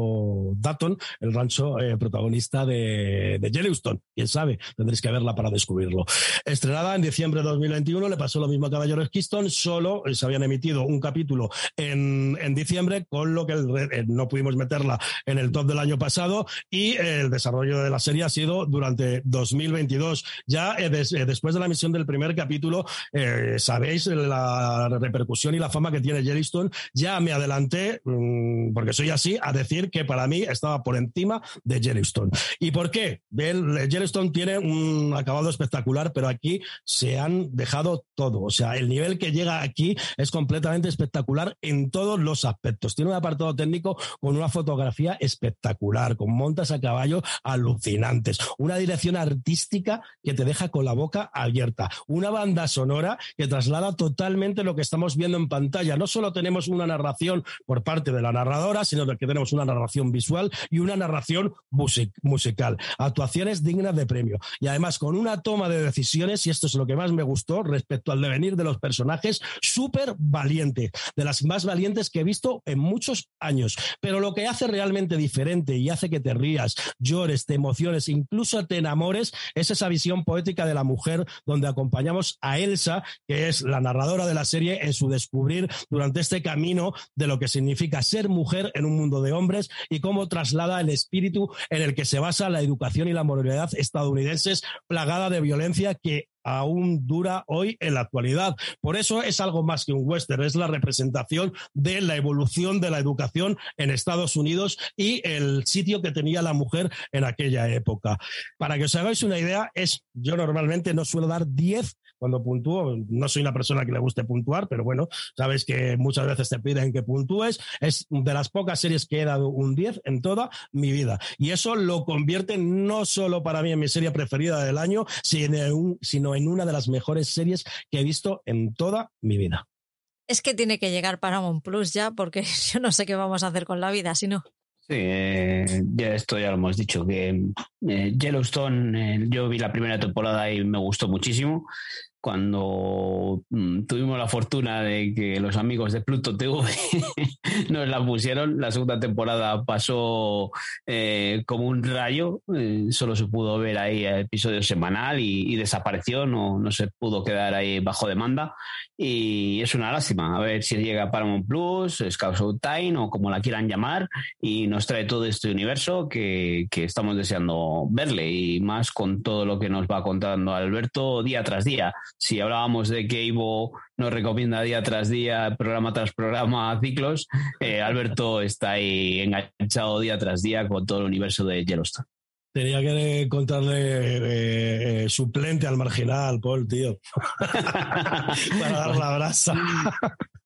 Dutton, el rancho eh, protagonista de, de Yellowstone. Quién sabe, tendréis que verla para descubrirlo. Estrenada en diciembre de 2021, le pasó lo mismo a Caballeros Keystone, solo se habían emitido un capítulo en, en diciembre, con lo que eh, no pudimos meterla en el top del año pasado y el desarrollo de la serie ha sido durante 2022. Ya eh, eh, después de la emisión del primer capítulo, sabéis la repercusión y la fama que tiene Yellowstone. Ya me adelanté, mm, porque soy así, a decir que para mí estaba por encima de Yellowstone. ¿Y por qué? Yellowstone tiene un acabado espectacular, pero aquí se han dejado todo. O sea, el nivel que llega aquí es completamente espectacular en todos los aspectos. Tiene un apartado técnico con una fotografía espectacular, con montas a caballo alucinantes, una dirección artística que te deja con la boca abierta, una banda sonora que traslada totalmente lo que estamos viendo en pantalla. No solo tenemos una narración por parte de la narradora, sino que tenemos una narración visual y una narración musical. Actuaciones dignas de premio. Y además con una toma de decisiones, y esto es lo que más me gustó respecto al devenir de los personajes, súper valiente, de las más valientes que he visto en muchos años. Pero lo que hace realmente diferente y hace que te rías, llores, te emociones, incluso te enamores, es esa visión poética de la mujer donde acompañamos a Elsa, que es la narradora de la serie, en su descubrir durante este camino de lo que significa ser mujer en un mundo de hombres y cómo traslada el espíritu en el que se basa la educación y la moralidad estadounidenses plagada de violencia que aún dura hoy en la actualidad. Por eso es algo más que un western, es la representación de la evolución de la educación en Estados Unidos y el sitio que tenía la mujer en aquella época. Para que os hagáis una idea, es yo normalmente no suelo dar 10 cuando puntúo. No soy una persona que le guste puntuar, pero bueno, sabes que muchas veces te piden que puntúes. Es de las pocas series que he dado un 10 en toda mi vida. Y eso lo convierte no solo para mí en mi serie preferida del año, sino en una de las mejores series que he visto en toda mi vida.
Es que tiene que llegar Paramount Plus ya, porque yo no sé qué vamos a hacer con la vida si no.
Sí, eh, ya esto ya lo hemos dicho, que eh, Yellowstone, eh, yo vi la primera temporada y me gustó muchísimo. Cuando mm, tuvimos la fortuna de que los amigos de Pluto TV nos la pusieron. La segunda temporada pasó eh, como un rayo, eh, solo se pudo ver ahí el episodio semanal y, desapareció, no, no, se pudo quedar ahí bajo demanda. Y es una lástima, a ver si llega Paramount Plus, Scout Out Time o como la quieran llamar, y nos trae todo este universo que, que estamos deseando verle y más con todo lo que nos va contando Alberto día tras día. Si hablábamos de que Ivo nos recomienda día tras día, programa tras programa, ciclos, eh, Alberto está ahí enganchado día tras día con todo el universo de Yellowstone.
Tenía que contarle eh, eh, suplente al marginal, Paul, tío. Para dar la brasa.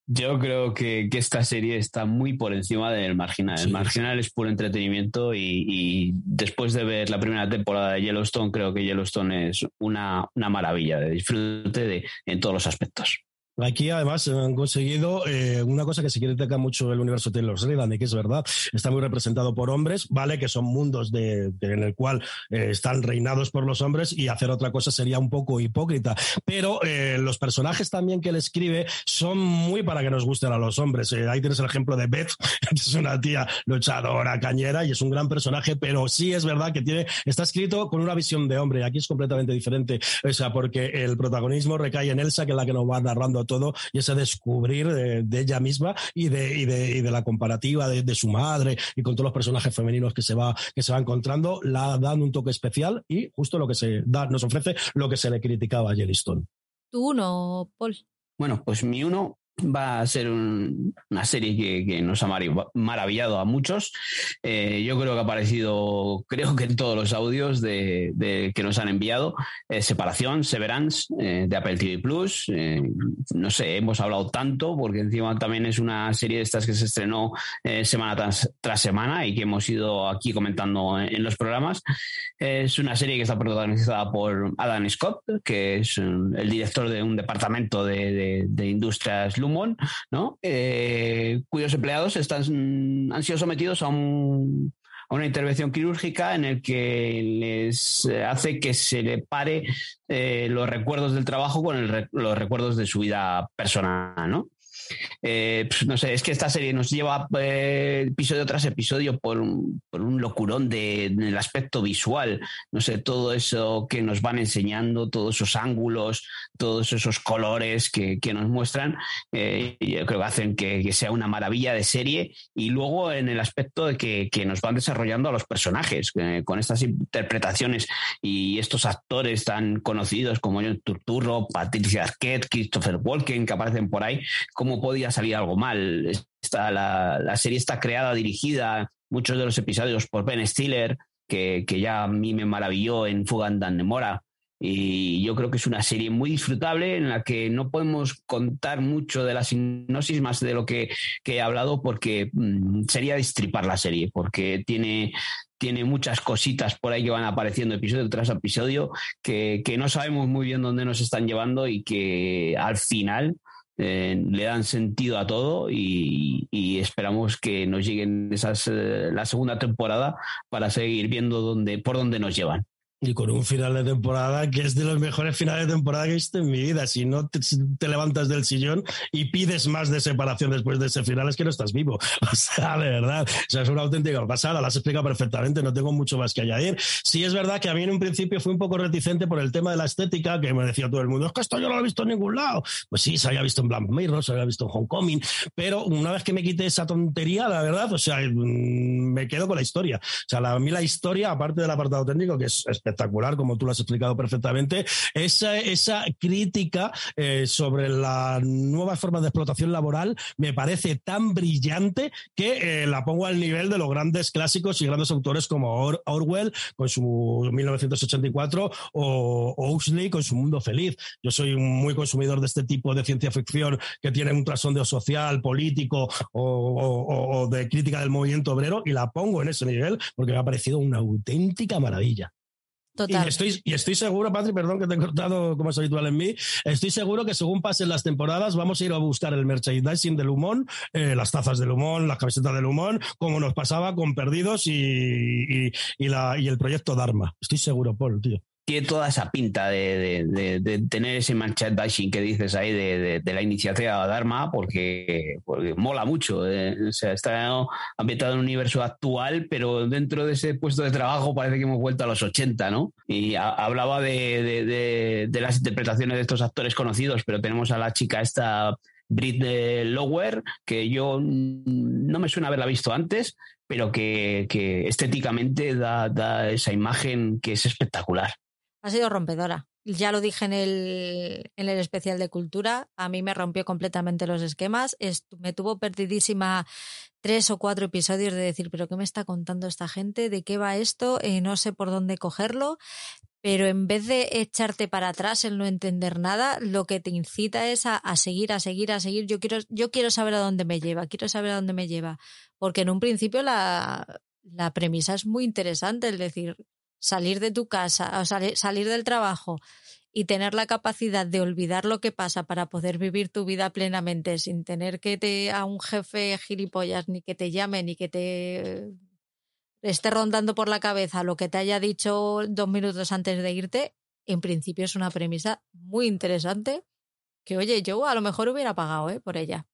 Yo creo que, esta serie está muy por encima del marginal. El marginal es puro entretenimiento y, después de ver la primera temporada de Yellowstone, creo que Yellowstone es una, una maravilla de disfrute de, en todos los aspectos.
Aquí además han conseguido eh, una cosa que se destacar mucho el universo Taylor Sheridan, y que es verdad, está muy representado por hombres, ¿vale? Que son mundos en el cual eh, están reinados por los hombres y hacer otra cosa sería un poco hipócrita. Pero eh, los personajes también que él escribe son muy para que nos gusten a los hombres. ahí tienes el ejemplo de Beth, que es una tía luchadora, cañera y es un gran personaje, pero sí es verdad que tiene, está escrito con una visión de hombre. Aquí es completamente diferente. O sea, porque el protagonismo recae en Elsa, que es la que nos va narrando todo y ese descubrir de, ella misma y de, y de, de la comparativa de, su madre y con todos los personajes femeninos que se va, que se va encontrando, la dan un toque especial y justo lo que se da, nos ofrece lo que se le criticaba a Yellowstone.
¿Tu uno, Paul?
Bueno, pues mi uno va a ser una serie que, nos ha maravillado a muchos. Eh, yo creo que ha aparecido, creo que en todos los audios de, que nos han enviado, eh, Separación, Severance, eh, de Apple TV Plus. no sé, hemos hablado tanto porque encima también es una serie de estas que se estrenó semana tras, semana y que hemos ido aquí comentando en, los programas. Es una serie que está protagonizada por Adam Scott, que es el director de un departamento de, de industrias ¿no? Eh, cuyos empleados están, han sido sometidos a, una intervención quirúrgica en el que les hace que se le pare eh, los recuerdos del trabajo con los recuerdos de su vida personal, ¿no? Eh, pues, no sé, es que esta serie nos lleva eh, episodio tras episodio por un, por un locurón del aspecto visual. No sé, todo eso que nos van enseñando, todos esos ángulos, todos esos colores que, nos muestran, eh, yo creo que hacen que, sea una maravilla de serie. Y luego en el aspecto de que, nos van desarrollando a los personajes, con estas interpretaciones y estos actores tan conocidos como John Turturro, Patricia Arquette, Christopher Walken, que aparecen por ahí, como podía salir algo mal. la, serie está creada, dirigida, muchos de los episodios por Ben Stiller, que, ya a mí me maravilló en Fugan Dan Mora. Y yo creo que es una serie muy disfrutable en la que no podemos contar mucho de la sinopsis más de lo que, he hablado porque mm, sería destripar la serie, porque tiene, tiene muchas cositas por ahí que van apareciendo episodio tras episodio que, que no sabemos muy bien dónde nos están llevando y que al final eh, le dan sentido a todo y, esperamos que nos lleguen esas, eh, la segunda temporada para seguir viendo por dónde nos llevan.
Y con un final de temporada que es de los mejores finales de temporada que he visto en mi vida. Si no te, levantas del sillón y pides más de separación después de ese final, es que no estás vivo. O sea, de verdad. O sea, es una auténtica pasada. La has explicado perfectamente. No tengo mucho más que añadir. Sí, es verdad que a mí en un principio fui un poco reticente por el tema de la estética, que me decía todo el mundo, es que esto yo no lo he visto en ningún lado. Pues sí, se había visto en Black Mirror, se había visto en Homecoming. Pero una vez que me quité esa tontería, la verdad, o sea, mm, me quedo con la historia. O sea, a mí la historia, aparte del apartado técnico, que es espectacular, como tú lo has explicado perfectamente, esa, esa crítica eh, sobre la nueva forma de explotación laboral me parece tan brillante que eh, la pongo al nivel de los grandes clásicos y grandes autores como Orwell con su 1984 o, Huxley con su Mundo Feliz. Yo soy muy consumidor de este tipo de ciencia ficción que tiene un trasfondo social, político o de crítica del movimiento obrero y la pongo en ese nivel porque me ha parecido una auténtica maravilla. Y estoy, y estoy seguro, Patri, perdón que te he cortado como es habitual en mí, estoy seguro que según pasen las temporadas vamos a ir a buscar el merchandising del Humón, eh, las tazas del Humón, las camisetas del Humón, como nos pasaba con Perdidos y, y, la, y el proyecto Dharma. Estoy seguro, Paul, tío.
Tiene toda esa pinta de, tener ese merchandising que dices ahí de, la iniciativa Dharma, porque, porque mola mucho. Eh. O sea, está ambientado en un universo actual, pero dentro de ese puesto de trabajo parece que hemos vuelto a los 80, ¿no? Y hablaba de, las interpretaciones de estos actores conocidos, pero tenemos a la chica esta Brit Lower, que yo no me suena haberla visto antes, pero que, estéticamente da, esa imagen que es espectacular.
Ha sido rompedora. Ya lo dije en el, en el especial de cultura, a mí me rompió completamente los esquemas, me tuvo perdidísima tres o cuatro episodios de decir, pero ¿qué me está contando esta gente? ¿De qué va esto? Eh, no sé por dónde cogerlo, pero en vez de echarte para atrás el no entender nada, lo que te incita es a, seguir, a seguir, a seguir. Yo quiero, yo quiero saber a dónde me lleva, quiero saber a dónde me lleva. Porque en un principio la, la premisa es muy interesante, es decir, salir de tu casa, o salir del trabajo y tener la capacidad de olvidar lo que pasa para poder vivir tu vida plenamente sin tener que te a un jefe gilipollas ni que te llame ni que te esté rondando por la cabeza lo que te haya dicho dos minutos antes de irte, en principio es una premisa muy interesante que, oye, yo a lo mejor hubiera pagado ¿eh? por ella.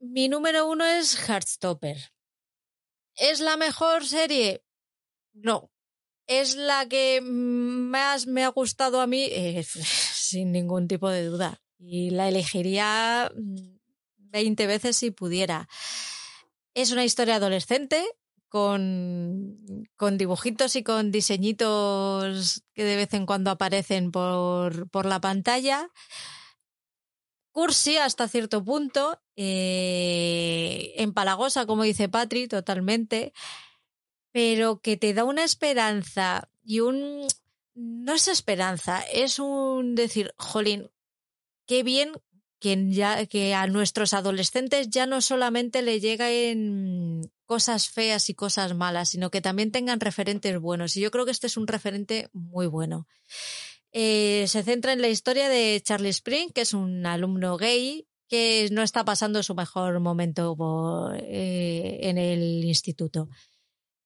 Mi número uno es Heartstopper. ¿Es la mejor serie? No. ¿Es la que más me ha gustado a mí? Eh, sin ningún tipo de duda. Y la elegiría 20 veces si pudiera. Es una historia adolescente con, con, dibujitos y con diseñitos que de vez en cuando aparecen por, por la pantalla. Cursi hasta cierto punto, eh, empalagosa, como dice Patri, totalmente, pero que te da una esperanza y un... No es esperanza, es un decir, jolín, qué bien que, ya, que a nuestros adolescentes ya no solamente le lleguen cosas feas y cosas malas, sino que también tengan referentes buenos. Y yo creo que este es un referente muy bueno. Eh, se centra en la historia de Charlie Spring, que es un alumno gay que no está pasando su mejor momento eh, en el instituto.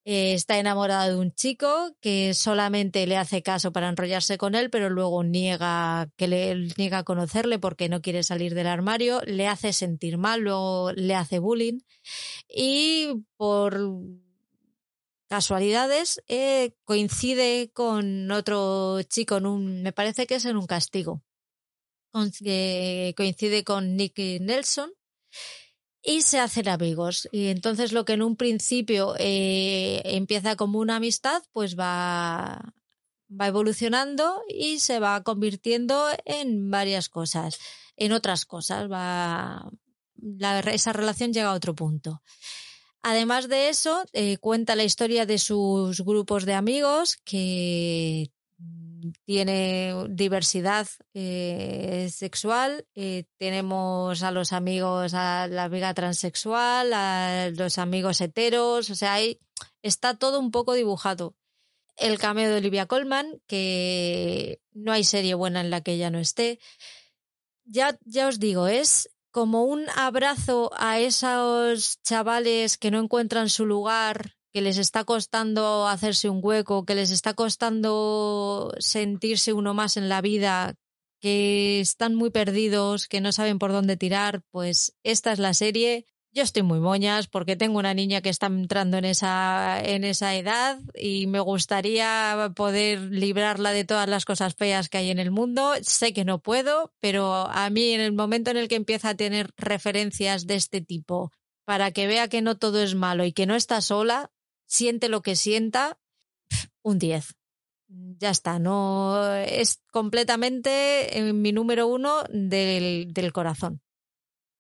Eh, está enamorada de un chico que solamente le hace caso para enrollarse con él, pero luego niega que le niega conocerle porque no quiere salir del armario, le hace sentir mal, luego le hace bullying y por casualidades eh, coincide con otro chico en un, me parece que es en un castigo. coincide con Nick Nelson y se hacen amigos. Y entonces lo que en un principio eh, empieza como una amistad, pues va, va evolucionando y se va convirtiendo en varias cosas, en otras cosas. Va, esa relación llega a otro punto. Además de eso, eh, cuenta la historia de sus grupos de amigos que tiene diversidad eh, sexual. Eh, tenemos a los amigos, a la amiga transexual, a los amigos heteros, o sea, ahí está todo un poco dibujado. El cameo de Olivia Colman, que no hay serie buena en la que ella no esté. Ya, ya os digo, es como un abrazo a esos chavales que no encuentran su lugar que les está costando hacerse un hueco, que les está costando sentirse uno más en la vida, que están muy perdidos, que no saben por dónde tirar, pues esta es la serie. Yo estoy muy moñas porque tengo una niña que está entrando en esa, en esa edad y me gustaría poder librarla de todas las cosas feas que hay en el mundo. Sé que no puedo, pero a mí en el momento en el que empieza a tener referencias de este tipo para que vea que no todo es malo y que no está sola, siente lo que sienta, un 10. Ya está, no es completamente eh, mi número uno del, del corazón.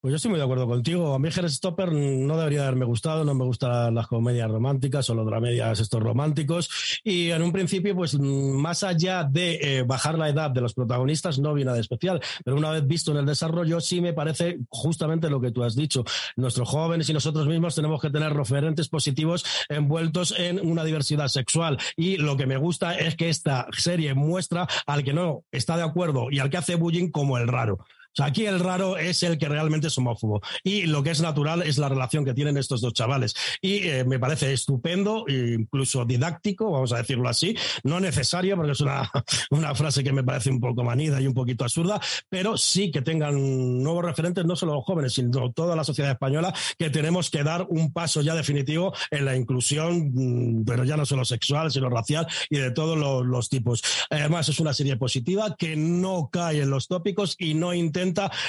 Pues yo estoy muy de acuerdo contigo. A mí Stopper no debería haberme gustado, no me gustan las comedias románticas o los dramedias estos románticos. Y en un principio, pues más allá de eh, bajar la edad de los protagonistas, no viene nada especial. Pero una vez visto en el desarrollo, sí me parece justamente lo que tú has dicho. Nuestros jóvenes y nosotros mismos tenemos que tener referentes positivos envueltos en una diversidad sexual. Y lo que me gusta es que esta serie muestra al que no está de acuerdo y al que hace bullying como el raro Aquí el raro es el que realmente es homófobo. Y lo que es natural es la relación que tienen estos dos chavales. Y eh, me parece estupendo, incluso didáctico, vamos a decirlo así. No necesario, porque es una, una frase que me parece un poco manida y un poquito absurda, pero sí que tengan nuevos referentes, no solo jóvenes, sino toda la sociedad española, que tenemos que dar un paso ya definitivo en la inclusión, mm, pero ya no solo sexual, sino racial y de todos los, los tipos. Además, es una serie positiva que no cae en los tópicos y no intenta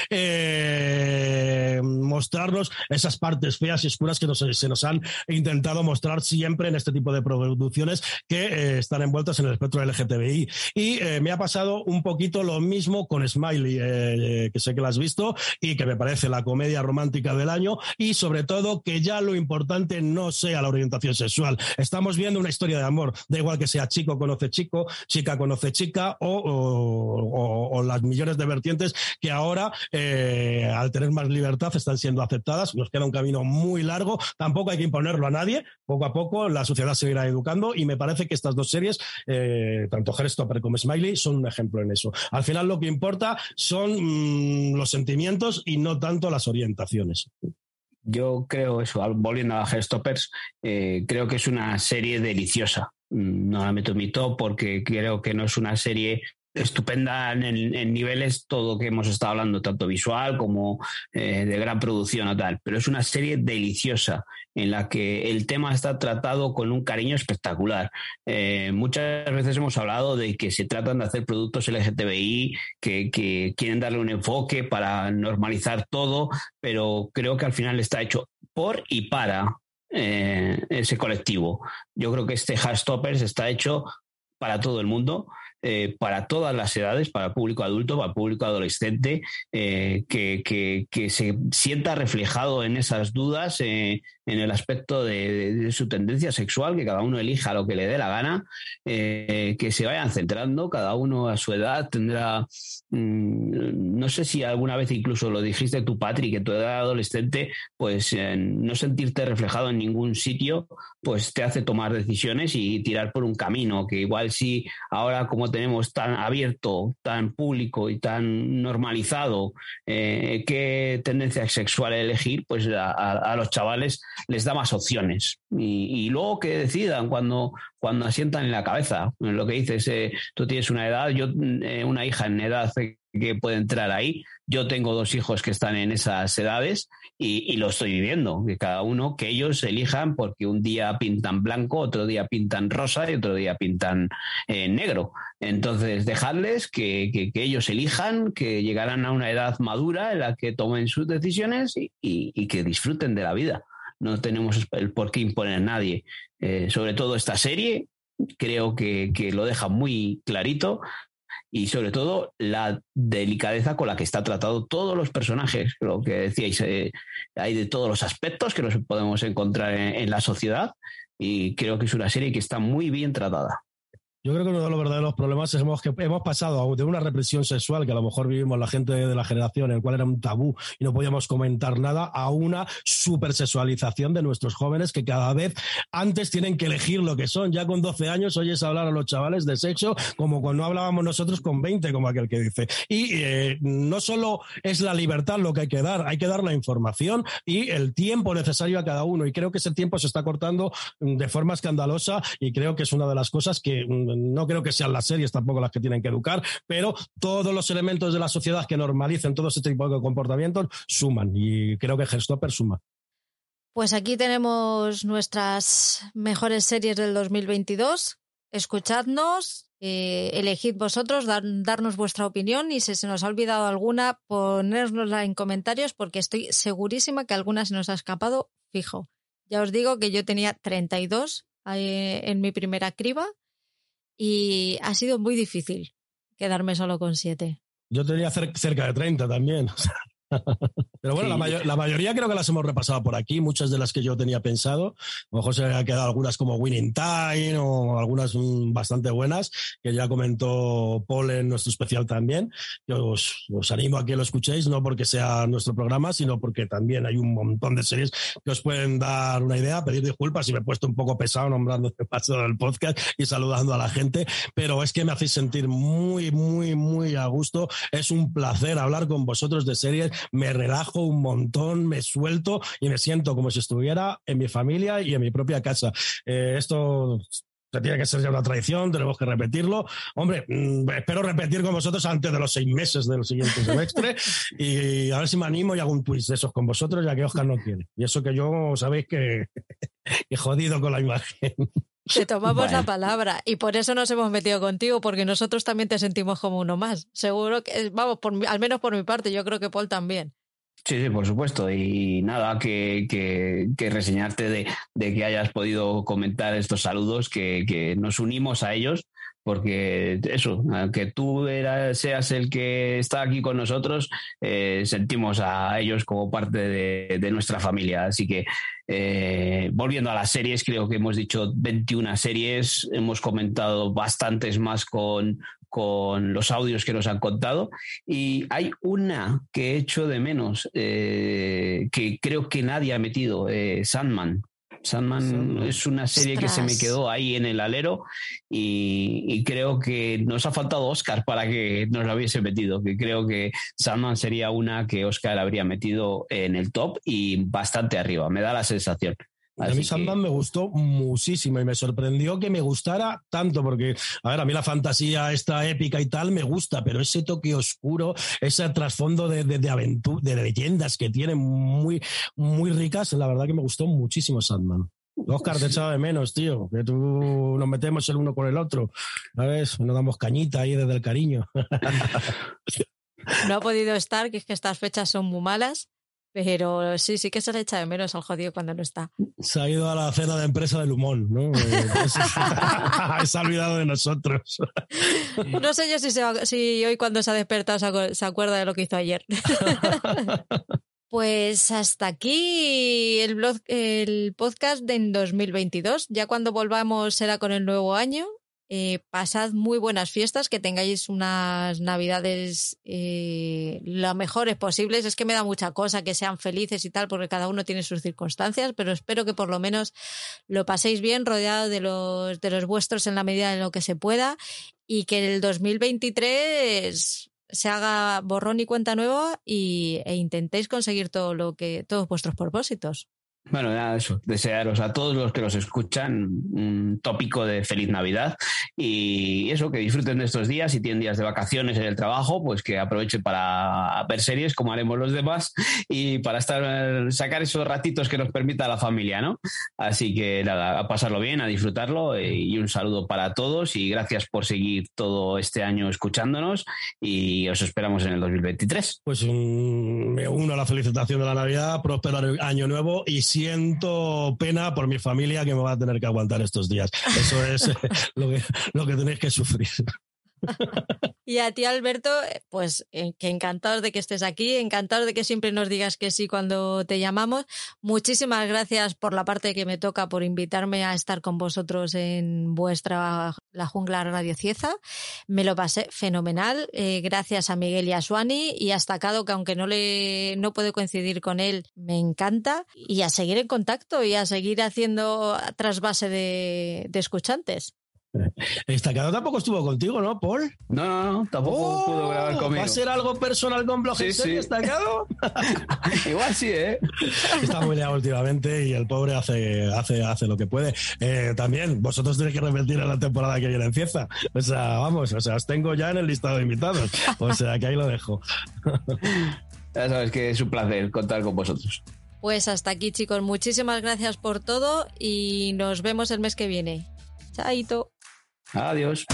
eh, mostrarnos esas partes feas y oscuras que se nos han intentado mostrar siempre en este tipo de producciones que eh, están envueltas en el espectro LGTBI. Y eh, me ha pasado un poquito lo mismo con Smiley, que sé que la has visto y que me parece la comedia romántica del año y sobre todo que ya lo importante no sea la orientación sexual. Estamos viendo una historia de amor, da igual que sea chico conoce chico, chica conoce chica o, o las millones de vertientes que ahora ahora, eh, al tener más libertad, están siendo aceptadas. Nos queda un camino muy largo. Tampoco hay que imponerlo a nadie. Poco a poco la sociedad se irá educando y me parece que estas dos series, eh, tanto Herstopper como Smiley, son un ejemplo en eso. Al final lo que importa son mm, los sentimientos y no tanto las orientaciones.
Yo creo eso, volviendo a Herstoppers, eh, creo que es una serie deliciosa. Mm, no la meto en mi top porque creo que no es una serie estupenda en, niveles todo que hemos estado hablando, tanto visual como eh, de gran producción o tal. Pero es una serie deliciosa en la que el tema está tratado con un cariño espectacular. Eh, muchas veces hemos hablado de que se tratan de hacer productos LGTBI que, que quieren darle un enfoque para normalizar todo, pero creo que al final está hecho por y para eh, ese colectivo. Yo creo que este Hardstoppers está hecho para todo el mundo eh, para todas las edades, para público adulto, para público adolescente, eh, que, se sienta reflejado en esas dudas, eh, en el aspecto de, su tendencia sexual, que cada uno elija lo que le dé la gana, que se vayan centrando, cada uno a su edad tendrá, mm, no sé si alguna vez incluso lo dijiste tú, Patrick, que tu edad adolescente, pues no sentirte reflejado en ningún sitio, pues te hace tomar decisiones y tirar por un camino, que igual si ahora como tenemos tan abierto, tan público y tan normalizado eh, qué tendencia sexual elegir, pues a, los chavales les da más opciones. Y, luego que decidan cuando, cuando asientan en la cabeza. Lo que dices, eh, tú tienes una edad, yo eh, una hija en edad que puede entrar ahí. Yo tengo dos hijos que están en esas edades y, lo estoy viviendo, que cada uno, que ellos elijan porque un día pintan blanco, otro día pintan rosa y otro día pintan eh, negro. Entonces, dejarles que, ellos elijan, que llegarán a una edad madura en la que tomen sus decisiones y, que disfruten de la vida. No tenemos el por qué imponer a nadie. Eh, sobre todo esta serie, creo que, que, lo deja muy clarito y sobre todo la delicadeza con la que está tratado todos los personajes, lo que decíais, eh, hay de todos los aspectos que nos podemos encontrar en la sociedad y creo que es una serie que está muy bien tratada.
Yo creo que uno de los verdaderos problemas es que hemos pasado de una represión sexual que a lo mejor vivimos la gente de la generación, en el cual era un tabú y no podíamos comentar nada, a una supersexualización de nuestros jóvenes que cada vez antes tienen que elegir lo que son. Ya con 12 años oyes hablar a los chavales de sexo como cuando hablábamos nosotros con 20, como aquel que dice. Y eh, no solo es la libertad lo que hay que dar, hay que dar la información y el tiempo necesario a cada uno. Y creo que ese tiempo se está cortando de forma escandalosa y creo que es una de las cosas que mm, no creo que sean las series tampoco las que tienen que educar, pero todos los elementos de la sociedad que normalicen todo este tipo de comportamientos suman y creo que Gestopper suma.
Pues aquí tenemos nuestras mejores series del 2022. Escuchadnos, eh, elegid vosotros, darnos vuestra opinión y si se nos ha olvidado alguna, ponérnosla en comentarios porque estoy segurísima que alguna se nos ha escapado fijo. Ya os digo que yo tenía 32 eh, en mi primera criba y ha sido muy difícil quedarme solo con siete.
Yo tenía cerca de 30 también. Pero bueno, la, mayoría creo que las hemos repasado por aquí, muchas de las que yo tenía pensado. A lo mejor se me han quedado algunas como Winning Time o algunas mm, bastante buenas, que ya comentó Paul en nuestro especial también. Yo os, animo a que lo escuchéis, no porque sea nuestro programa, sino porque también hay un montón de series que os pueden dar una idea. Pedir disculpas si me he puesto un poco pesado nombrando este paso del podcast y saludando a la gente, pero es que me hacéis sentir muy, muy, muy a gusto. Es un placer hablar con vosotros de series. Me relajo un montón, me suelto y me siento como si estuviera en mi familia y en mi propia casa. Eh, esto tiene que ser ya una tradición, tenemos que repetirlo. Hombre, mm, espero repetir con vosotros antes de los seis meses del siguiente semestre y a ver si me animo y hago un twist de esos con vosotros, ya que Oscar no quiere. Y eso que yo sabéis que he jodido con la imagen.
Te tomamos la palabra y por eso nos hemos metido contigo, porque nosotros también te sentimos como uno más. Seguro que, vamos, por, al menos por mi parte, yo creo que Paul también.
Sí, sí, por supuesto. Y nada, que, que, reseñarte de, que hayas podido comentar estos saludos, que, que nos unimos a ellos, porque eso, aunque tú seas el que está aquí con nosotros, eh, sentimos a ellos como parte de, de nuestra familia. Así que, eh, volviendo a las series, creo que hemos dicho 21 series, hemos comentado bastantes más con, con los audios que nos han contado. Y hay una que he hecho de menos, eh, que creo que nadie ha metido, eh, Sandman. Sandman es una serie que se me quedó ahí en el alero y, creo que nos ha faltado Oscar para que nos la hubiese metido, que creo que Sandman sería una que Oscar habría metido en el top y bastante arriba, me da la sensación.
A mí Sandman me gustó muchísimo y me sorprendió que me gustara tanto, porque, a ver, a mí la fantasía esta épica y tal me gusta, pero ese toque oscuro, ese trasfondo de, de, de leyendas que tiene muy, muy ricas, la verdad que me gustó muchísimo Sandman. Oscar te echaba de menos, tío, que tú nos metemos el uno con el otro, ¿sabes? Nos damos cañita ahí desde el cariño.
No ha podido estar, que es que estas fechas son muy malas, pero sí, sí que se le echa de menos al jodido cuando no está.
Se ha ido a la cena de empresa del Lumón, ¿no? Eh, se ha olvidado de nosotros.
no sé yo si, si hoy cuando se ha despertado se acuerda de lo que hizo ayer. Pues hasta aquí el, blog, el podcast de en 2022. Ya cuando volvamos será con el nuevo año eh, pasad muy buenas fiestas, que tengáis unas navidades eh, lo mejores posibles. Es que me da mucha cosa que sean felices y tal, porque cada uno tiene sus circunstancias, pero espero que por lo menos lo paséis bien rodeado de los, de los vuestros en la medida de lo que se pueda y que el 2023 se haga borrón y cuenta nueva y, e intentéis conseguir todo lo que, todos vuestros propósitos.
Bueno, nada, eso, desearos a todos los que los escuchan un tópico de feliz Navidad y eso, que disfruten de estos días, si tienen días de vacaciones en el trabajo, pues que aprovechen para ver series como haremos los demás y para estar sacar esos ratitos que nos permita la familia, ¿no? Así que nada, a pasarlo bien, a disfrutarlo y un saludo para todos y gracias por seguir todo este año escuchándonos y os esperamos en el 2023.
Pues me uno a la felicitación de la Navidad, próspero año nuevo y siento pena por mi familia que me va a tener que aguantar estos días. Eso es lo, que, lo que tenéis que sufrir.
Y a ti, Alberto, pues eh, que encantados de que estés aquí, encantados de que siempre nos digas que sí cuando te llamamos. Muchísimas gracias por la parte que me toca, por invitarme a estar con vosotros en vuestra La Jungla Radio Cieza. Me lo pasé fenomenal. Eh, gracias a Miguel y a Suani y a Stacado, que aunque no, le, no puedo coincidir con él, me encanta. Y a seguir en contacto y a seguir haciendo trasvase de, de escuchantes.
Estacado tampoco estuvo contigo, ¿no, Paul?
No, no, no, tampoco oh, pudo grabar conmigo.
¿Va a ser algo personal con Blog sí, sí. Estacado?
Igual sí, ¿eh?
Está muy liado últimamente y el pobre hace, hace, hace lo que puede. Eh, también, vosotros tenéis que repetir en la temporada que viene en Cieza. O sea, vamos, o sea, os tengo ya en el listado de invitados. O sea, que ahí lo dejo.
ya sabes que es un placer contar con vosotros.
Pues hasta aquí, chicos. Muchísimas gracias por todo y nos vemos el mes que viene. Chaito.
Adiós.